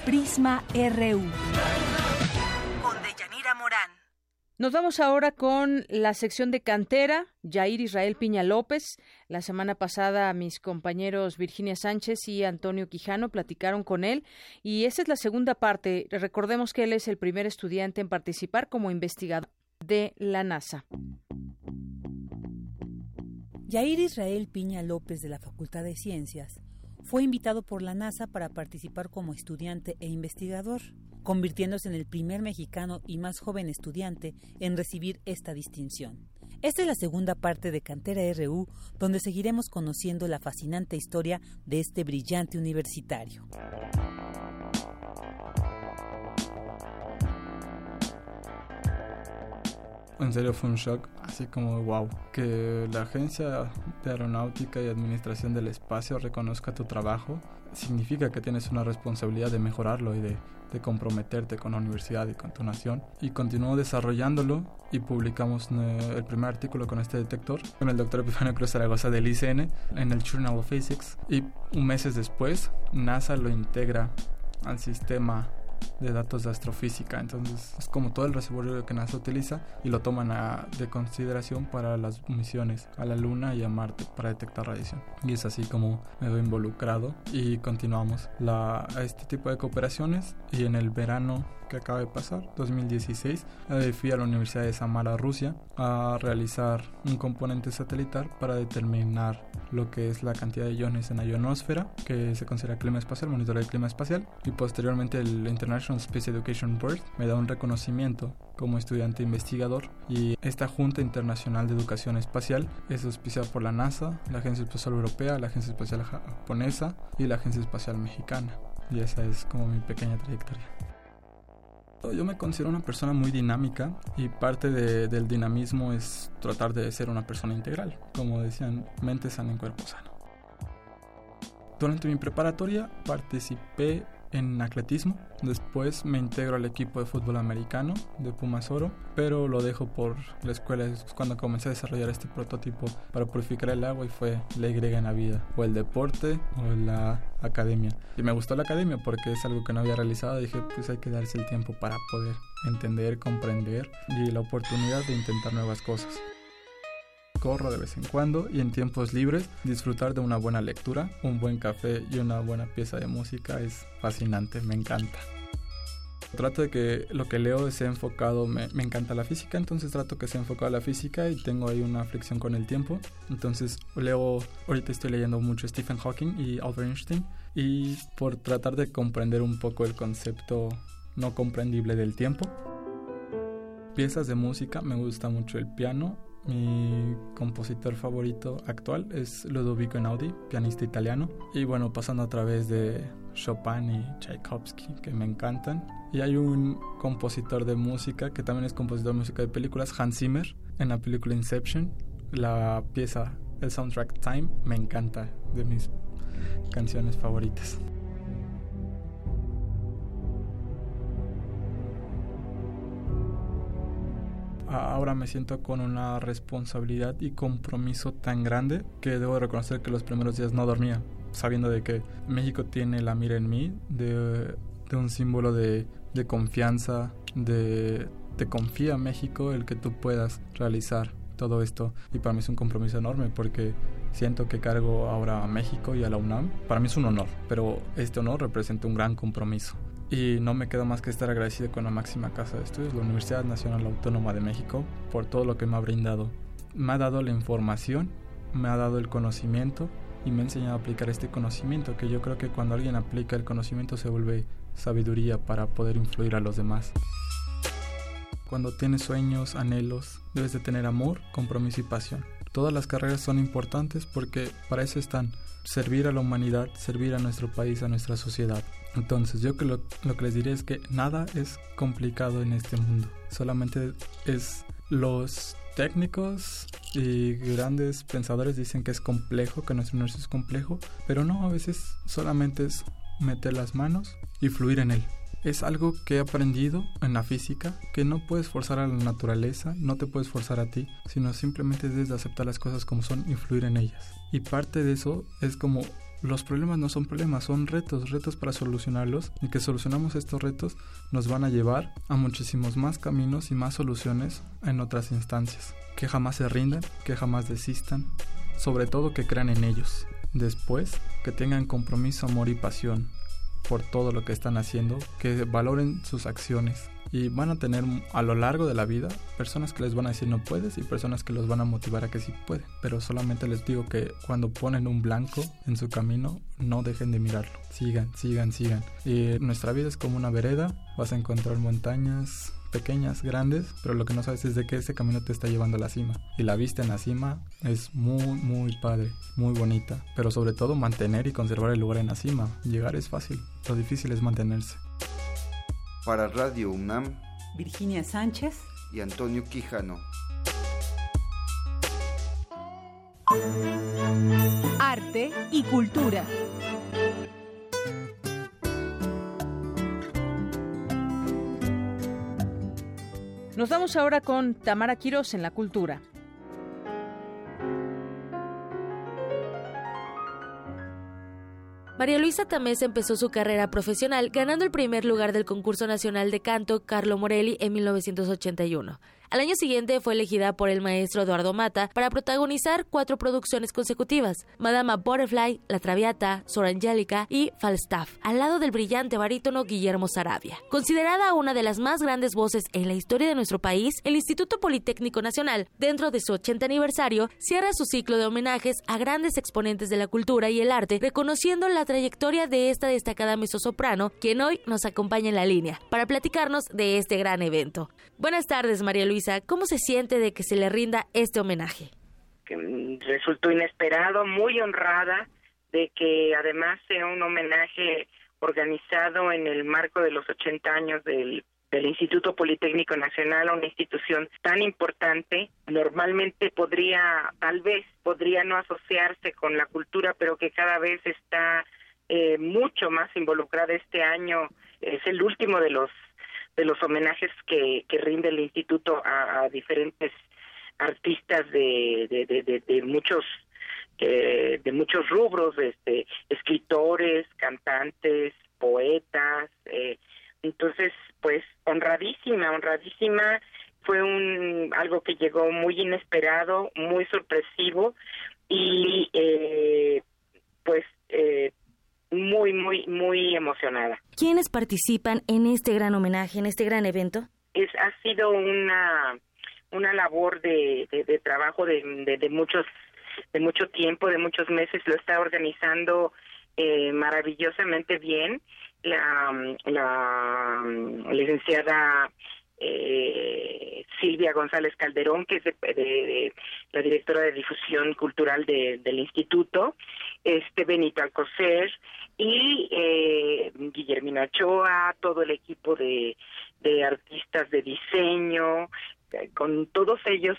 Prisma RU. Con Deyanira Morán. Nos vamos ahora con la sección de cantera, Jair Israel Piña López. La semana pasada mis compañeros Virginia Sánchez y Antonio Quijano platicaron con él y esa es la segunda parte. Recordemos que él es el primer estudiante en participar como investigador de la NASA. Jair Israel Piña López de la Facultad de Ciencias fue invitado por la NASA para participar como estudiante e investigador, convirtiéndose en el primer mexicano y más joven estudiante en recibir esta distinción. Esta es la segunda parte de Cantera RU, donde seguiremos conociendo la fascinante historia de este brillante universitario. En serio fue un shock, así como wow, que la Agencia de Aeronáutica y Administración del Espacio reconozca tu trabajo, significa que tienes una responsabilidad de mejorarlo y de, comprometerte con la universidad y con tu nación. Y continuó desarrollándolo y publicamos el primer artículo con este detector, con el doctor Epifanio Cruz Zaragoza del ICN, en el Journal of Physics. Y un meses después, NASA lo integra al sistema de datos de astrofísica. Entonces es como todo el reservorio que NASA utiliza y lo toman a, de consideración para las misiones a la Luna y a Marte para detectar radiación. Y es así como me veo involucrado y continuamos la, este tipo de cooperaciones y en el verano que acaba de pasar, 2016, eh, fui a la Universidad de Samara, Rusia, a realizar un componente satelital para determinar lo que es la cantidad de iones en la ionosfera, que se considera clima espacial, monitoreo del clima espacial, y posteriormente el International Space Education Board me da un reconocimiento como estudiante investigador y esta Junta Internacional de Educación Espacial es auspiciada por la NASA, la Agencia Espacial Europea, la Agencia Espacial Japonesa y la Agencia Espacial Mexicana. Y esa es como mi pequeña trayectoria. Yo me considero una persona muy dinámica y parte del dinamismo es tratar de ser una persona integral, como decían, mente sana en cuerpo sano. Durante mi preparatoria participé en atletismo. Después me integro al equipo de fútbol americano de Pumas Oro, pero lo dejo por la escuela. Es cuando comencé a desarrollar este prototipo para purificar el agua y fue la Y en la vida, o el deporte o la academia. Y me gustó la academia porque es algo que no había realizado. Dije, pues hay que darse el tiempo para poder entender, comprender y la oportunidad de intentar nuevas cosas. Corro de vez en cuando y en tiempos libres disfrutar de una buena lectura, un buen café y una buena pieza de música es fascinante, me encanta. Trato de que lo que leo sea enfocado, me, me, encanta la física, entonces trato que sea enfocado a la física y tengo ahí una fricción con el tiempo. Entonces leo, ahorita estoy leyendo mucho Stephen Hawking y Albert Einstein y por tratar de comprender un poco el concepto no comprendible del tiempo. Piezas de música, me gusta mucho el piano. Mi compositor favorito actual es Ludovico Einaudi, pianista italiano. Y bueno, pasando a través de Chopin y Tchaikovsky, que me encantan. Y hay un compositor de música que también es compositor de música de películas, Hans Zimmer, en la película Inception. La pieza, el soundtrack Time, me encanta, de mis canciones favoritas. Ahora me siento con una responsabilidad y compromiso tan grande que debo reconocer que los primeros días no dormía, sabiendo de que México tiene la mira en mí, de, un símbolo de, de confianza, de te confía México el que tú puedas realizar todo esto y para mí es un compromiso enorme porque siento que cargo ahora a México y a la UNAM. Para mí es un honor, pero este honor representa un gran compromiso y no me queda más que estar agradecido con la máxima casa de estudios, la Universidad Nacional Autónoma de México, por todo lo que me ha brindado. Me ha dado la información, me ha dado el conocimiento y me ha enseñado a aplicar este conocimiento, que yo creo que cuando alguien aplica el conocimiento se vuelve sabiduría para poder influir a los demás. Cuando tienes sueños, anhelos, debes de tener amor, compromiso y pasión. Todas las carreras son importantes porque para eso están, servir a la humanidad, servir a nuestro país, a nuestra sociedad. Entonces yo que lo, que les diré es que nada es complicado en este mundo. Solamente es los técnicos y grandes pensadores dicen que es complejo, que nuestro universo es complejo, pero no, a veces solamente es meter las manos y fluir en él. Es algo que he aprendido en la física, que no puedes forzar a la naturaleza, no te puedes forzar a ti, sino simplemente de aceptar las cosas como son y fluir en ellas. Y parte de eso es como los problemas no son problemas, son retos, retos para solucionarlos y que solucionamos estos retos nos van a llevar a muchísimos más caminos y más soluciones en otras instancias. Que jamás se rindan, que jamás desistan, sobre todo que crean en ellos. Después, que tengan compromiso, amor y pasión por todo lo que están haciendo, que valoren sus acciones, y van a tener a lo largo de la vida personas que les van a decir no puedes y personas que los van a motivar a que sí pueden. Pero solamente les digo que cuando ponen un blanco en su camino, no dejen de mirarlo. Sigan, sigan, sigan. Y nuestra vida es como una vereda. Vas a encontrar montañas pequeñas, grandes, pero lo que no sabes es de que ese camino te está llevando a la cima. Y la vista en la cima es muy, muy padre, muy bonita. Pero sobre todo mantener y conservar el lugar en la cima. Llegar es fácil, lo difícil es mantenerse. Para Radio UNAM, Virginia Sánchez y Antonio Quijano. Arte y cultura. Nos vamos ahora con Tamara Quiros en la cultura. María Luisa Tamés empezó su carrera profesional ganando el primer lugar del concurso nacional de canto Carlo Morelli en 1981. Al año siguiente fue elegida por el maestro Eduardo Mata para protagonizar cuatro producciones consecutivas: Madama Butterfly, La Traviata, Sor Angélica y Falstaff, al lado del brillante barítono Guillermo Sarabia. Considerada una de las más grandes voces en la historia de nuestro país, el Instituto Politécnico Nacional, dentro de su 80 aniversario, cierra su ciclo de homenajes a grandes exponentes de la cultura y el arte, reconociendo la trayectoria de esta destacada mezzosoprano, quien hoy nos acompaña en la línea, para platicarnos de este gran evento. Buenas tardes, María Luisa. ¿Cómo se siente de que se le rinda este homenaje? resultó inesperado, muy honrada de que además sea un homenaje organizado en el marco de los 80 años del, del Instituto Politécnico Nacional, una institución tan importante. Normalmente podría, tal vez, podría no asociarse con la cultura, pero que cada vez está eh, mucho más involucrada este año. Es el último de los de los homenajes que, que rinde el instituto a, diferentes artistas de, de, muchos eh, de muchos rubros este escritores cantantes poetas eh, entonces pues honradísima honradísima. Fue un algo que llegó muy inesperado, muy sorpresivo y eh, pues eh, muy, muy, muy emocionada. ¿Quiénes participan en este gran homenaje, en este gran evento? Es, ha sido una, una labor de, de, trabajo de, de, muchos de mucho tiempo, de muchos meses, lo está organizando eh, maravillosamente bien la, la licenciada eh, Silvia González Calderón, que es de, la directora de difusión cultural del instituto, este Benito Alcocer y eh, Guillermina Ochoa, todo el equipo de, artistas de diseño, con todos ellos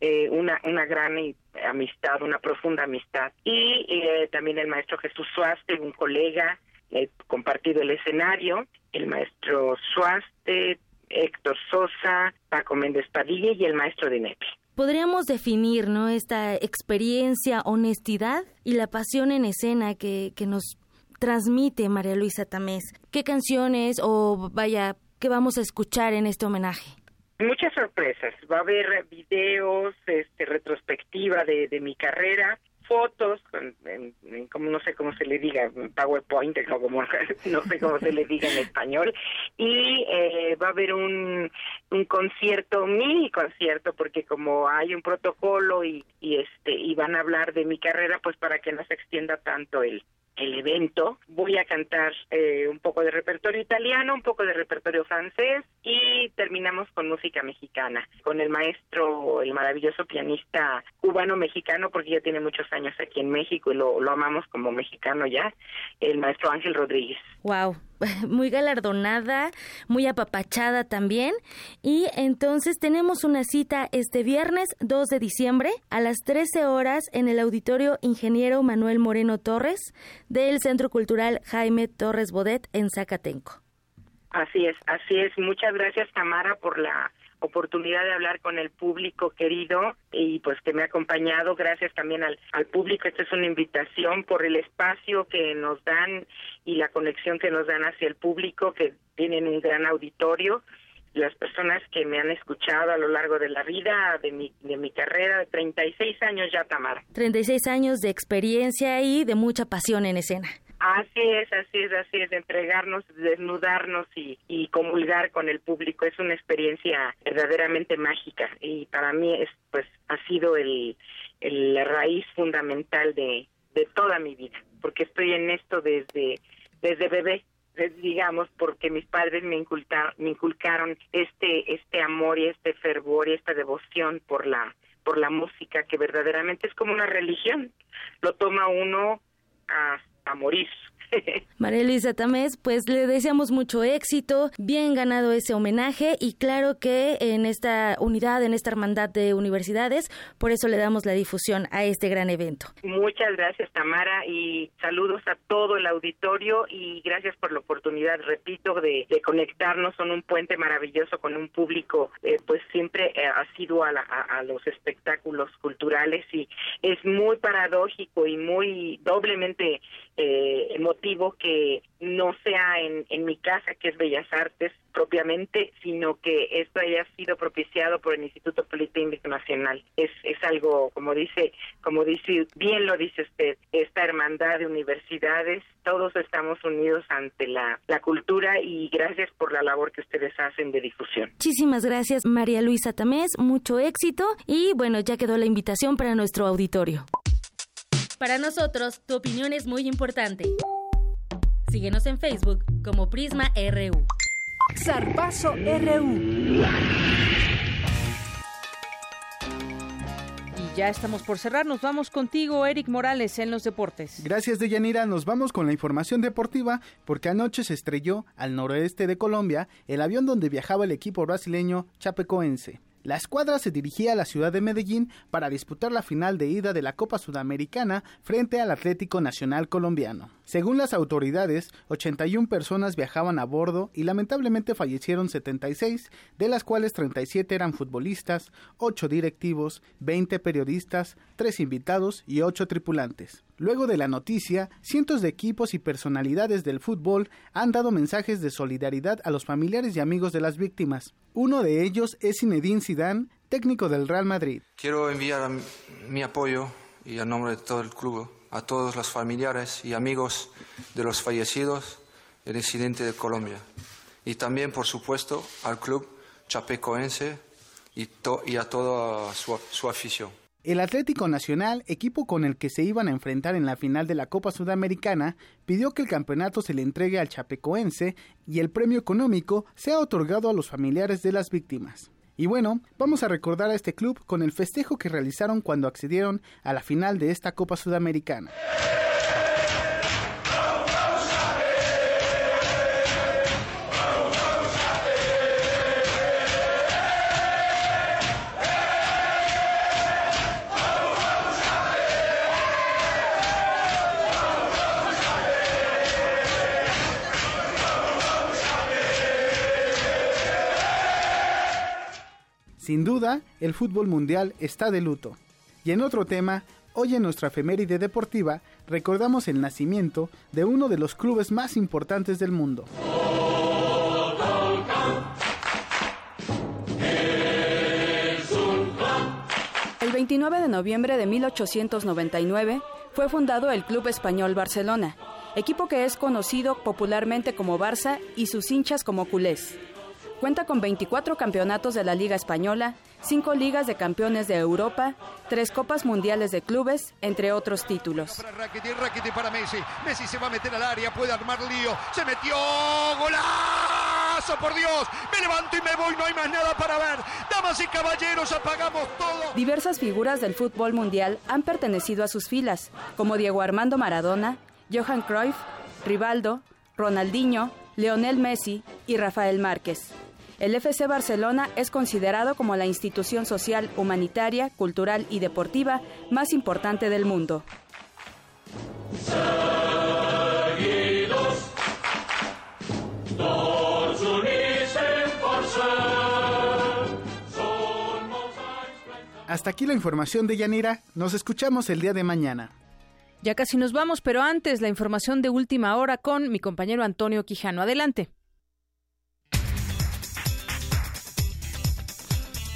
eh, una, una gran amistad, una profunda amistad. Y eh, también el maestro Jesús Suaste, un colega, he compartido el escenario, el maestro Suaste, Héctor Sosa, Paco Méndez Padilla y el maestro de Nepi. Podríamos definir, ¿no? Esta experiencia, honestidad y la pasión en escena que, que nos transmite María Luisa Tamés. ¿Qué canciones o vaya, qué vamos a escuchar en este homenaje? Muchas sorpresas. Va a haber videos, este, retrospectiva de, de mi carrera, fotos, en, como no sé cómo se le diga, PowerPoint, o como [LAUGHS] no sé cómo se le diga en español, y eh, va a haber un, un concierto, mini concierto, porque como hay un protocolo y, y este y van a hablar de mi carrera, pues para que no se extienda tanto el el evento. Voy a cantar eh, un poco de repertorio italiano, un poco de repertorio francés y terminamos con música mexicana, con el maestro, el maravilloso pianista cubano-mexicano, porque ya tiene muchos años aquí en México y lo, lo amamos como mexicano ya, el maestro Ángel Rodríguez. Wow, [LAUGHS] muy galardonada, muy apapachada también. Y entonces tenemos una cita este viernes 2 de diciembre a las 13 horas en el auditorio Ingeniero Manuel Moreno Torres del Centro Cultural Jaime Torres Bodet en Zacatenco. Así es, así es. Muchas gracias Tamara por la oportunidad de hablar con el público querido y pues que me ha acompañado. Gracias también al, al público. Esta es una invitación por el espacio que nos dan y la conexión que nos dan hacia el público, que tienen un gran auditorio. Las personas que me han escuchado a lo largo de la vida, de mi, de mi carrera, 36 años ya, Tamara. 36 años de experiencia y de mucha pasión en escena. Así es, así es, así es, entregarnos, desnudarnos y, y comulgar con el público es una experiencia verdaderamente mágica y para mí es, pues, ha sido el, la raíz fundamental de, de toda mi vida, porque estoy en esto desde, desde bebé, digamos, porque mis padres me inculcaron, me inculcaron este, este amor y este fervor y esta devoción por la, por la música que verdaderamente es como una religión. Lo toma uno a a morir. [LAUGHS] María Luisa Tamés, pues le deseamos mucho éxito, bien ganado ese homenaje y claro que en esta unidad, en esta hermandad de universidades, por eso le damos la difusión a este gran evento. Muchas gracias Tamara y saludos a todo el auditorio y gracias por la oportunidad, repito, de, conectarnos con un puente maravilloso con un público eh, pues siempre eh, ha sido a, a los espectáculos culturales y es muy paradójico y muy doblemente eh, emotivo que no sea en, en mi casa, que es Bellas Artes propiamente, sino que esto haya sido propiciado por el Instituto Politécnico Nacional. Es, es algo, como dice, como dice, bien lo dice usted, esta hermandad de universidades, todos estamos unidos ante la cultura y gracias por la labor que ustedes hacen de difusión. Muchísimas gracias, María Luisa Tamés, mucho éxito y bueno, ya quedó la invitación para nuestro auditorio. Para nosotros, tu opinión es muy importante. Síguenos en Facebook como Prisma RU. Zarpazo RU. Y ya estamos por cerrar. Nos vamos contigo, Eric Morales, en los deportes. Gracias, Deyanira. Nos vamos con la información deportiva porque anoche se estrelló al noroeste de Colombia el avión donde viajaba el equipo brasileño Chapecoense. La escuadra se dirigía a la ciudad de Medellín para disputar la final de ida de la Copa Sudamericana frente al Atlético Nacional Colombiano. Según las autoridades, 81 personas viajaban a bordo y lamentablemente fallecieron 76, de las cuales 37 eran futbolistas, 8 directivos, 20 periodistas, 3 invitados y 8 tripulantes. Luego de la noticia, cientos de equipos y personalidades del fútbol han dado mensajes de solidaridad a los familiares y amigos de las víctimas. Uno de ellos es Zinedine Zidane, técnico del Real Madrid. Quiero enviar mi apoyo y a nombre de todo el club a todos los familiares y amigos de los fallecidos del incidente de Colombia y también, por supuesto, al club chapecoense y, y a toda su afición. El Atlético Nacional, equipo con el que se iban a enfrentar en la final de la Copa Sudamericana, pidió que el campeonato se le entregue al chapecoense y el premio económico sea otorgado a los familiares de las víctimas. Y bueno, vamos a recordar a este club con el festejo que realizaron cuando accedieron a la final de esta Copa Sudamericana. Sin duda, el fútbol mundial está de luto. Y en otro tema, hoy en nuestra efeméride deportiva recordamos el nacimiento de uno de los clubes más importantes del mundo. El 29 de noviembre de 1899 fue fundado el Club Español Barcelona, equipo que es conocido popularmente como Barça y sus hinchas como culés. Cuenta con 24 campeonatos de la Liga Española, 5 ligas de campeones de Europa, 3 Copas Mundiales de Clubes, entre otros títulos. Para Rakitic, Rakitic para Messi. Messi se va a meter al área, puede armar lío. Se metió. ¡Golazo, por Dios! Me levanto y me voy, no hay más nada para ver. Damas y caballeros, apagamos todo. Diversas figuras del fútbol mundial han pertenecido a sus filas, como Diego Armando Maradona, Johan Cruyff, Rivaldo, Ronaldinho, Leonel Messi y Rafael Márquez. El FC Barcelona es considerado como la institución social, humanitaria, cultural y deportiva más importante del mundo. Hasta aquí la información de Yanira. Nos escuchamos el día de mañana. Ya casi nos vamos, pero antes la información de última hora con mi compañero Antonio Quijano. Adelante.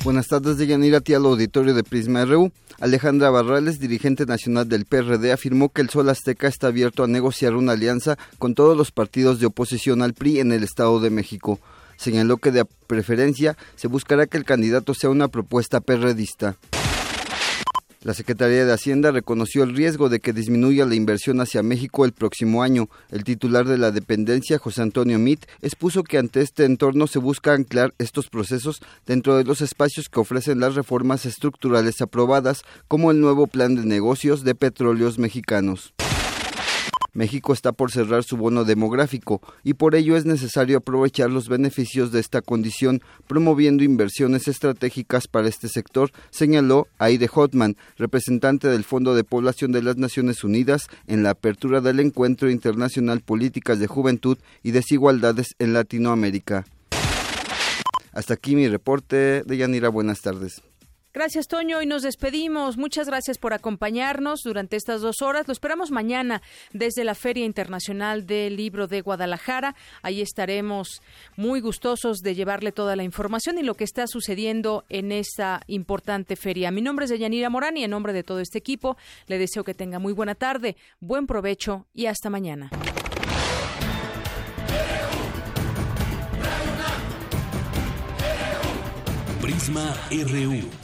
Buenas tardes de Yanira Tía al auditorio de Prisma RU. Alejandra Barrales, dirigente nacional del PRD, afirmó que el Sol Azteca está abierto a negociar una alianza con todos los partidos de oposición al PRI en el Estado de México. Señaló que de preferencia se buscará que el candidato sea una propuesta perredista. La Secretaría de Hacienda reconoció el riesgo de que disminuya la inversión hacia México el próximo año. El titular de la dependencia, José Antonio Mit, expuso que ante este entorno se busca anclar estos procesos dentro de los espacios que ofrecen las reformas estructurales aprobadas, como el nuevo plan de negocios de petróleos mexicanos. México está por cerrar su bono demográfico y por ello es necesario aprovechar los beneficios de esta condición promoviendo inversiones estratégicas para este sector, señaló Aide Hotman, representante del Fondo de Población de las Naciones Unidas en la apertura del Encuentro Internacional Políticas de Juventud y Desigualdades en Latinoamérica. Hasta aquí mi reporte de Yanira. Buenas tardes. Gracias, Toño, y nos despedimos. Muchas gracias por acompañarnos durante estas dos horas. Lo esperamos mañana desde la Feria Internacional del Libro de Guadalajara. Ahí estaremos muy gustosos de llevarle toda la información y lo que está sucediendo en esta importante feria. Mi nombre es Deyanira Morán y en nombre de todo este equipo le deseo que tenga muy buena tarde, buen provecho y hasta mañana. Prisma RU.